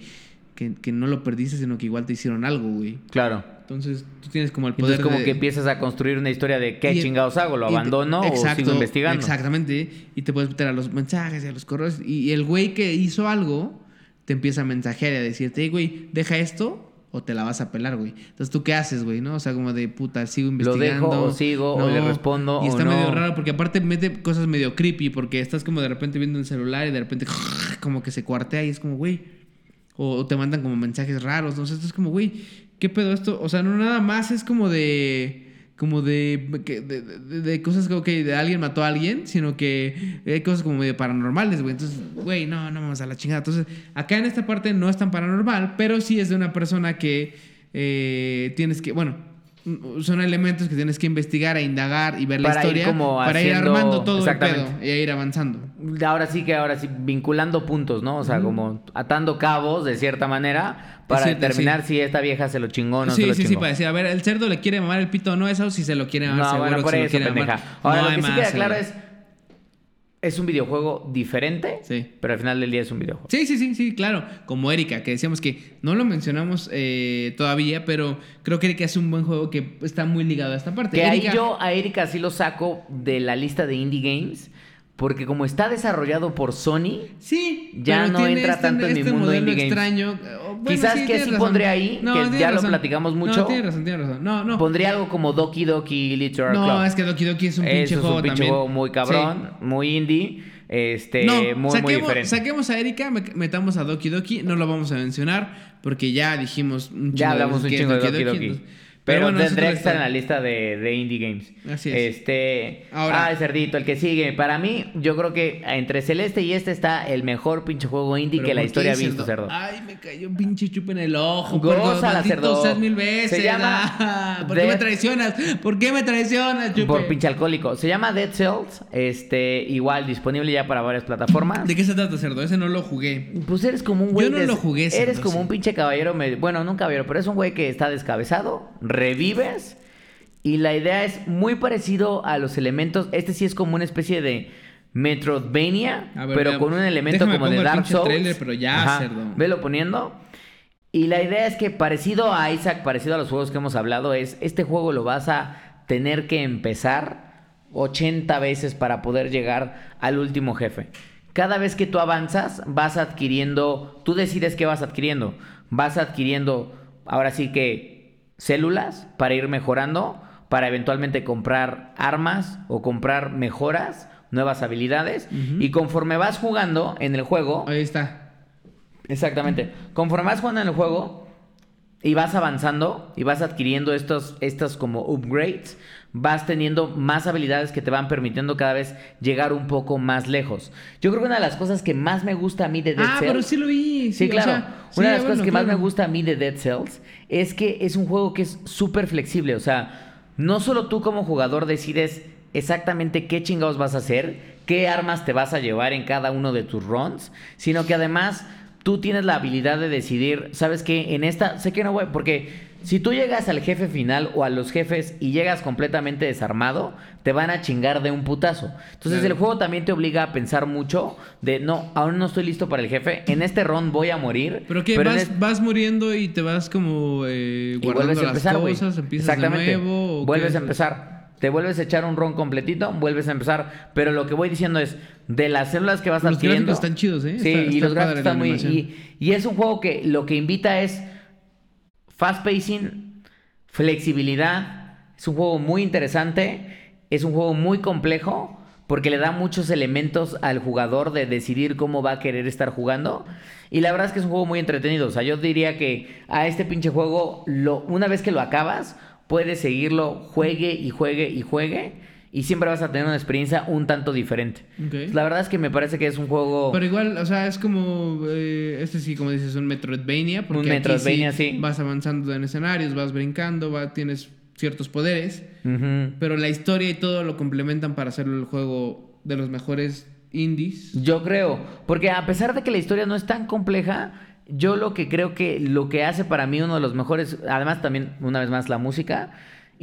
que, que no lo perdiste, sino que igual te hicieron algo, güey. Claro. Entonces tú tienes como el poder Entonces como de- que empiezas a construir una historia de qué y- chingados hago, lo te- abandono o Exacto, sigo investigando. Exactamente. Y te puedes meter a los mensajes y a los correos. Y el güey que hizo algo te empieza a mensajear y a decirte, hey, güey, deja esto o te la vas a pelar, güey. Entonces, ¿tú qué haces, güey? ¿No? O sea, como de puta, sigo Lo investigando. dejo o sigo o le respondo Y o está no. medio raro porque aparte mete cosas medio creepy porque estás como de repente viendo el celular y de repente como que se cuartea y es como, güey. O te mandan como mensajes raros. Entonces, esto es como, güey, ¿qué pedo esto? O sea, no nada más es como de. Como de, de, de- de cosas como que de alguien mató a alguien, sino que hay cosas como medio paranormales, güey. Entonces, güey, no, no vamos a la chingada. Entonces, acá en esta parte no es tan paranormal, pero sí es de una persona que eh, tienes que, bueno, son elementos que tienes que investigar e indagar y ver la Para ir historia como para ir haciendo- armando todo el pedo y ir avanzando. Ahora sí que ahora sí, vinculando puntos, ¿no? O sea, como atando cabos de cierta manera para cierto, determinar si esta vieja se lo chingó o no sí, se lo sí, sí, chingó. para decir, a ver, el cerdo le quiere mamar el pito o no eso, si se lo quiere mamar No, seguro bueno, que por se lo eso, quiere pendeja. mamar. Ahora, No lo que sí queda claro es es un videojuego diferente, Sí. pero al final del día es un videojuego. Sí, sí, sí, sí, claro. Como Erika, que decíamos que no lo mencionamos eh, todavía, pero creo que Erika es un buen juego que está muy ligado a esta parte. Que ahí yo a Erika sí lo saco de la lista de indie games. Porque como está desarrollado por Sony, Sí, Ya no tiene entra este- tanto en mi este mundo modelo indie games. extraño. Oh, bueno, Quizás que sí razón. pondré ahí, que ya lo platicamos mucho. No, tienes razón, tienes razón. No, no. pondría algo como Doki Doki Literature No, Club. es que Doki Doki es un pinche Eso es juego un pinche juego muy cabrón, muy indie, este, No, muy, muy saquemos, diferente. saquemos a Erika, me- metamos a Doki Doki, no lo vamos a mencionar porque ya dijimos un chingo Ya de hablamos un veces que chingo de Doki Doki. entonces- Pero, bueno, tendría que estar en la lista de, de Indie Games. Así es. Este. Ahora- Ah, Cerdito, el que sigue. Para mí, yo creo que entre Celeste y este está el mejor pinche juego indie Pero que la ¿por historia ha visto, cerdo. Ay, me cayó un pinche chupe en el ojo. Gózala, maldito cerdo. mil veces. Se llama ah, ¿Por qué me traicionas? ¿Por qué me traicionas, chupe? Por pinche alcohólico. Se llama Dead Cells. Este, igual disponible ya para varias plataformas. ¿De qué se trata, cerdo? Ese no lo jugué. Pues eres como un güey. Yo no des- lo jugué, cerdo, Eres como sí. un pinche caballero. Bueno, no un caballero, pero es un güey que está descabezado. Revives. Y la idea es muy parecido a los elementos. Este sí es como una especie de Metroidvania, ver, pero veamos. con un elemento Déjame como de Dark Souls. trailer, pero ya, cerdo. Velo poniendo. Y la idea es que parecido a Isaac, parecido a los juegos que hemos hablado, es este juego lo vas a tener que empezar 80 veces para poder llegar al último jefe. Cada vez que tú avanzas, vas adquiriendo, tú decides qué vas adquiriendo. Vas adquiriendo, ahora sí que, células para ir mejorando, para eventualmente comprar armas o comprar mejoras, nuevas habilidades. Y conforme vas jugando en el juego, Ahí está. Exactamente. Conforme vas jugando en el juego y vas avanzando y vas adquiriendo estos, estos como upgrades, vas teniendo más habilidades que te van permitiendo cada vez llegar un poco más lejos. Yo creo que una de las cosas que más me gusta a mí de Dead Ah, Cells... pero sí lo vi. Sí, claro. sea, Una de las cosas que más me gusta a mí de Dead Cells es que es un juego que es súper flexible. O sea, no solo tú como jugador decides exactamente qué chingados vas a hacer, qué armas te vas a llevar en cada uno de tus runs, sino que además tú tienes la habilidad de decidir, ¿sabes qué? En esta, sé que no voy, porque si tú llegas al jefe final o a los jefes y llegas completamente desarmado, te van a chingar de un putazo. Entonces el juego también te obliga a pensar mucho de, no, aún no estoy listo para el jefe, en este run voy a morir. Pero que vas, vas muriendo y te vas como eh, y guardando vuelves a las empezar, güey. cosas, empiezas Exactamente. de nuevo. ¿o vuelves qué? a empezar. Te vuelves a echar un ron completito, vuelves a empezar. Pero lo que voy diciendo es, de las células que vas Los adquiriendo... gráficos están chidos, ¿eh? Sí, Está- y está los gráficos están muy... Y, y es un juego que lo que invita es fast pacing, flexibilidad. Es un juego muy interesante. Es un juego muy complejo porque le da muchos elementos al jugador de decidir cómo va a querer estar jugando. Y la verdad es que es un juego muy entretenido. O sea, yo diría que a este pinche juego, lo, una vez que lo acabas, puedes seguirlo, juegue y juegue y juegue. Y siempre vas a tener una experiencia un tanto diferente. Ok. La verdad es que me parece que es un juego... Pero igual, o sea, es como. eh, este sí, como dices, un Metroidvania. Porque Un aquí Metroidvania, sí. Vas avanzando en escenarios, vas brincando, va, tienes ciertos poderes. Pero la historia y todo lo complementan para hacerlo el juego de los mejores indies. Yo creo, porque a pesar de que la historia no es tan compleja, yo lo que creo que lo que hace para mí uno de los mejores, además también una vez más la música,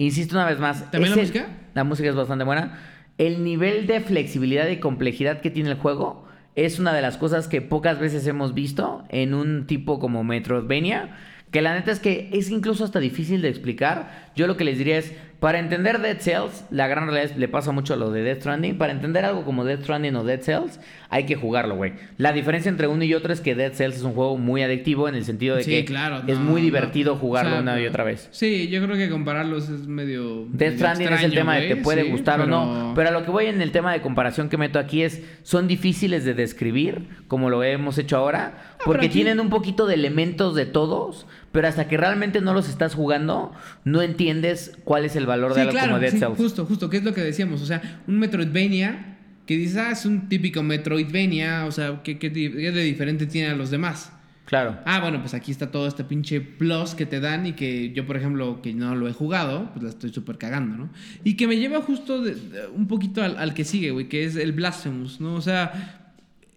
insisto una vez más, ¿También la el- música? La música es bastante buena. El nivel de flexibilidad y complejidad que tiene el juego es una de las cosas que pocas veces hemos visto en un tipo como Metroidvania. Que la neta es que es incluso hasta difícil de explicar. Yo lo que les diría es, para entender Dead Cells, la gran realidad es, le pasa mucho a lo de Death Stranding. Para entender algo como Death Stranding o Dead Cells, hay que jugarlo, güey. La diferencia entre uno y otro es que Dead Cells es un juego muy adictivo en el sentido de Sí, que claro, es muy no. divertido jugarlo O sea, una y otra vez. Sí, yo creo que compararlos es medio. Death medio Stranding es el tema de te puede sí, gustar pero- o no. Pero a lo que voy en el tema de comparación que meto aquí es, son difíciles de describir, como lo hemos hecho ahora, pero porque aquí- tienen un poquito de elementos de todos, pero hasta que realmente no los estás jugando, no entiendes cuál es el valor de Sí, algo claro, como Dead sí, Cells. justo, justo, que es lo que decíamos, o sea, un Metroidvania que dices, ah, es un típico Metroidvania, o sea, ¿qué, qué, di- qué de diferente tiene a los demás? Claro. Ah, bueno, pues aquí está todo este pinche plus que te dan y que yo, por ejemplo, que no lo he jugado, pues la estoy súper cagando, ¿no? Y que me lleva justo de- de- un poquito al, al que sigue, güey, que es el Blasphemous, ¿no? O sea,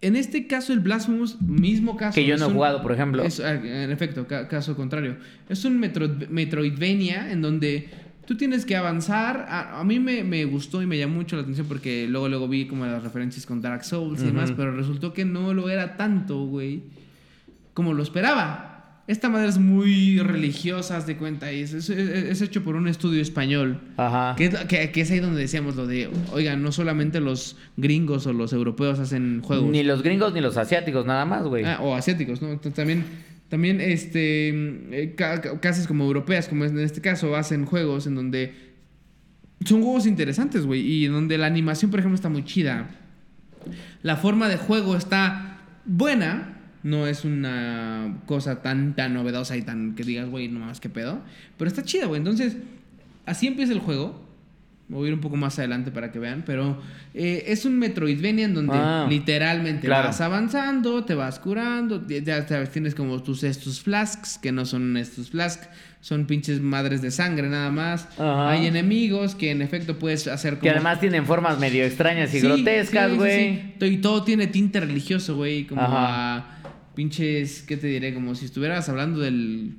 en este caso el Blasphemous, mismo caso... Que yo no he un- jugado, por ejemplo. es, ah, en efecto, ca- caso contrario. Es un metro, Metroidvania en donde tú tienes que avanzar. A, a mí me, me gustó y me llamó mucho la atención porque luego, luego vi como las referencias con Dark Souls y demás, pero resultó que no lo era tanto, güey, como lo esperaba. Esta madre es muy religiosa, haz de cuenta, y es, es- es hecho por un estudio español. Ajá. Que es, lo- que- que es ahí donde decíamos lo de, oigan, no solamente los gringos o los europeos hacen juegos. Ni los gringos ni los asiáticos, nada más, güey. Ah, o asiáticos, ¿no? Entonces, también, también este, eh, ca- ca- casas como europeas, como en este caso, hacen juegos en donde son juegos interesantes, güey, y en donde la animación, por ejemplo, está muy chida. La forma de juego está buena, no es una cosa tan, tan novedosa y tan que digas, güey, no más que pedo, pero está chida, güey. Entonces, así empieza el juego. Voy a ir un poco más adelante para que vean, pero eh, es un Metroidvania en donde Ah, literalmente claro. vas avanzando, te vas curando, ya- sabes, tienes como tus estos flasks, que no son estos flasks, son pinches madres de sangre nada más. Ajá. Hay enemigos que en efecto puedes hacer como... Que además tienen formas medio extrañas y Sí, grotescas, sí, sí, güey. sí. Y todo tiene tinte religioso, güey. Como Ajá. a pinches, ¿qué te diré? Como si estuvieras hablando del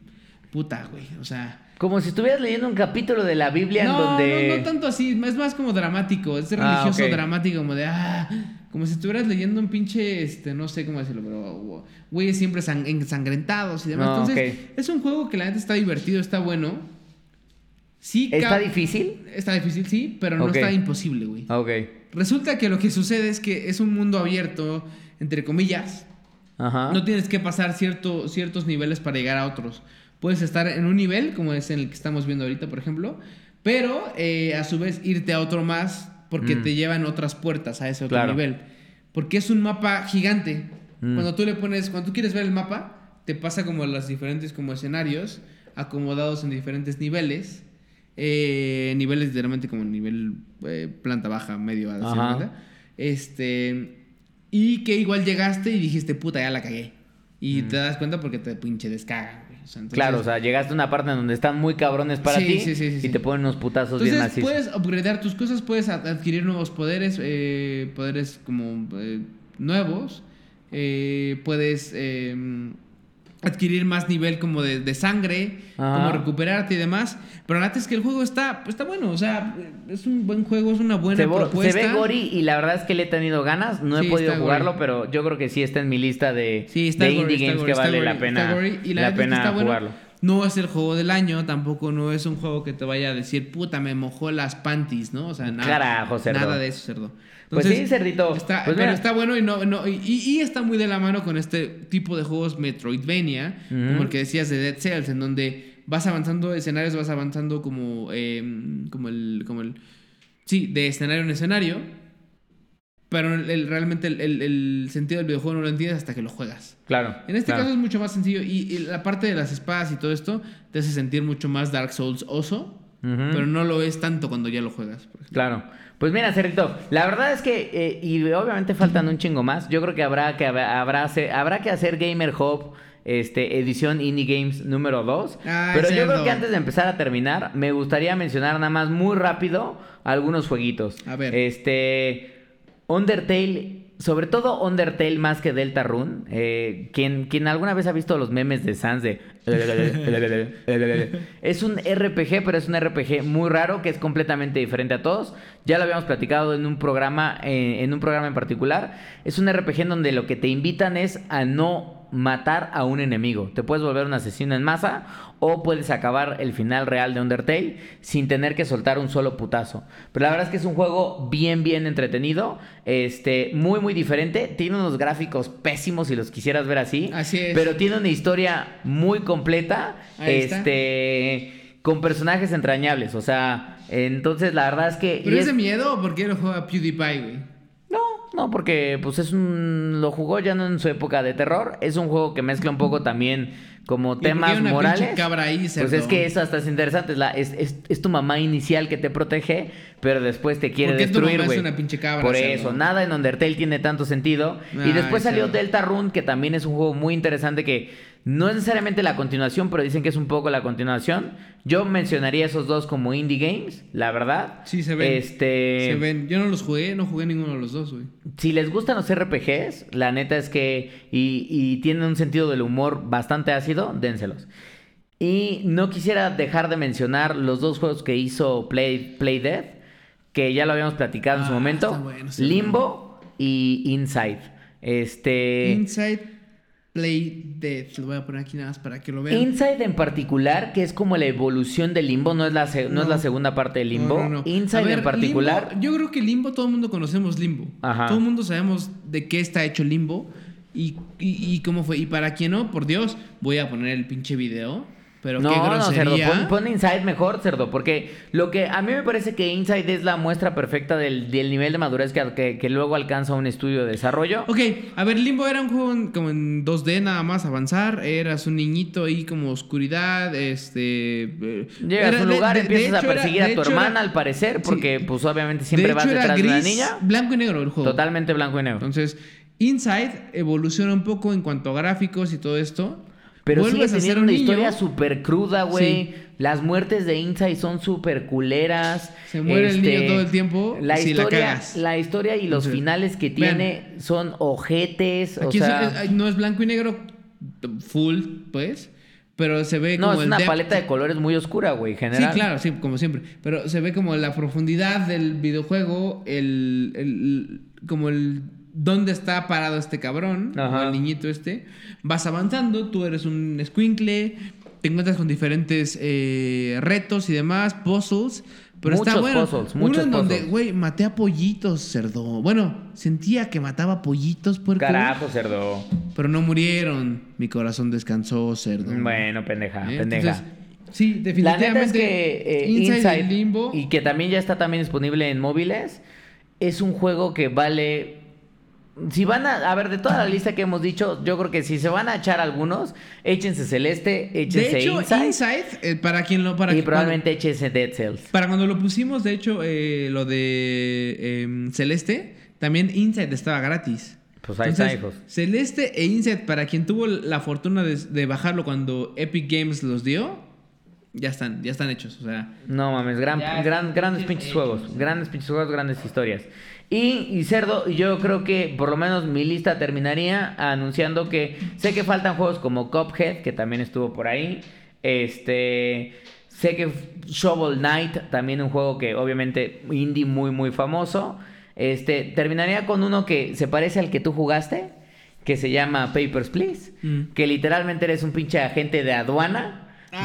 puta, güey. O sea. Como si estuvieras leyendo un capítulo de la Biblia No, en donde. no, no tanto así. Es más como dramático. Es Ah, religioso dramático, como de ah. Como si estuvieras leyendo un pinche, este, no sé cómo decirlo, pero güeyes siempre sang- ensangrentados y demás. No, Entonces, ok. es un juego que la neta está divertido, está bueno. Sí, ¿Está difícil? Está difícil, sí, pero no está imposible, güey. Ok. Resulta que lo que sucede es que es un mundo abierto, entre comillas. Ajá. No tienes que pasar cierto, ciertos niveles para llegar a otros. Puedes estar en un nivel, como es en el que estamos viendo ahorita, por ejemplo, pero eh, a su vez irte a otro más porque Mm. te llevan otras puertas a ese otro Claro. nivel. Porque es un mapa gigante. Mm. Cuando tú le pones, cuando tú quieres ver el mapa, te pasa como los diferentes como escenarios acomodados en diferentes niveles. Eh, niveles literalmente como nivel eh, planta baja, medio, a. Este. Y que igual llegaste y dijiste, puta, ya la cagué. Y te das cuenta porque te pinche descagan, güey. O sea, entonces- Claro, o sea, llegaste a una parte en donde están muy cabrones para Sí, ti sí, sí, sí, y te ponen unos putazos bien Entonces macizos. puedes upgradear tus cosas, puedes ad- adquirir nuevos poderes, eh, poderes como eh, nuevos. eh, puedes eh, adquirir más nivel como de, de sangre, Ajá. como recuperarte y demás. Pero la neta es que el juego está, pues, está bueno, o sea, es un buen juego, es una buena Se, propuesta. se ve gory y la verdad es que le he tenido ganas. No he podido jugarlo, gory. pero yo creo que sí está en mi lista de, Sí, de gory, indie games gory, que vale la pena, la pena bueno. No es el juego del año, tampoco no es un juego que te vaya a decir, puta, me mojó las panties, ¿no? O sea, nada. Carajo, cerdo. Nada de eso, cerdo. Pues sí, cerdito. Está, Pues pero mira. está bueno y, no, no- y, y está muy de la mano con este tipo de juegos Metroidvania, como el que decías de Dead Cells, en donde vas avanzando escenarios, vas avanzando como, eh, como el, como el, sí, de escenario en escenario, pero el- el- realmente el, sentido del videojuego no lo entiendes hasta que lo juegas. Claro. En este claro. caso es mucho más sencillo y, y la parte de las espadas y todo esto te hace sentir mucho más Dark Souls oso, pero no lo es tanto cuando ya lo juegas. Por. Claro. Pues mira, Cerrito, la verdad es que, eh, y obviamente faltan un chingo más, yo creo que habrá que, habrá, hacer- habrá que hacer Gamer Hub este, edición Indie Games número 2. Ay, Pero yo creo que antes de empezar a terminar, me gustaría mencionar nada más muy rápido algunos jueguitos. A ver. Este, Undertale, sobre todo Undertale más que Deltarune. Eh, quien, quien alguna vez ha visto los memes de Sans de... es un RPG, pero es un RPG muy raro que es completamente diferente a todos. Ya lo habíamos platicado en un programa, eh, en un programa en particular. Es un RPG en donde lo que te invitan es a no matar a un enemigo. Te puedes volver un asesino en masa o puedes acabar el final real de Undertale sin tener que soltar un solo putazo. Pero la verdad es que es un juego bien, bien entretenido. Este, muy, muy diferente. Tiene unos gráficos pésimos si los quisieras ver así. Así es. Pero tiene una historia muy completa. Ahí está. este. Con personajes entrañables. O sea. Entonces la verdad es que. ¿Pero es es- de miedo o por qué lo juega PewDiePie, güey? No, porque pues es un. Lo jugó ya no en su época de terror. Es un juego que mezcla un poco también como ¿Y por qué temas una morales. cabra ahí, pues es que eso hasta es interesante. Es, la, es, es, es tu mamá inicial que te protege, pero después te quiere ¿Por qué tu destruir, güey. una pinche cabra, Por cerdo? eso, nada en Undertale tiene tanto sentido. y después salió cerdo. Deltarune, que también es un juego muy interesante que no es necesariamente la continuación, pero dicen que es un poco la continuación. Yo mencionaría esos dos como indie games, la verdad. Sí, se ven. Este... Se ven. Yo no los jugué, no jugué ninguno de los dos, güey. Si les gustan los RPGs, la neta es que. Y, y tienen un sentido del humor bastante ácido, dénselos. Y no quisiera dejar de mencionar los dos juegos que hizo Play, Play Dead, que ya lo habíamos platicado en su Ah, momento: bueno. Limbo y Inside. Este. Inside. Play Dead. Lo voy a poner aquí nada más para que lo vean. Inside en particular, que es como la evolución del limbo, no es la, no es la segunda parte del limbo. No, no, no. Inside ver, en particular. Limbo, yo creo que Limbo, todo el mundo conocemos Limbo. Ajá. Todo el mundo sabemos de qué está hecho Limbo y, y, y cómo fue. Y para quien no, por Dios, voy a poner el pinche video. Pero qué no, no, cerdo, grosería. pon, pon Inside mejor, cerdo, porque lo que a mí me parece que Inside es la muestra perfecta del, del nivel de madurez que, que, que luego alcanza un estudio de desarrollo. Ok, a ver, Limbo era un juego en- como en 2D nada más avanzar. Eras un niñito ahí como oscuridad, este... eh, Llegas era a un de- lugar, de- de empiezas a era- perseguir a de tu hermana, era- al parecer, Sí. porque pues obviamente de siempre vas hecho, era detrás de una gris, niña. Blanco y negro el juego. Totalmente blanco y negro. Entonces, Inside evoluciona un poco en cuanto a gráficos y todo esto. Pero sigue teniendo un una niño, historia súper cruda, güey. Sí. Las muertes de Inside son súper culeras. Este, Se muere el niño todo el tiempo La si la historia, cagas. la historia y los finales que vean. tiene son ojetes. Aquí o es- sea, no es blanco y negro full, pues. Pero se ve no, como es el una depth. paleta de colores muy oscura, güey, Sí, general. claro, sí, como siempre. Pero se ve como la profundidad del videojuego, el, el- como el dónde está parado este cabrón, Ajá. o el niñito este. Vas avanzando, tú eres un squinkle, te encuentras con diferentes eh, retos y demás, puzzles. Pero está bueno. puzzles, Uno muchos en donde, güey, maté a pollitos, cerdo. Bueno, sentía que mataba pollitos, puerco. Carajo, cerdo. Pero no murieron. Mi corazón descansó, cerdo. Bueno, pendeja, ¿Eh? pendeja. Entonces, sí, La definitivamente. neta es que eh, Inside, Inside, Limbo. y que también ya está también disponible en móviles, es un juego que vale... Si van a... A ver, de toda la lista que hemos dicho, yo creo que si se van a echar algunos, échense Celeste, échense de hecho, Inside, Inside, eh, para quien lo. Para y que- probablemente échense Dead Cells. Para cuando lo pusimos, de hecho, eh, lo de em, Celeste, también Inside estaba gratis. Pues ahí está, hijos. Celeste e Inside, para quien tuvo la fortuna de, de bajarlo cuando Epic Games los dio, ya están, ya están hechos. O sea, No mames, gran, gran, grandes pinches pinches juegos. Grandes pinches juegos, grandes historias. Y, y Cerdo, yo creo que por lo menos mi lista terminaría anunciando que sé que faltan juegos como Cuphead, que también estuvo por ahí. Este. Sé que Shovel Knight, también un juego que obviamente indie muy, muy famoso. Este, terminaría con uno que se parece al que tú jugaste, que se llama Papers, Please. Mm. Que literalmente eres un pinche agente de aduana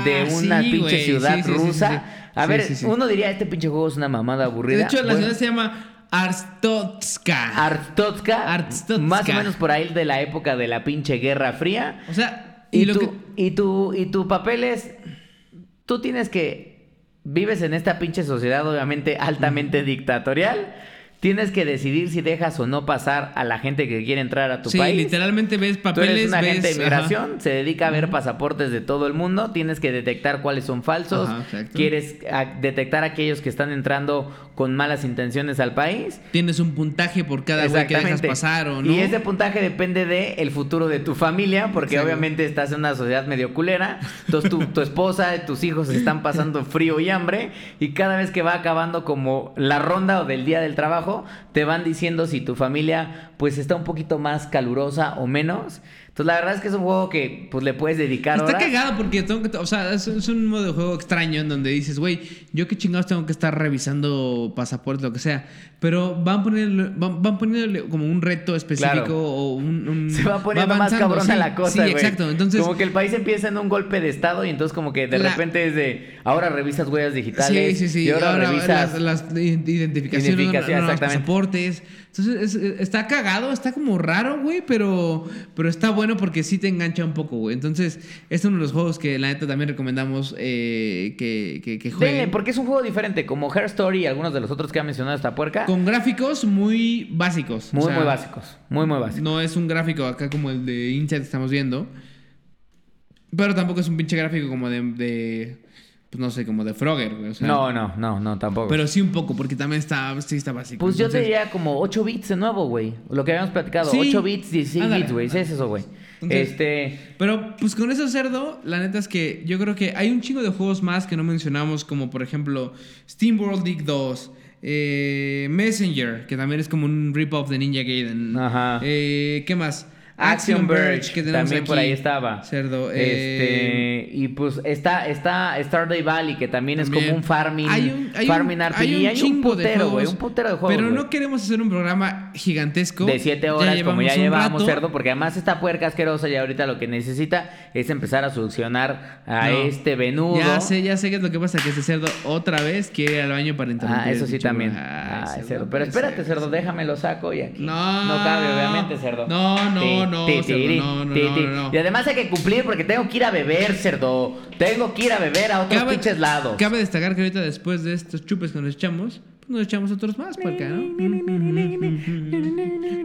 de Ah, una sí, pinche ciudad Sí, sí, sí, rusa. A ver, uno diría, este pinche juego es una mamada aburrida. de hecho, la Bueno, ciudad se llama Arstotska. Arstotska, Arstotska. más o menos por ahí de la época de la pinche Guerra Fría. o sea, Y, y, lo tu, que. y, tu, y tu papel es, tú tienes que, vives en esta pinche sociedad obviamente altamente dictatorial, tienes que decidir si dejas o no pasar a la gente que quiere entrar a tu Sí, país. literalmente ves Tú papeles. eres un agente de ves- inmigración, ajá. se dedica a ver pasaportes de todo el mundo, tienes que detectar cuáles son falsos, Ajá, quieres detectar aquellos que están entrando con malas intenciones al país. Tienes un puntaje por cada güey que dejas pasar o no. Y ese puntaje depende de el futuro de tu familia, porque Exacto. obviamente estás en una sociedad medio culera. Entonces tu, tu esposa, tus hijos están pasando frío y hambre. Y cada vez que va acabando como la ronda o del día del trabajo, te van diciendo si tu familia pues está un poquito más calurosa o menos. Entonces la verdad es que es un juego que pues le puedes dedicar Está horas. cagado porque tengo que, o sea, es, es un modo de juego extraño en donde dices, güey, yo qué chingados tengo que estar revisando pasaportes, lo que sea. Pero van poniéndole, van, van poniéndole como un reto específico Claro. o un, un- Se va poniendo más avanzando, cabrona sí, la cosa, Sí, güey. exacto. Entonces, como que el país empieza en un golpe de estado y entonces como que de La- repente es de ahora revisas huellas digitales Sí, sí, sí. y ahora, Ahora revisas las, las identificaciones, Identificación, nuevos exactamente. pasaportes. Entonces, es- está cagado, está como raro, güey, pero, pero está bueno porque sí te engancha un poco, güey. Entonces, es uno de los juegos que la neta también recomendamos eh, que, que, que jueguen. Denle, porque es un juego diferente, como Her Story y algunos de los otros que ha mencionado esta puerca. Con gráficos muy básicos. muy, O sea, muy básicos. Muy, muy básicos. No es un gráfico acá como el de Inside que estamos viendo. Pero tampoco es un pinche gráfico como de. de, pues no sé, como de Frogger, güey. o sea, no, no, no, no, tampoco. Pero sí un poco, porque también está, sí está básico. pues yo te diría como 8 bits de nuevo, güey. Lo que habíamos platicado. Sí. 8 bits, 16 Ándale, bits, güey. Es eso, güey. Entonces- Este. Pero pues con eso cerdo, la neta es que yo creo que hay un chingo de juegos más que no mencionamos, como por ejemplo Steam World League 2, eh, Messenger, que también es como un rip-off de Ninja Gaiden. Ajá. Eh, ¿Qué más? Action Verge, que tenemos también por ahí estaba. Cerdo. eh, Este, y pues está, está Stardew Valley, que también, es como un farming, Hay un, hay farming un, RPG. hay un Hay un putero, güey, un putero de juegos. Pero no queremos hacer un programa gigantesco. de 7 horas, como ya rato. cerdo, porque además está puerca asquerosa y ahorita lo que necesita es empezar a succionar a No. este venudo. Ya sé, ya sé qué es lo que pasa, que este cerdo otra vez quiere ir al baño para interrumpir. Ah, eso sí también. Ay, cerdo, Pero espérate, cerdo, déjame lo saco y aquí. No. No cabe, obviamente, cerdo. No, no, tiri, no, no, no, ti. no, no. Y además hay que cumplir porque tengo que ir a beber, cerdo. Tengo que ir a beber a otros pinches lados. Cabe destacar que ahorita después de estos chupes que nos echamos, pues nos echamos otros más, por acá, ¿no?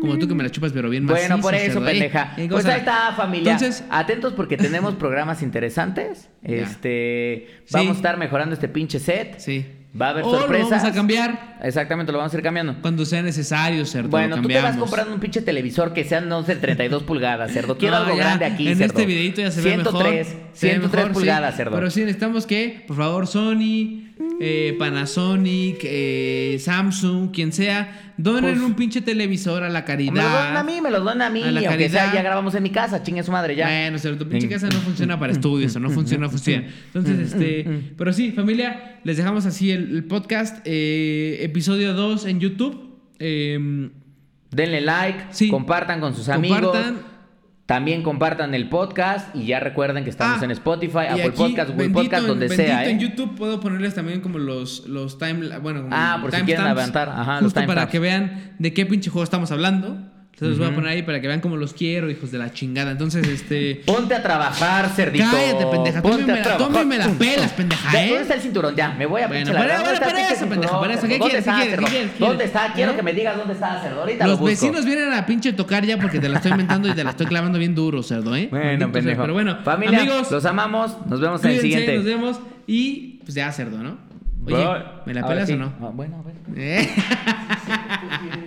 Como tú que me la chupas, pero bien Bueno, macizo, por eso, cerdo, ¿eh? pendeja. ¿Eh? Pues ahí está, familia. Entonces- atentos porque tenemos programas interesantes. Este, vamos a estar mejorando este pinche set. Sí. Va a haber O lo sorpresas. vamos a cambiar Exactamente, lo vamos a ir cambiando. cuando sea necesario, cerdo. Bueno, lo tú te vas comprando un pinche televisor que sean, no sé, 32 pulgadas, cerdo. Quiero No, algo ya, grande aquí, En cerdo. este videito ya se ve 103, mejor. se ve 103 mejor, pulgadas, sí. cerdo. Pero sí necesitamos que, por favor, Sony, eh, Panasonic, eh, Samsung, quien sea, donen Pues, un pinche televisor a la caridad. me lo donan a mí, me lo donan a mí. A la sea, caridad. ya grabamos en mi casa, chingue su madre, ya. Bueno, pero tu pinche Mm. casa no funciona para estudios, o no funciona, funciona. Entonces, este, pero sí, familia, les dejamos así el, el podcast, eh, episodio 2 en YouTube. Eh, Denle like, Sí. compartan con sus amigos. compartan. También compartan el podcast y ya recuerden que estamos Ah, en Spotify, Apple aquí, Podcast, Google bendito Podcast, donde bendito sea, ¿eh? en YouTube puedo ponerles también como los, los time, bueno, como Ah, por si quieren adelantar, ajá, los justo para que vean de qué pinche juego estamos hablando. Entonces los voy a poner ahí para que vean cómo los quiero, hijos de la chingada. Entonces, este. Ponte a trabajar, cerdito. Cállate, pendeja. Ponte a la- trabajar. tú me la pelas, pendeja, ¿eh? ¿Dónde está el cinturón? Ya, me voy a Bueno, para- ¿Dónde para- está el para pinche eso, pendeja, para eso. ¿Qué quieres? ¿Dónde está? Quiero ¿Eh? que me digas dónde está, cerdo. Ahorita Los vecinos vienen a pinche tocar ya porque te la estoy inventando y te la estoy clavando bien duro, cerdo, ¿eh? Bueno, pendejo. Pero bueno, Familia, amigos, los amamos. Nos vemos en el siguiente. nos vemos y pues ya, cerdo, ¿no? Oye. ¿me la pelas o no? Ah, bueno, a ver.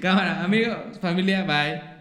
Cámara, amigos, familia, bye.